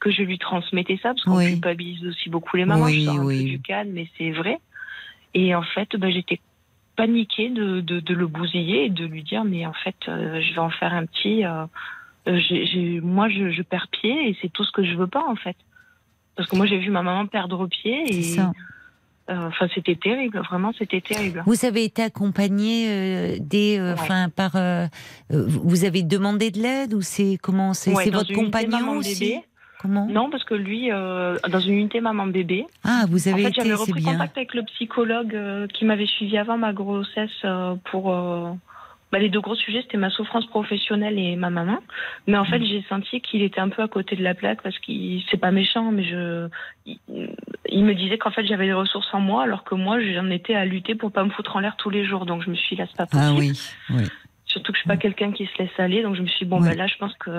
que je lui transmettais ça parce qu'on Oui. culpabilise aussi beaucoup les mamans. Je sors un peu du cadre, mais c'est vrai. Et en fait, ben, j'étais paniquée de, de, de le bousiller et de lui dire, mais en fait, euh, je vais en faire un petit. euh, euh, j'ai- j'ai- moi, je, je perds pied et c'est tout ce que je veux pas en fait. Parce que moi, j'ai vu ma maman perdre pied et ça. euh, enfin, c'était terrible. Vraiment, c'était terrible. Vous avez été accompagné euh, des, euh, Ouais. enfin par, euh, euh, vous avez demandé de l'aide ou c'est comment c'est Ouais, votre compagnon maman aussi. Comment Non, parce que lui, euh, dans une unité maman bébé, Ah, vous en avez fait, j'avais été, c'est repris bien. contact avec le psychologue euh, qui m'avait suivi avant ma grossesse euh, pour. Bah, les deux gros sujets, c'était ma souffrance professionnelle et ma maman. Mais en fait, Mm. j'ai senti qu'il était un peu à côté de la plaque parce qu'il, c'est pas méchant, mais je, il, il me disait qu'en fait, j'avais des ressources en moi, alors que moi, j'en étais à lutter pour pas me foutre en l'air tous les jours. Donc, je me suis dit, là, c'est pas possible. Ah oui, oui. Surtout que je suis pas quelqu'un qui se laisse aller, donc je me suis dit, bon, Ouais. ben là, je pense que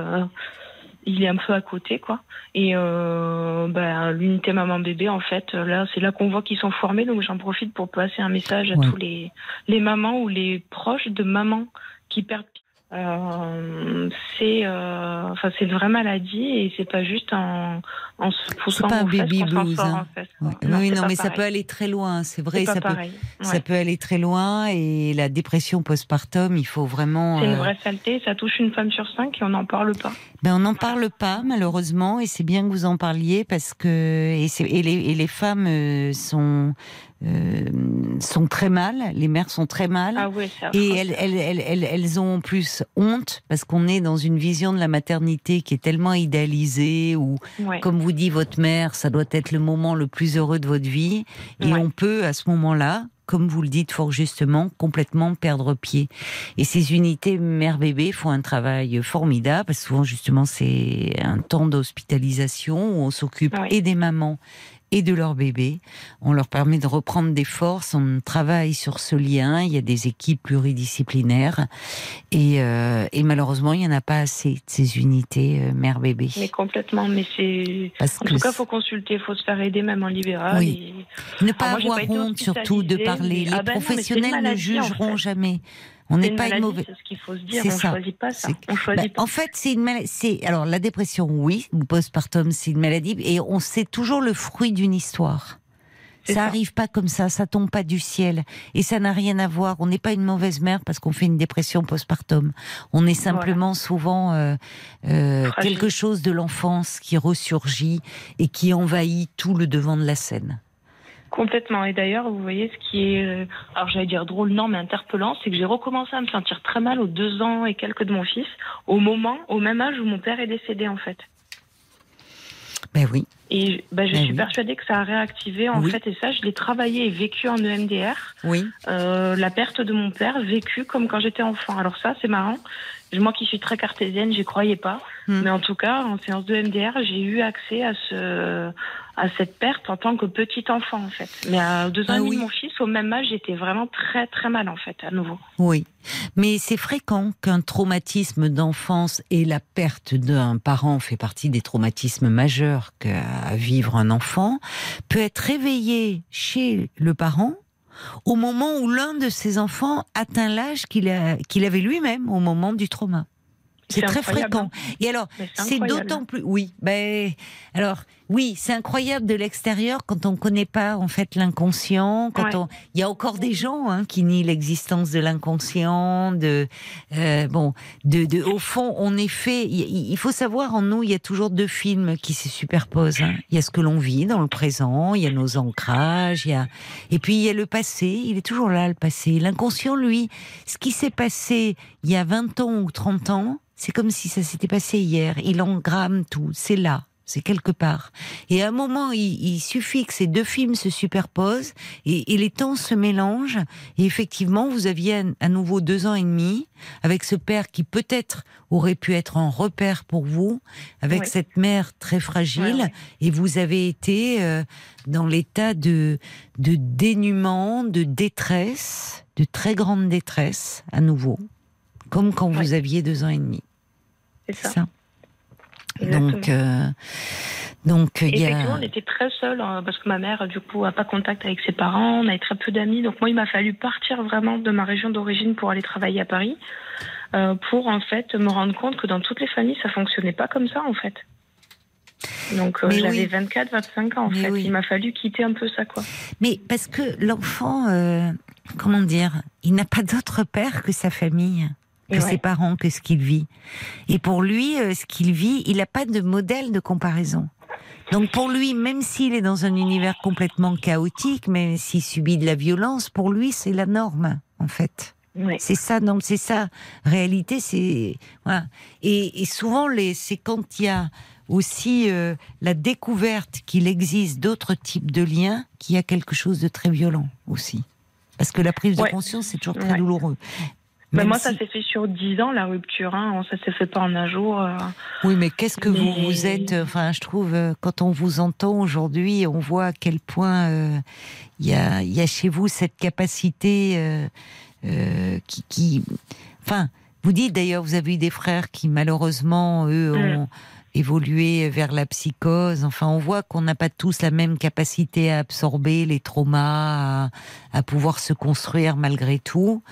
il est un peu à côté, quoi. Et euh, ben, l'unité maman-bébé, en fait, là, c'est là qu'on voit qu'ils sont formés, donc j'en profite pour passer un message à Ouais. tous les, les mamans ou les proches de mamans qui perdent. Euh, c'est euh, enfin c'est une vraie maladie et c'est pas juste en, en se poussant pas un baby blues, hein. en fait. Ouais. Non, oui, non, mais ça peut aller très loin, c'est vrai. Ça peut, ça peut aller très loin et la dépression postpartum, il faut vraiment. C'est une euh, vraie saleté, ça touche une femme sur cinq et on n'en parle pas. Ben on n'en parle pas malheureusement et c'est bien que vous en parliez parce que et, les, et les femmes sont sont très mal, les mères sont très mal. Ah affreux. Et elles, elles, elles, elles, ont en plus honte parce qu'on est dans une vision de la maternité qui est tellement idéalisée Ouais. comme vous dit votre mère, ça doit être le moment le plus heureux de votre vie. Et on peut, à ce moment-là, comme vous le dites fort justement, complètement perdre pied. Et ces unités mère-bébé font un travail formidable parce que souvent, justement, c'est un temps d'hospitalisation où on s'occupe et des mamans et de leur bébé. On leur permet de reprendre des forces, on travaille sur ce lien, il y a des équipes pluridisciplinaires et, euh, et malheureusement, il n'y en a pas assez de ces unités euh, mère-bébé. Mais complètement, mais c'est. En tout cas, faut consulter, faut se faire aider même en libéral. Oui. et- ne pas Ah, moi, avoir pas honte surtout de parler. Les Ah ben non, professionnels ne en jugeront fait. jamais. On n'est pas une mauvaise. C'est ce qu'il faut se dire. C'est On ça. choisit pas ça. On choisit Bah, pas. en fait, c'est une maladie. C'est alors la dépression, oui, ou postpartum, c'est une maladie, et on sait toujours le fruit d'une histoire. Ça ça. arrive pas comme ça, ça tombe pas du ciel, et ça n'a rien à voir. On n'est pas une mauvaise mère parce qu'on fait une dépression postpartum. On est simplement souvent euh, euh, quelque chose de l'enfance qui ressurgit et qui envahit tout le devant de la scène. Complètement. Et d'ailleurs, vous voyez, ce qui est, euh, alors j'allais dire drôle, non, mais interpellant, c'est que j'ai recommencé à me sentir très mal aux deux ans et quelques de mon fils, au moment, au même âge où mon père est décédé, en fait. Ben oui. Et ben, je Ben suis oui. persuadée que ça a réactivé, en Oui. fait, et ça, je l'ai travaillé et vécu en E EMDR. Oui. Euh, la perte de mon père vécue comme quand j'étais enfant. Alors ça, c'est marrant. Moi qui suis très cartésienne, j'y croyais pas. Hmm. Mais en tout cas, en séance de MDR, j'ai eu accès à ce à cette perte en tant que petit enfant en fait. Mais à deux ans Ah et demi oui. de mon fils, au même âge, j'étais vraiment très très mal en fait à nouveau. Oui, mais c'est fréquent qu'un traumatisme d'enfance et la perte d'un parent fait partie des traumatismes majeurs qu'a vivre un enfant, peut être réveillé chez le parent au moment où l'un de ses enfants atteint l'âge qu'il avait lui-même au moment du trauma. C'est très incroyable, fréquent. Et alors, c'est d'autant plus. Oui, ben alors oui, c'est incroyable de l'extérieur quand on connaît pas en fait l'inconscient. Quand Ouais. on, il y a encore des gens hein, qui nient l'existence de l'inconscient. De euh, bon, de, de au fond, on est fait. Il, il faut savoir en nous, il y a toujours deux films qui se superposent. hein. Il y a ce que l'on vit dans le présent, il y a nos ancrages, il y a et puis il y a le passé. Il est toujours là le passé. L'inconscient, lui, ce qui s'est passé il y a 20 ans ou 30 ans. C'est comme si ça s'était passé hier. Il engramme tout. C'est là. C'est quelque part. Et à un moment, il, il, suffit que ces deux films se superposent et, et, les temps se mélangent. Et effectivement, vous aviez à nouveau deux ans et demi avec ce père qui peut-être aurait pu être un repère pour vous, avec Oui. cette mère très fragile. Et vous avez été euh, dans l'état de, de dénuement, de détresse, de très grande détresse à nouveau, comme quand vous aviez deux ans et demi. C'est ça. Ça. Exactement. Donc, euh, donc il y a. on était très seuls hein, parce que ma mère, du coup, a pas contact avec ses parents. On avait très peu d'amis. Donc moi, il m'a fallu partir vraiment de ma région d'origine pour aller travailler à Paris, euh, pour en fait me rendre compte que dans toutes les familles, ça fonctionnait pas comme ça en fait. Donc euh, j'avais oui. 24, 25 ans en Mais fait. oui. Il m'a fallu quitter un peu ça quoi. Mais parce que l'enfant, euh, comment dire, il n'a pas d'autre père que sa famille, que ses parents, que ce qu'il vit. Et pour lui, euh, ce qu'il vit, il n'a pas de modèle de comparaison. Donc pour lui, même s'il est dans un univers complètement chaotique, même s'il subit de la violence, pour lui, c'est la norme, en fait. C'est ça, donc c'est ça. Réalité, c'est voilà. Et, et souvent, les, c'est quand il y a aussi euh, la découverte qu'il existe d'autres types de liens qu'il y a quelque chose de très violent aussi. Parce que la prise Ouais. de conscience, c'est toujours très Ouais. douloureux. Mais moi, si- ça s'est fait sur 10 ans la rupture. Hein. Ça s'est fait pas en un jour. euh. Oui, mais qu'est-ce que vous Mais- vous êtes Enfin, je trouve euh, quand on vous entend aujourd'hui, on voit à quel point euh, il y, a, y a chez vous cette capacité euh, euh, qui, qui, enfin, vous dites d'ailleurs, vous avez eu des frères qui malheureusement eux Mm. ont évolué vers la psychose. Enfin, on voit qu'on n'a pas tous la même capacité à absorber les traumas, à, à pouvoir se construire malgré tout.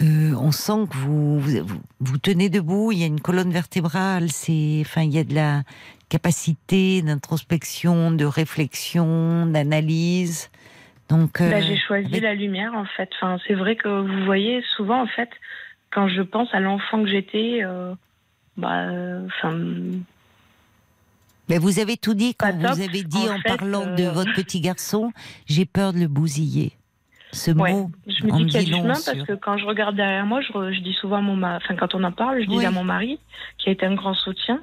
Euh, on sent que vous, vous, tenez debout, il y a une colonne vertébrale, c'est, enfin, il y a de la capacité d'introspection, de réflexion, d'analyse. Donc, euh, Bah, j'ai choisi avec- la lumière en fait. Enfin, c'est vrai que vous voyez souvent en fait quand je pense à l'enfant que j'étais, euh, bah, euh, enfin, mais vous avez tout dit quand Pas top. vous avez dit En en, fait, parlant de euh, votre petit garçon, j'ai peur de le bousiller. Ce Ouais. mot, je me dis qu'il y a du chemin parce que quand je regarde derrière moi, je, re- je dis souvent à mon mari, enfin quand on en parle, je dis à mon mari qui a été un grand soutien.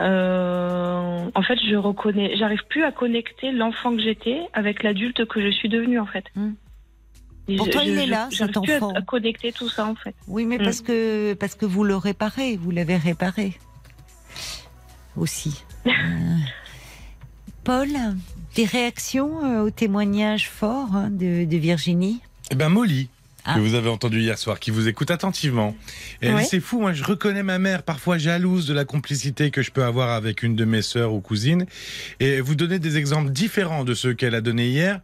euh, en fait, je reconnais, j'arrive plus à connecter l'enfant que j'étais avec l'adulte que je suis devenue en fait. Hmm. Pourtant, je- il est là, cet j'arrive plus à- enfant. à connecter tout ça en fait. Oui, mais Mm. parce que parce que vous le réparez, vous l'avez réparé aussi. Euh, Paul, des réactions euh, au témoignage fort hein, de, de Virginie? Eh ben Molly, Ah. que vous avez entendu hier soir, qui vous écoute attentivement. Et elle Ouais. dit, c'est fou, moi je reconnais ma mère parfois jalouse de la complicité que je peux avoir avec une de mes sœurs ou cousines. Et vous donnez des exemples différents de ceux qu'elle a donnés hier.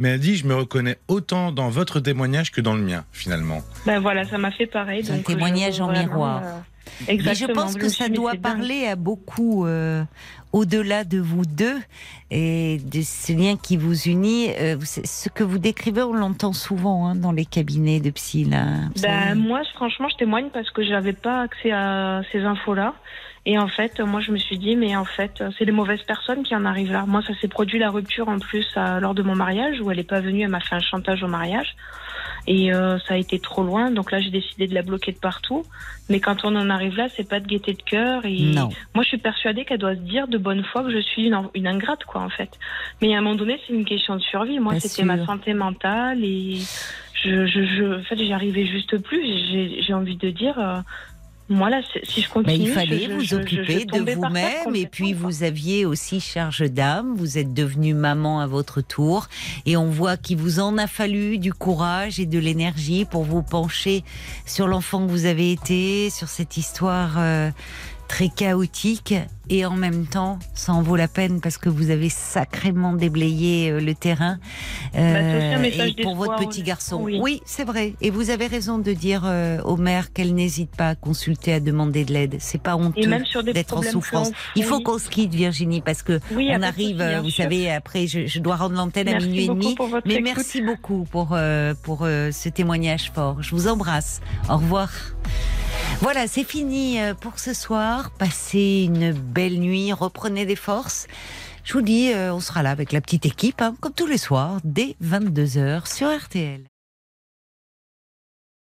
Mais elle dit, je me reconnais autant dans votre témoignage que dans le mien, finalement. Ben voilà, ça m'a fait pareil. Un témoignage en vraiment, miroir. euh, Mais je exactement. pense que ça doit parler à beaucoup euh, au-delà de vous deux et de ce lien qui vous unit. Euh, ce que vous décrivez, on l'entend souvent hein, dans les cabinets de psy. Là. Ben, moi, franchement, je témoigne parce que j'avais pas accès à ces infos-là. Et en fait, moi, je me suis dit, mais en fait, c'est les mauvaises personnes qui en arrivent là. Moi, ça s'est produit la rupture en plus à- lors de mon mariage où elle est pas venue, elle m'a fait un chantage au mariage. Et euh, ça a été trop loin, donc là, j'ai décidé de la bloquer de partout. Mais quand on en arrive là, c'est pas de gaieté de cœur. Et Non. moi, je suis persuadée qu'elle doit se dire de bonne foi que je suis une, une ingrate, quoi, en fait. Mais à un moment donné, c'est une question de survie. Moi, c'était ma santé mentale et je, je, je, en fait, j'y arrivais juste plus. J'ai, j'ai envie de dire, euh, moi là, c'est- si je Mais continue, il fallait je- vous je- je occuper de vous-même et puis vous aviez aussi charge d'âme, vous êtes devenue maman à votre tour et on voit qu'il vous en a fallu du courage et de l'énergie pour vous pencher sur l'enfant que vous avez été, sur cette histoire euh, très chaotique et en même temps ça en vaut la peine parce que vous avez sacrément déblayé euh, le terrain Bah, Euh, message et pour votre petit garçon. Oui. c'est vrai et vous avez raison de dire euh, aux mères qu'elles n'hésitent pas à consulter, à demander de l'aide. C'est pas honteux d'être en souffrance. Il faut qu'on se quitte, Virginie, parce que Oui, on arrive, euh, vous sûr. savez, après, je, je dois rendre l'antenne à minuit et demi. Mais écoute. merci beaucoup pour euh, pour ce témoignage fort. Je vous embrasse. Au revoir. Voilà, c'est fini euh, pour ce soir. Passez une belle nuit, reprenez des forces. Je vous dis, euh, on sera là avec la petite équipe, hein, comme tous les soirs, dès 22h sur RTL.